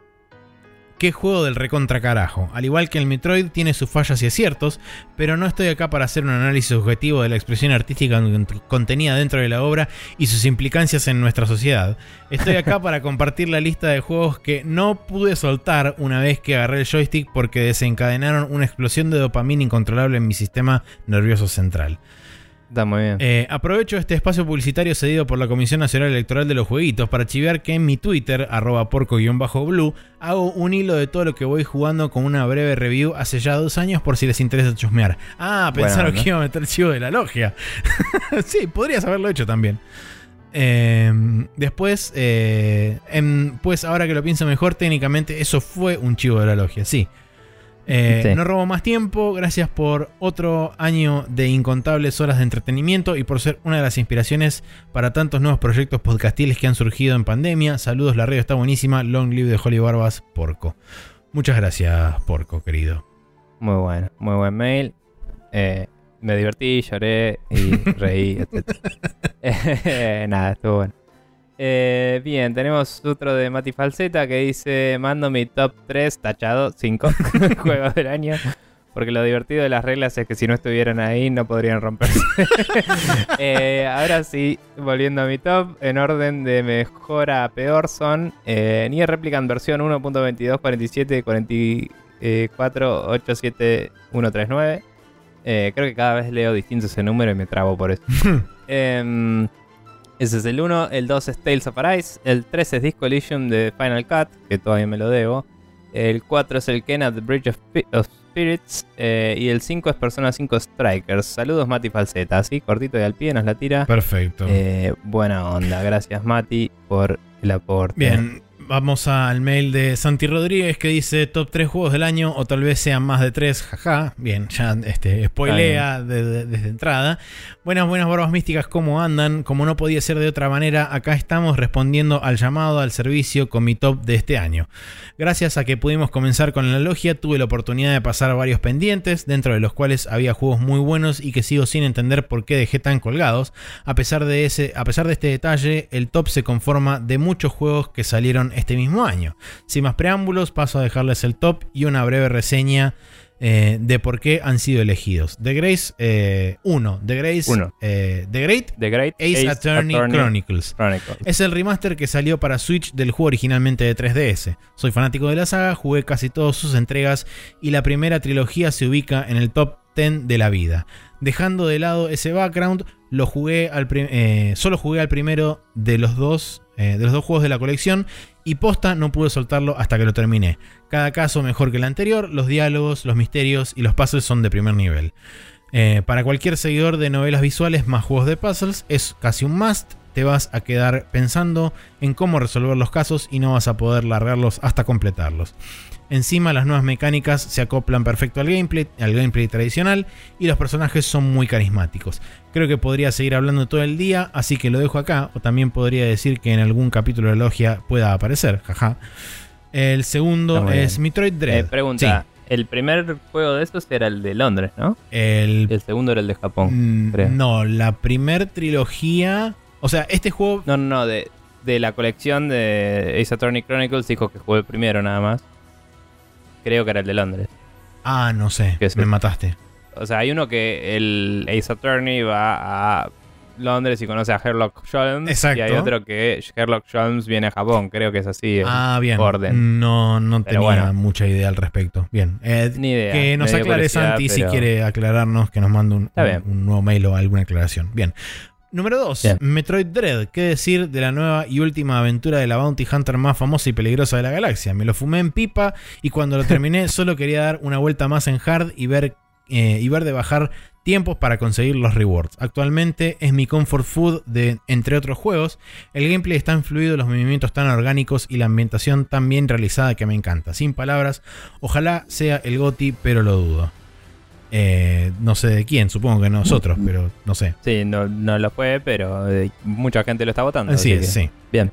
S1: qué juego del recontra carajo. Al igual que el Metroid tiene sus fallas y aciertos, pero no estoy acá para hacer un análisis objetivo de la expresión artística contenida dentro de la obra y sus implicancias en nuestra sociedad. Estoy acá para compartir la lista de juegos que no pude soltar una vez que agarré el joystick porque desencadenaron una explosión de dopamina incontrolable en mi sistema nervioso central.
S2: Está muy bien.
S1: Eh, aprovecho este espacio publicitario cedido por la Comisión Nacional Electoral de los Jueguitos para chivear que en mi Twitter, arroba porco-blue, hago un hilo de todo lo que voy jugando con una breve review hace ya dos años por si les interesa chusmear. Ah, pensaron que iba a meter el chivo de la logia. sí, podrías haberlo hecho también. Eh, después, eh, pues ahora que lo pienso mejor, técnicamente eso fue un chivo de la logia, sí. Eh, no robo más tiempo, gracias por otro año de incontables horas de entretenimiento y por ser una de las inspiraciones para tantos nuevos proyectos podcastiles que han surgido en pandemia. Saludos, la radio está buenísima. Long live de Holly Barbas, Porco. Muchas gracias, Porco, querido.
S2: Muy bueno, muy buen mail. Eh, me divertí, lloré y reí, etc. nada, estuvo bueno. Eh, bien, tenemos otro de Mati Falseta que dice: Mando mi top 3 tachado, 5 juegos del año. Porque lo divertido de las reglas es que si no estuvieran ahí no podrían romperse. Eh, ahora sí, volviendo a mi top, en orden de mejor a peor son eh, Nier Replicant versión 1.22, Eh, creo que cada vez leo distinto ese número y me trabo por eso. eh, ese es el 1. El 2 es Tales of Arise. El 3 es Disco Elysium de Final Cut, que todavía me lo debo. El 4 es el Ken at the Bridge of, Spirits. Eh, y el 5 es Persona 5 Strikers. Saludos, Mati Falseta. Así, cortito y al pie nos la tira.
S1: Perfecto.
S2: Eh, buena onda. Gracias, Mati, por el aporte.
S1: Bien, vamos al mail de Santi Rodríguez que dice top 3 juegos del año o tal vez sean más de 3, jaja. Bien, ya este, spoilea desde entrada. Buenas, buenas barbas místicas, ¿cómo andan? Como no podía ser de otra manera, acá estamos respondiendo al llamado al servicio con mi top de este año. Gracias a que pudimos comenzar con la logia, tuve la oportunidad de pasar varios pendientes, dentro de los cuales había juegos muy buenos y que sigo sin entender por qué dejé tan colgados. A pesar de, ese, a pesar de este detalle, el top se conforma de muchos juegos que salieron este mismo año. Sin más preámbulos, paso a dejarles el top y una breve reseña eh, de por qué han sido elegidos. The Grace 1, The Grace,
S2: Uno.
S1: eh, The Great
S2: The Great
S1: Ace, Attorney, Chronicles.
S2: Chronicles.
S1: Es el remaster que salió para Switch del juego originalmente de 3DS. Soy fanático de la saga, jugué casi todas sus entregas y la primera trilogía se ubica en el top 10 de la vida. Dejando de lado ese background, lo jugué al eh, solo jugué al primero de los dos eh, de los dos juegos de la colección y posta no pude soltarlo hasta que lo terminé. Cada caso mejor que el anterior, los diálogos, los misterios y los puzzles son de primer nivel. Eh, para cualquier seguidor de novelas visuales más juegos de puzzles, es casi un must. Te vas a quedar pensando en cómo resolver los casos y no vas a poder largarlos hasta completarlos. Encima las nuevas mecánicas se acoplan perfecto al gameplay, al gameplay tradicional y los personajes son muy carismáticos. Creo que podría seguir hablando todo el día, así que lo dejo acá, o también podría decir que en algún capítulo de Logia pueda aparecer, jaja. El segundo es. Metroid Dread.
S2: Eh, pregunta, el primer juego de estos era el de Londres, ¿no?
S1: El
S2: segundo era el de Japón.
S1: Mm,
S2: creo.
S1: No, la primer trilogía. O sea, este juego.
S2: No, no, no, de, de la colección de Ace Attorney Chronicles dijo que jugué el primero nada más. Creo que era el de Londres.
S1: Ah, no sé.
S2: ¿Qué es
S1: Me mataste.
S2: O sea, hay uno que el Ace Attorney va a Londres y conoce a Sherlock Holmes.
S1: Exacto.
S2: Y hay otro que Sherlock Holmes viene a Japón. Creo que es así.
S1: Ah, bien.
S2: orden.
S1: No, no
S2: Pero
S1: tenía
S2: bueno.
S1: mucha idea al respecto. Bien. Eh,
S2: Ni idea.
S1: que nos aclare Santi si quiere aclararnos, que nos mande un nuevo mail o alguna aclaración. Bien. Número 2.
S2: Bien.
S1: Metroid Dread. ¿Qué decir de la nueva y última aventura de la Bounty Hunter más famosa y peligrosa de la galaxia? Me lo fumé en pipa y cuando lo terminé solo quería dar una vuelta más en hard y ver, eh, y ver de bajar tiempos para conseguir los rewards. Actualmente es mi comfort food de entre otros juegos. El gameplay está tan fluido, los movimientos tan orgánicos y la ambientación tan bien realizada que me encanta. Sin palabras, ojalá sea el GOTI, pero lo dudo. Eh, no sé de quién, supongo que nosotros, pero no sé.
S2: Sí, no, no lo fue, pero eh, mucha gente lo está votando.
S1: Así
S2: así
S1: es,
S2: que-
S1: sí.
S2: Bien.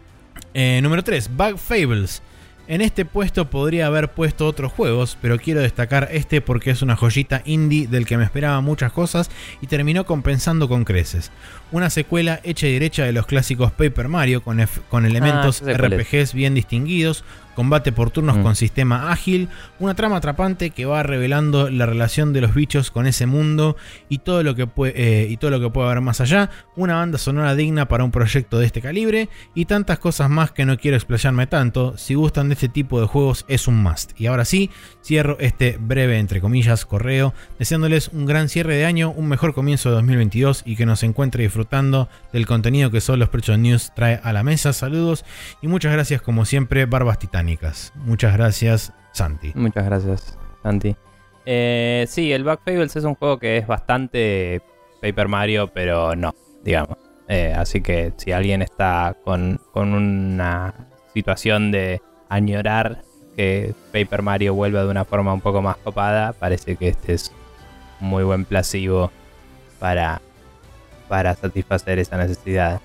S1: Eh, número 3, Bug Fables. En este puesto podría haber puesto otros juegos, pero quiero destacar este porque es una joyita indie del que me esperaba muchas cosas y terminó compensando con creces. Una secuela hecha y derecha de los clásicos Paper Mario con, con elementos
S2: cuál es.
S1: RPGs bien distinguidos, combate por turnos
S2: Mm.
S1: con sistema ágil, una trama atrapante que va revelando la relación de los bichos con ese mundo y todo lo que puede, eh, y todo lo que puede haber más allá, una banda sonora digna para un proyecto de este calibre y tantas cosas más que no quiero explayarme tanto. Si gustan de este tipo de juegos es un must. Y ahora sí, cierro este breve entre comillas correo deseándoles un gran cierre de año, un mejor comienzo de 2022 y que nos encuentre disfrutando del contenido que solo Spreadshot News trae a la mesa. Saludos y muchas gracias como siempre, Barbas Muchas gracias, Santi.
S2: Muchas gracias, Santi. Eh, sí, el Back Fables es un juego que es bastante Paper Mario, pero no, digamos. Eh, así que si alguien está con, con una situación de añorar que Paper Mario vuelva de una forma un poco más copada, parece que este es un muy buen placebo para, para satisfacer esa necesidad.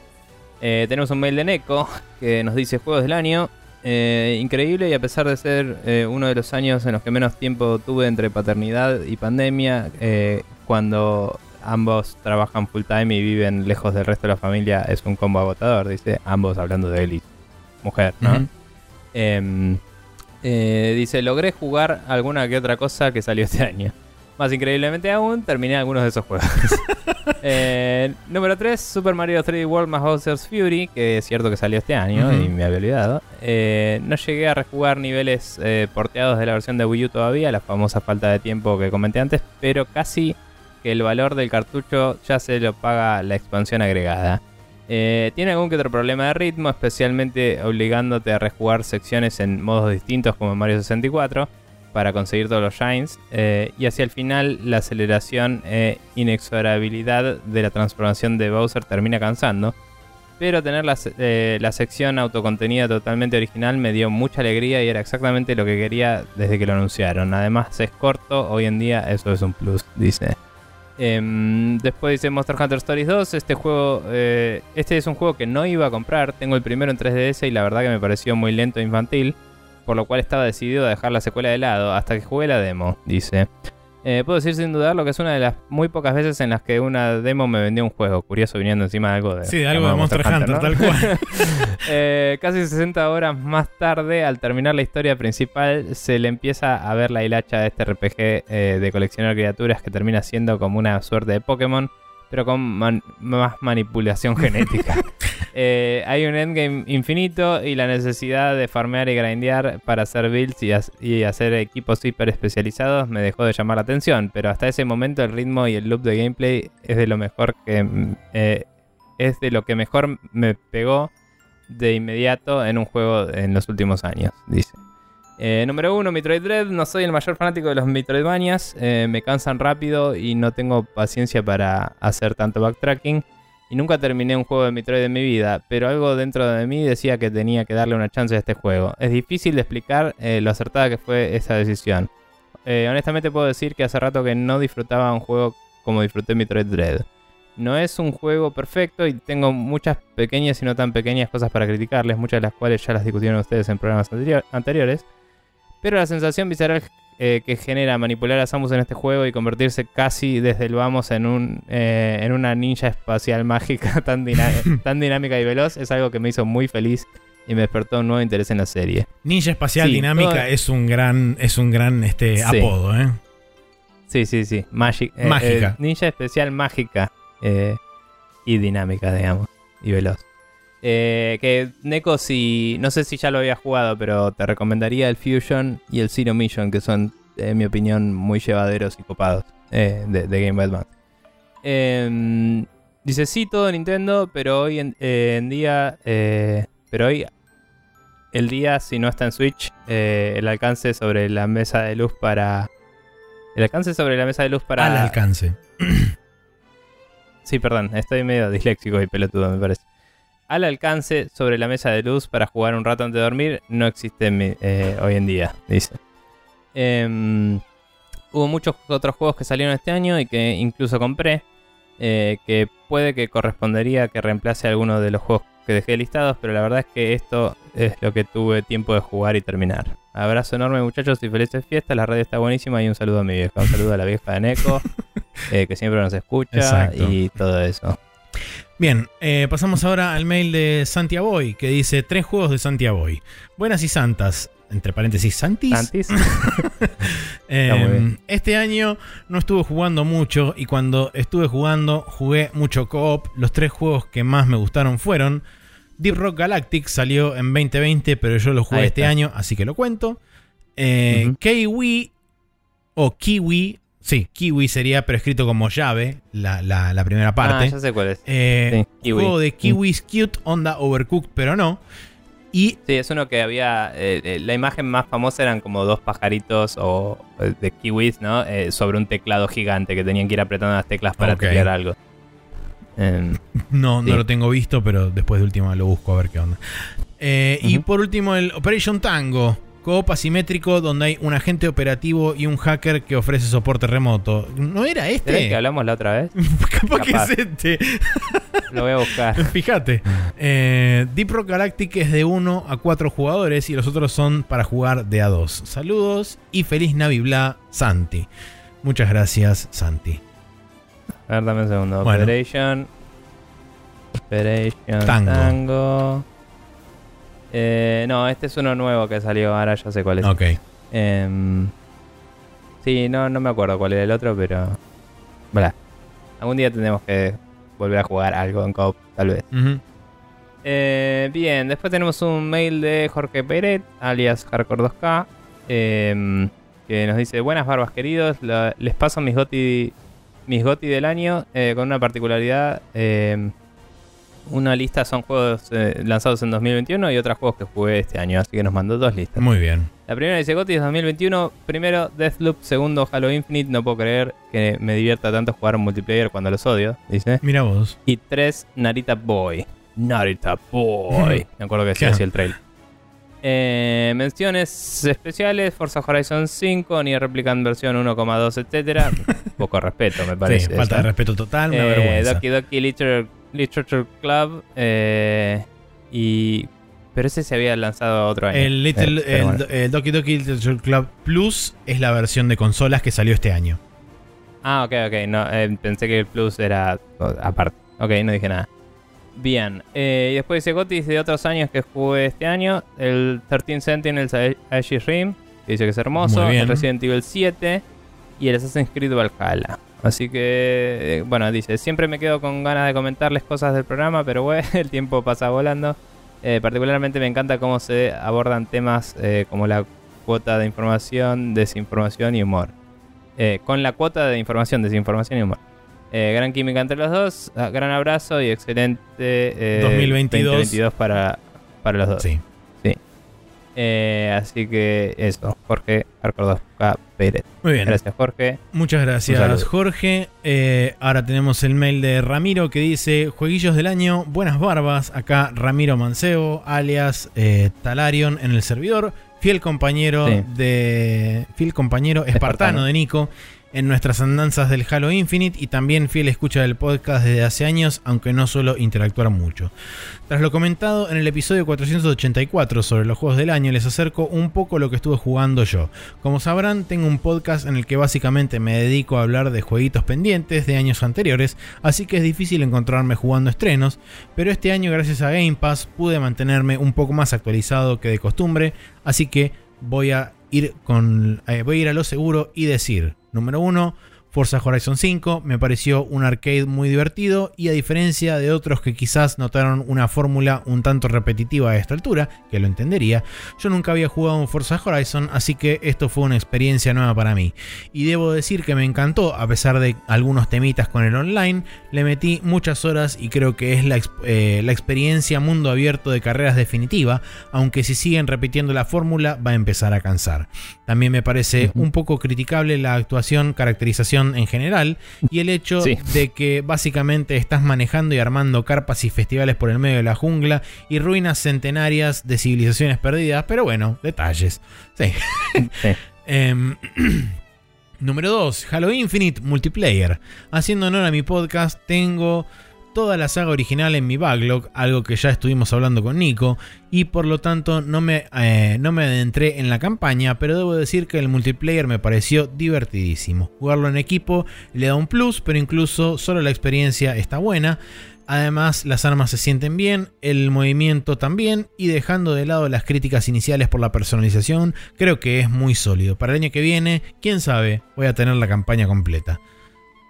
S2: Eh, tenemos un mail de Neko que nos dice juegos del año. Eh, increíble y a pesar de ser eh, uno de los años en los que menos tiempo tuve entre paternidad y pandemia, eh, cuando ambos trabajan full time y viven lejos del resto de la familia, es un combo agotador, dice, ambos hablando de él y mujer, ¿no? Eh, dice, logré jugar alguna que otra cosa que salió este año. Más increíblemente aún, terminé algunos de esos juegos. Eh, número 3, Super Mario 3D World más Bowser's Fury, que es cierto que salió este año y me había olvidado. Eh, no llegué a rejugar niveles eh, porteados de la versión de Wii U todavía, la famosa falta de tiempo que comenté antes, pero casi que el valor del cartucho ya se lo paga la expansión agregada. Eh, tiene algún que otro problema de ritmo, especialmente obligándote a rejugar secciones en modos distintos como en Mario 64 para conseguir todos los shines. eh, y hacia el final, la aceleración e inexorabilidad de la transformación de Bowser termina cansando. Pero tener eh, la sección autocontenida totalmente original me dio mucha alegría y era exactamente lo que quería desde que lo anunciaron. Además, es corto, hoy en día eso es un plus, dice. Em, después dice Monster Hunter Stories 2. Este juego, este es un juego que no iba a comprar. Tengo el primero en 3DS y la verdad que me pareció muy lento e infantil. Por lo cual estaba decidido a dejar la secuela de lado hasta que jugué la demo, dice. Eh, puedo decir sin dudar lo que es una de las muy pocas veces en las que una demo me vendió un juego. Curioso viniendo encima de algo de.
S1: Sí, de algo de Monster Hunter, tal cual.
S2: Eh, casi 60 horas más tarde, al terminar la historia principal, se le empieza a ver la hilacha de este RPG eh, de coleccionar criaturas que termina siendo como una suerte de Pokémon pero con más manipulación genética. Eh, hay un endgame infinito y la necesidad de farmear y grindear para hacer builds y, hacer equipos hiper especializados me dejó de llamar la atención, pero hasta ese momento el ritmo y el loop de gameplay es de lo mejor que eh, es de lo que mejor me pegó de inmediato en un juego en los últimos años, dice. Eh, número uno, Metroid Dread. No soy el mayor fanático de los Metroidvanias. Eh, me cansan rápido y no tengo paciencia para hacer tanto backtracking. Y nunca terminé un juego de Metroid en mi vida, pero algo dentro de mí decía que tenía que darle una chance a este juego. Es difícil de explicar eh, lo acertada que fue esa decisión. honestamente puedo decir que hace rato que no disfrutaba un juego como disfruté Metroid Dread. No es un juego perfecto y tengo muchas pequeñas y no tan pequeñas cosas para criticarles, muchas de las cuales ya las discutieron ustedes en programas anteriores. Pero la sensación visceral eh, que genera manipular a Samus en este juego y convertirse casi desde el vamos en, un, eh, en una ninja espacial mágica tan, tan dinámica y veloz es algo que me hizo muy feliz y me despertó un nuevo interés en la serie.
S1: Ninja espacial dinámica es un gran, es un gran este, apodo, ¿eh?
S2: Sí, sí, sí.
S1: Eh, mágica.
S2: ninja especial mágica y dinámica, digamos, y veloz. Eh, que Neko, si no sé si ya lo había jugado, pero te recomendaría el Fusion y el Zero Mission, que son, en mi opinión, muy llevaderos y copados eh, de, Game Boy Advance. Em, dice sí todo Nintendo, pero hoy en, eh, día, pero hoy el día si no está en Switch, el alcance sobre la mesa de luz para, el alcance sobre la mesa de luz para,
S1: al alcance.
S2: sí, perdón, estoy medio disléxico y pelotudo me parece al alcance sobre la mesa de luz para jugar un rato antes de dormir no existe eh, hoy en día, dice. Em, hubo muchos otros juegos que salieron este año y que incluso compré, eh, que puede que correspondería que reemplace alguno de los juegos que dejé listados, pero la verdad es que esto es lo que tuve tiempo de jugar y terminar. Abrazo enorme muchachos y felices fiestas, la radio está buenísima y un saludo a mi vieja, un saludo a la vieja de Neko, eh, que siempre nos escucha y todo eso.
S1: Bien, eh, pasamos ahora al mail de Santiago, que dice tres juegos de Santiago. Buenas y santas, entre paréntesis, Santis.
S2: Santis.
S1: Em, este año no estuve jugando mucho y cuando estuve jugando jugué mucho co-op. Los tres juegos que más me gustaron fueron Deep Rock Galactic, salió en 2020, pero yo lo jugué este año, así que lo cuento. Eh, Kiwi o Kiwi Sí, Kiwi sería, pero escrito como llave, la, la, primera parte. Ah,
S2: ya sé cuál es.
S1: Eh, Juego de Kiwis Cute, onda Overcooked, pero no. Y,
S2: sí, es uno que había. Eh, eh, la imagen más famosa eran como dos pajaritos o de kiwis, ¿no? sobre un teclado gigante que tenían que ir apretando las teclas para okay. algo.
S1: Em, no, no lo tengo visto, pero después de última lo busco a ver qué onda. Y por último, el Operation Tango. Coop asimétrico donde hay un agente operativo y un hacker que ofrece soporte remoto. ¿No era este?
S2: que hablamos la otra vez?
S1: Capaz, que es este.
S2: Lo voy a buscar.
S1: Fíjate. Eh, Deep Rock Galactic es de 1 a 4 jugadores y los otros son para jugar de a 2. Saludos y feliz Navibla, Santi. Muchas gracias, Santi.
S2: A ver, dame un segundo. Operation. Operation Tango. Eh, no, este es uno nuevo que salió, ahora ya sé cuál es.
S1: Ok.
S2: Em, sí, no, no me acuerdo cuál era el otro, pero... Voilà. Algún día tendremos que volver a jugar algo en COP, tal vez. Eh, bien, después tenemos un mail de Jorge Peret, alias Hardcore2K, em, que nos dice, buenas barbas queridos, les paso mis goti, mis goti del año eh, con una particularidad em, una lista son juegos eh, lanzados en 2021 y otros juegos que jugué este año, así que nos mandó dos listas.
S1: Muy bien.
S2: La primera dice Gotti es 2021, primero Deathloop, segundo Halo Infinite, no puedo creer que me divierta tanto jugar multiplayer cuando los odio, dice.
S1: Mira vos.
S2: Y tres Narita Boy. Narita Boy. me acuerdo que decía así el trail. Eh, menciones especiales, Forza Horizon 5, ni Replicant versión 1,2, etcétera. Poco respeto, me parece.
S1: Sí, falta de respeto total, una eh, vergüenza.
S2: Doki Doki Literature Literature Club. Eh, y. Pero ese se había lanzado otro año.
S1: El, Little, eh, Doki Doki Literature Club Plus es la versión de consolas que salió este año.
S2: Ah, ok, ok. No, eh, pensé que el plus era aparte. Ok, no dije nada. Bien. Eh, y después dice Gotis de otros años que jugué este año. El 13 Sentinels Aegis Rim, que dice que es hermoso. El Resident Evil 7 y el Assassin's Creed Valhalla. Así que, eh, bueno, dice, siempre me quedo con ganas de comentarles cosas del programa, pero bueno, el tiempo pasa volando. Eh, particularmente me encanta cómo se abordan temas eh, como la cuota de información, desinformación y humor. Eh, con la cuota de información, desinformación y humor. Eh, gran química entre los dos, ah, gran abrazo y excelente eh,
S1: 2022.
S2: 2022 para, para los dos.
S1: Sí.
S2: Eh, así que eso, Jorge Pérez.
S1: Muy bien.
S2: Gracias, Jorge.
S1: Muchas gracias. Jorge. Eh, ahora tenemos el mail de Ramiro que dice: Jueguillos del año, buenas barbas. Acá Ramiro Mancebo, alias eh, Talarion en el servidor. Fiel compañero
S2: Sí.
S1: de. Fiel compañero espartano,
S2: Espartano.
S1: de Nico en nuestras andanzas del Halo Infinite y también fiel escucha del podcast desde hace años, aunque no suelo interactuar mucho. Tras lo comentado en el episodio 484 sobre los juegos del año, les acerco un poco lo que estuve jugando yo. Como sabrán, tengo un podcast en el que básicamente me dedico a hablar de jueguitos pendientes de años anteriores, así que es difícil encontrarme jugando estrenos, pero este año gracias a Game Pass pude mantenerme un poco más actualizado que de costumbre, así que voy a ir con eh, voy a ir a lo seguro y decir, número 1, Forza Horizon 5 me pareció un arcade muy divertido y a diferencia de otros que quizás notaron una fórmula un tanto repetitiva a esta altura, que lo entendería, yo nunca había jugado un Forza Horizon, así que esto fue una experiencia nueva para mí. Y debo decir que me encantó, a pesar de algunos temitas con el online, le metí muchas horas y creo que es la, eh, la experiencia mundo abierto de carreras definitiva, aunque si siguen repitiendo la fórmula va a empezar a cansar. También me parece un poco criticable la actuación, caracterización en general y el hecho
S2: Sí.
S1: de que básicamente estás manejando y armando carpas y festivales por el medio de la jungla y ruinas centenarias de civilizaciones perdidas, pero bueno, detalles. Sí.
S2: Sí.
S1: Em, número 2, Halo Infinite Multiplayer. Haciendo honor a mi podcast, tengo toda la saga original en mi backlog, algo que ya estuvimos hablando con Nico, y por lo tanto no me, eh, no me adentré en la campaña, pero debo decir que el multiplayer me pareció divertidísimo. Jugarlo en equipo le da un plus, pero incluso solo la experiencia está buena. Además, las armas se sienten bien, el movimiento también, y dejando de lado las críticas iniciales por la personalización, creo que es muy sólido. Para el año que viene, quién sabe, voy a tener la campaña completa.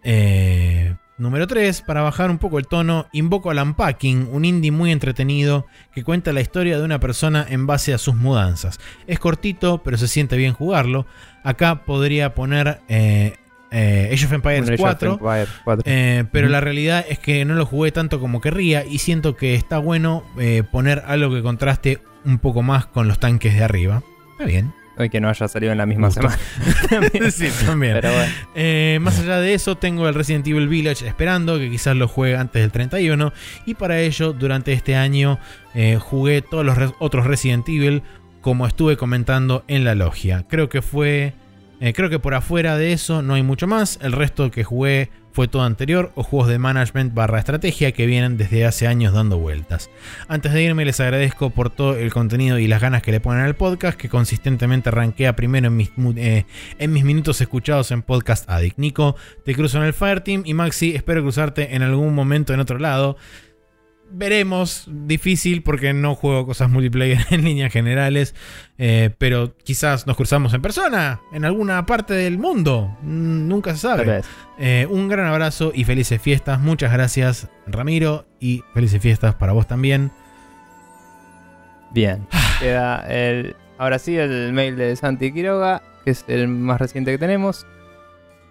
S1: Eh, número 3, para bajar un poco el tono, invoco al Unpacking, un indie muy entretenido que cuenta la historia de una persona en base a sus mudanzas. Es cortito, pero se siente bien jugarlo. Acá podría poner eh, eh, Age of Empires
S2: Un Age of
S1: 4.
S2: Empires 4.
S1: Eh, pero la realidad es que no lo jugué tanto como querría y siento que está bueno eh, poner algo que contraste un poco más con los tanques de arriba. Está bien.
S2: Hoy que no haya salido en la misma
S1: Justo.
S2: semana.
S1: sí, también.
S2: Pero bueno.
S1: Eh, más allá de eso, tengo el Resident Evil Village esperando, que quizás lo juegue antes del 31. Y para ello, durante este año, eh, jugué todos los otros Resident Evil, como estuve comentando en la logia. Creo que fue. eh, creo que por afuera de eso no hay mucho más. El resto que jugué fue todo anterior o juegos de management barra estrategia que vienen desde hace años dando vueltas. Antes de irme les agradezco por todo el contenido y las ganas que le ponen al podcast que consistentemente rankea primero en mis, eh, en mis minutos escuchados en Podcast Addict. Nico, te cruzo en el Fireteam y Maxi, espero cruzarte en algún momento en otro lado. Veremos, difícil porque no juego cosas multiplayer en líneas generales, eh, pero quizás nos cruzamos en persona, en alguna parte del mundo, nunca se sabe. Eh, un gran abrazo y felices fiestas, muchas gracias Ramiro y felices fiestas para vos también.
S2: Bien. Queda el. Ahora sí, el mail de Santi Quiroga, que es el más reciente que tenemos.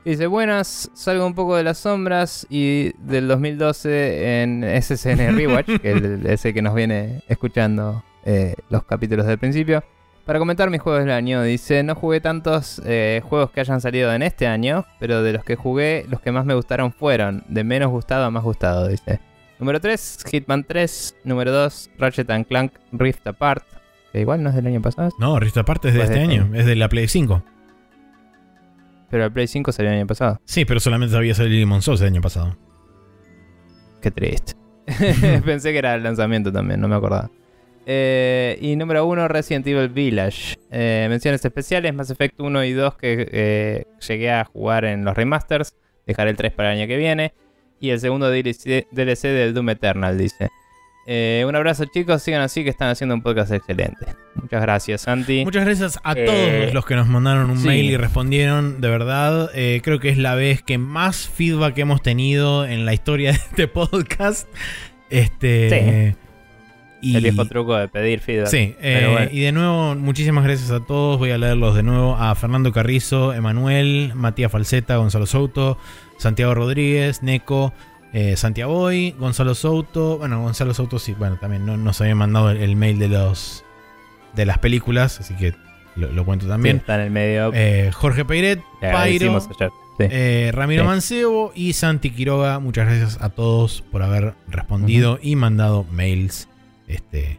S2: Dice: Buenas, salgo un poco de las sombras y del 2012 en SSN Rewatch, que es el- ese que nos viene escuchando eh, los capítulos del principio. Para comentar mis juegos del año, dice: No jugué tantos eh, juegos que hayan salido en este año, pero de los que jugué, los que más me gustaron fueron de menos gustado a más gustado, dice. Número 3, Hitman 3. Número 2, Ratchet and Clank Rift Apart. Que igual no es del año pasado,
S1: No, Rista Aparte es de
S2: Pues
S1: este
S2: de-
S1: año, es de la Play 5.
S2: Pero el Play 5 salió el año pasado.
S1: Sí, pero solamente había salido Demon Souls el año pasado.
S2: Qué triste. Pensé que era el lanzamiento también, no me acordaba. Eh, y número 1, Resident Evil Village. Eh, menciones especiales, Mass Effect 1 y 2 que eh, llegué a jugar en los remasters. dejaré el 3 para el año que viene. Y el segundo DLC, DLC del Doom Eternal, dice. Eh, un abrazo chicos, sigan así que están haciendo un podcast excelente. Muchas gracias, Santi.
S1: Muchas gracias a
S2: Eh,
S1: todos los que nos mandaron un
S2: sí.
S1: mail y respondieron. De verdad, eh, creo que es la vez que más feedback hemos tenido en la historia de este podcast. Este. Y,
S2: El viejo truco de pedir feedback.
S1: Sí, eh,
S2: bueno.
S1: y de nuevo, muchísimas gracias a todos. Voy a leerlos de nuevo a Fernando Carrizo, Emanuel, Matías Falseta, Gonzalo Souto, Santiago Rodríguez, Neco, eh, Santiago Boy, Gonzalo Souto. Bueno, Gonzalo Souto sí, bueno, también no, nos había mandado el, el mail de los de las películas, así que lo, lo cuento
S2: Sí,
S1: también.
S2: está en el medio.
S1: Eh, Jorge Peiret, Pairo,
S2: agradecimos ayer. Sí.
S1: eh, Ramiro
S2: Sí.
S1: Mancebo y Santi Quiroga. Muchas gracias a todos por haber respondido y mandado mails este,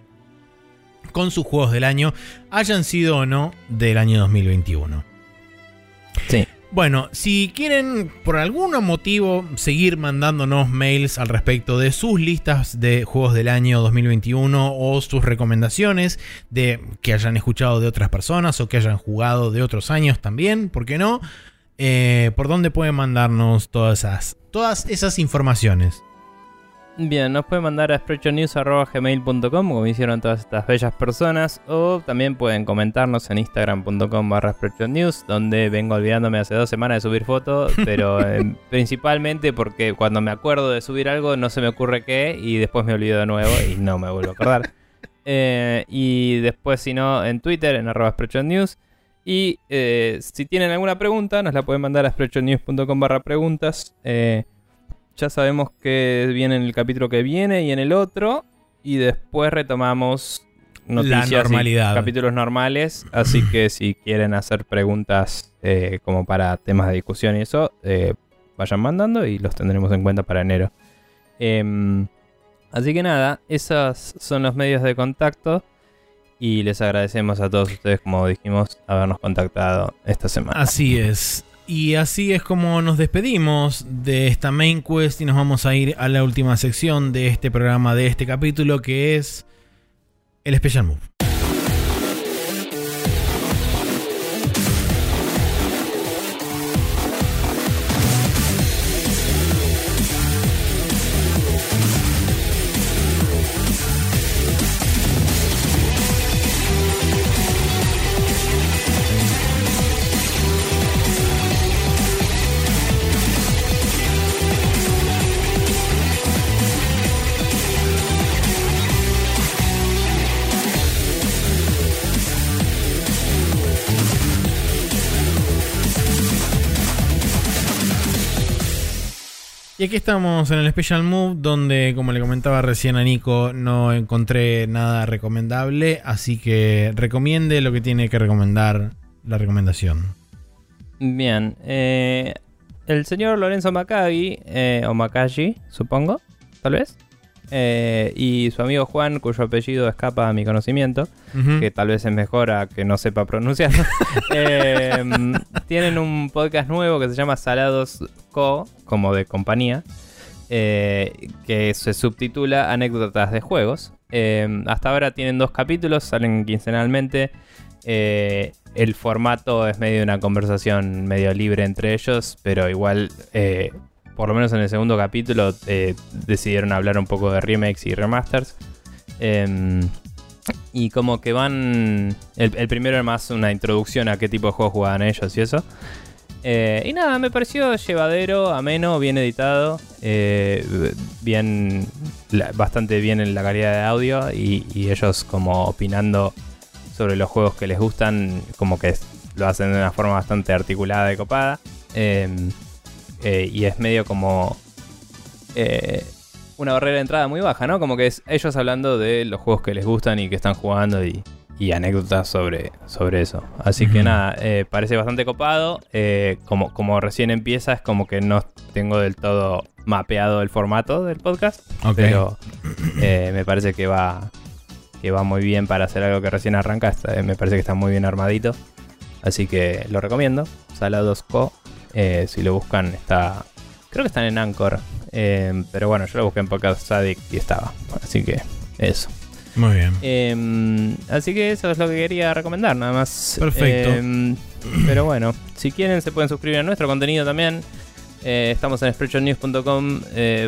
S1: con sus juegos del año, hayan sido o no del año 2021.
S2: Sí.
S1: Bueno, si quieren por algún motivo seguir mandándonos mails al respecto de sus listas de juegos del año 2021 o sus recomendaciones de que hayan escuchado de otras personas o que hayan jugado de otros años también, ¿por qué no? Eh, ¿Por dónde pueden mandarnos todas esas, todas esas informaciones?
S2: Bien, nos pueden mandar a sprechonews.gmail.com como hicieron todas estas bellas personas o también pueden comentarnos en instagram.com barra donde vengo olvidándome hace dos semanas de subir fotos, pero eh, principalmente porque cuando me acuerdo de subir algo no se me ocurre qué y después me olvido de nuevo y no me vuelvo a acordar. Eh, y después si no en Twitter en arroba sprechonews y eh, si tienen alguna pregunta nos la pueden mandar a sprechonews.com barra preguntas. Eh, ya sabemos que viene en el capítulo que viene y en el otro. Y después retomamos noticias
S1: normalidad.
S2: capítulos normales. Así que si quieren hacer preguntas eh, como para temas de discusión y eso, eh, vayan mandando y los tendremos en cuenta para enero. Em, así que nada, esos son los medios de contacto. Y les agradecemos a todos ustedes, como dijimos, habernos contactado esta semana.
S1: Así es. Y así es como nos despedimos de esta main quest y nos vamos a ir a la última sección de este programa, de este capítulo, que es el Special Move. Y aquí estamos en el Special Move, donde, como le comentaba recién a Nico, no encontré nada recomendable, así que recomiende lo que tiene que recomendar la recomendación.
S2: Bien, eh, el señor Lorenzo Macagi, eh, o Macagi, supongo, tal vez, eh, y su amigo Juan, cuyo apellido escapa a mi conocimiento, que tal vez es mejor a que no sepa pronunciar, eh, tienen un podcast nuevo que se llama Salados Co, como de compañía, eh, que se subtitula Anécdotas de Juegos. Eh, hasta ahora tienen dos capítulos, salen quincenalmente. Eh, el formato es medio una conversación medio libre entre ellos, pero igual, eh, por lo menos en el segundo capítulo, eh, decidieron hablar un poco de remakes y remasters. Em, y como que van. El, primero era más una introducción a qué tipo de juegos jugaban ellos y eso. Eh, y nada, me pareció llevadero, ameno, bien editado. eh, bien. bastante bien en la calidad de audio. Y, ellos como opinando sobre los juegos que les gustan. Como que lo hacen de una forma bastante articulada y copada. Eh, eh, y es medio como. eh, una barrera de entrada muy baja, ¿no? Como que es ellos hablando de los juegos que les gustan y que están jugando y, y anécdotas sobre, sobre eso. Así que nada, eh, parece bastante copado. Como, como recién empieza, es como que no tengo del todo mapeado el formato del podcast. Pero me parece que va, que va muy bien para hacer algo que recién arranca. Me parece que está muy bien armadito. Así que lo recomiendo. Salados Co. Eh, si lo buscan, está. Creo que están en Anchor. Eh, pero bueno, yo lo busqué en Podcast Addict y estaba. Así que eso.
S1: Muy bien.
S2: Eh, así que eso es lo que quería recomendar, nada más.
S1: Perfecto.
S2: Eh, pero bueno, si quieren se pueden suscribir a nuestro contenido también. Eh, estamos en spreadshotnews.com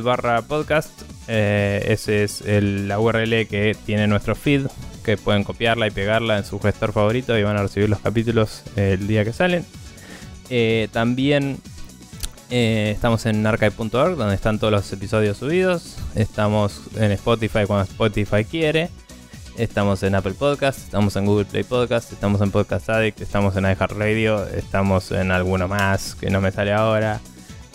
S2: barra podcast. Ese es el, la URL que tiene nuestro feed, que pueden copiarla y pegarla en su gestor favorito y van a recibir los capítulos el día que salen. También estamos en archive.org, donde están todos los episodios subidos. Estamos en Spotify cuando Spotify quiere. Estamos en Apple Podcast, estamos en Google Play Podcast, estamos en Podcast Addict, estamos en iHeartRadio, estamos en alguno más que no me sale ahora.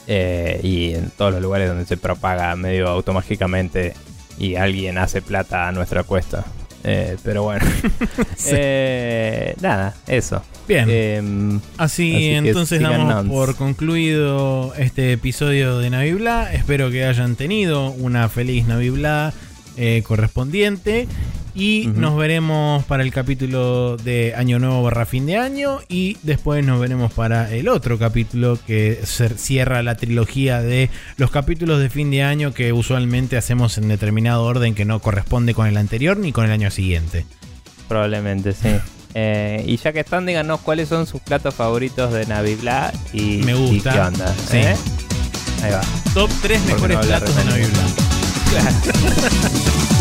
S2: Eh, y en todos los lugares donde se propaga medio automáticamente y alguien hace plata a nuestra cuesta. Eh, pero bueno, eh, nada, eso.
S1: Bien. Em, así, entonces damos por concluido este episodio de Navibla. Espero que hayan tenido una feliz Navibla correspondiente. Y nos veremos para el capítulo de Año Nuevo barra fin de año. Y después nos veremos para el otro capítulo que cierra la trilogía de los capítulos de fin de año que usualmente hacemos en determinado orden que no corresponde con el anterior ni con el año siguiente.
S2: Probablemente, sí. Eh, y ya que están, díganos cuáles son sus platos favoritos de Navibla y,
S1: Me gusta.
S2: qué onda.
S1: Sí. ¿eh? Ahí va. Top 3 mejores platos de Navibla. Claro.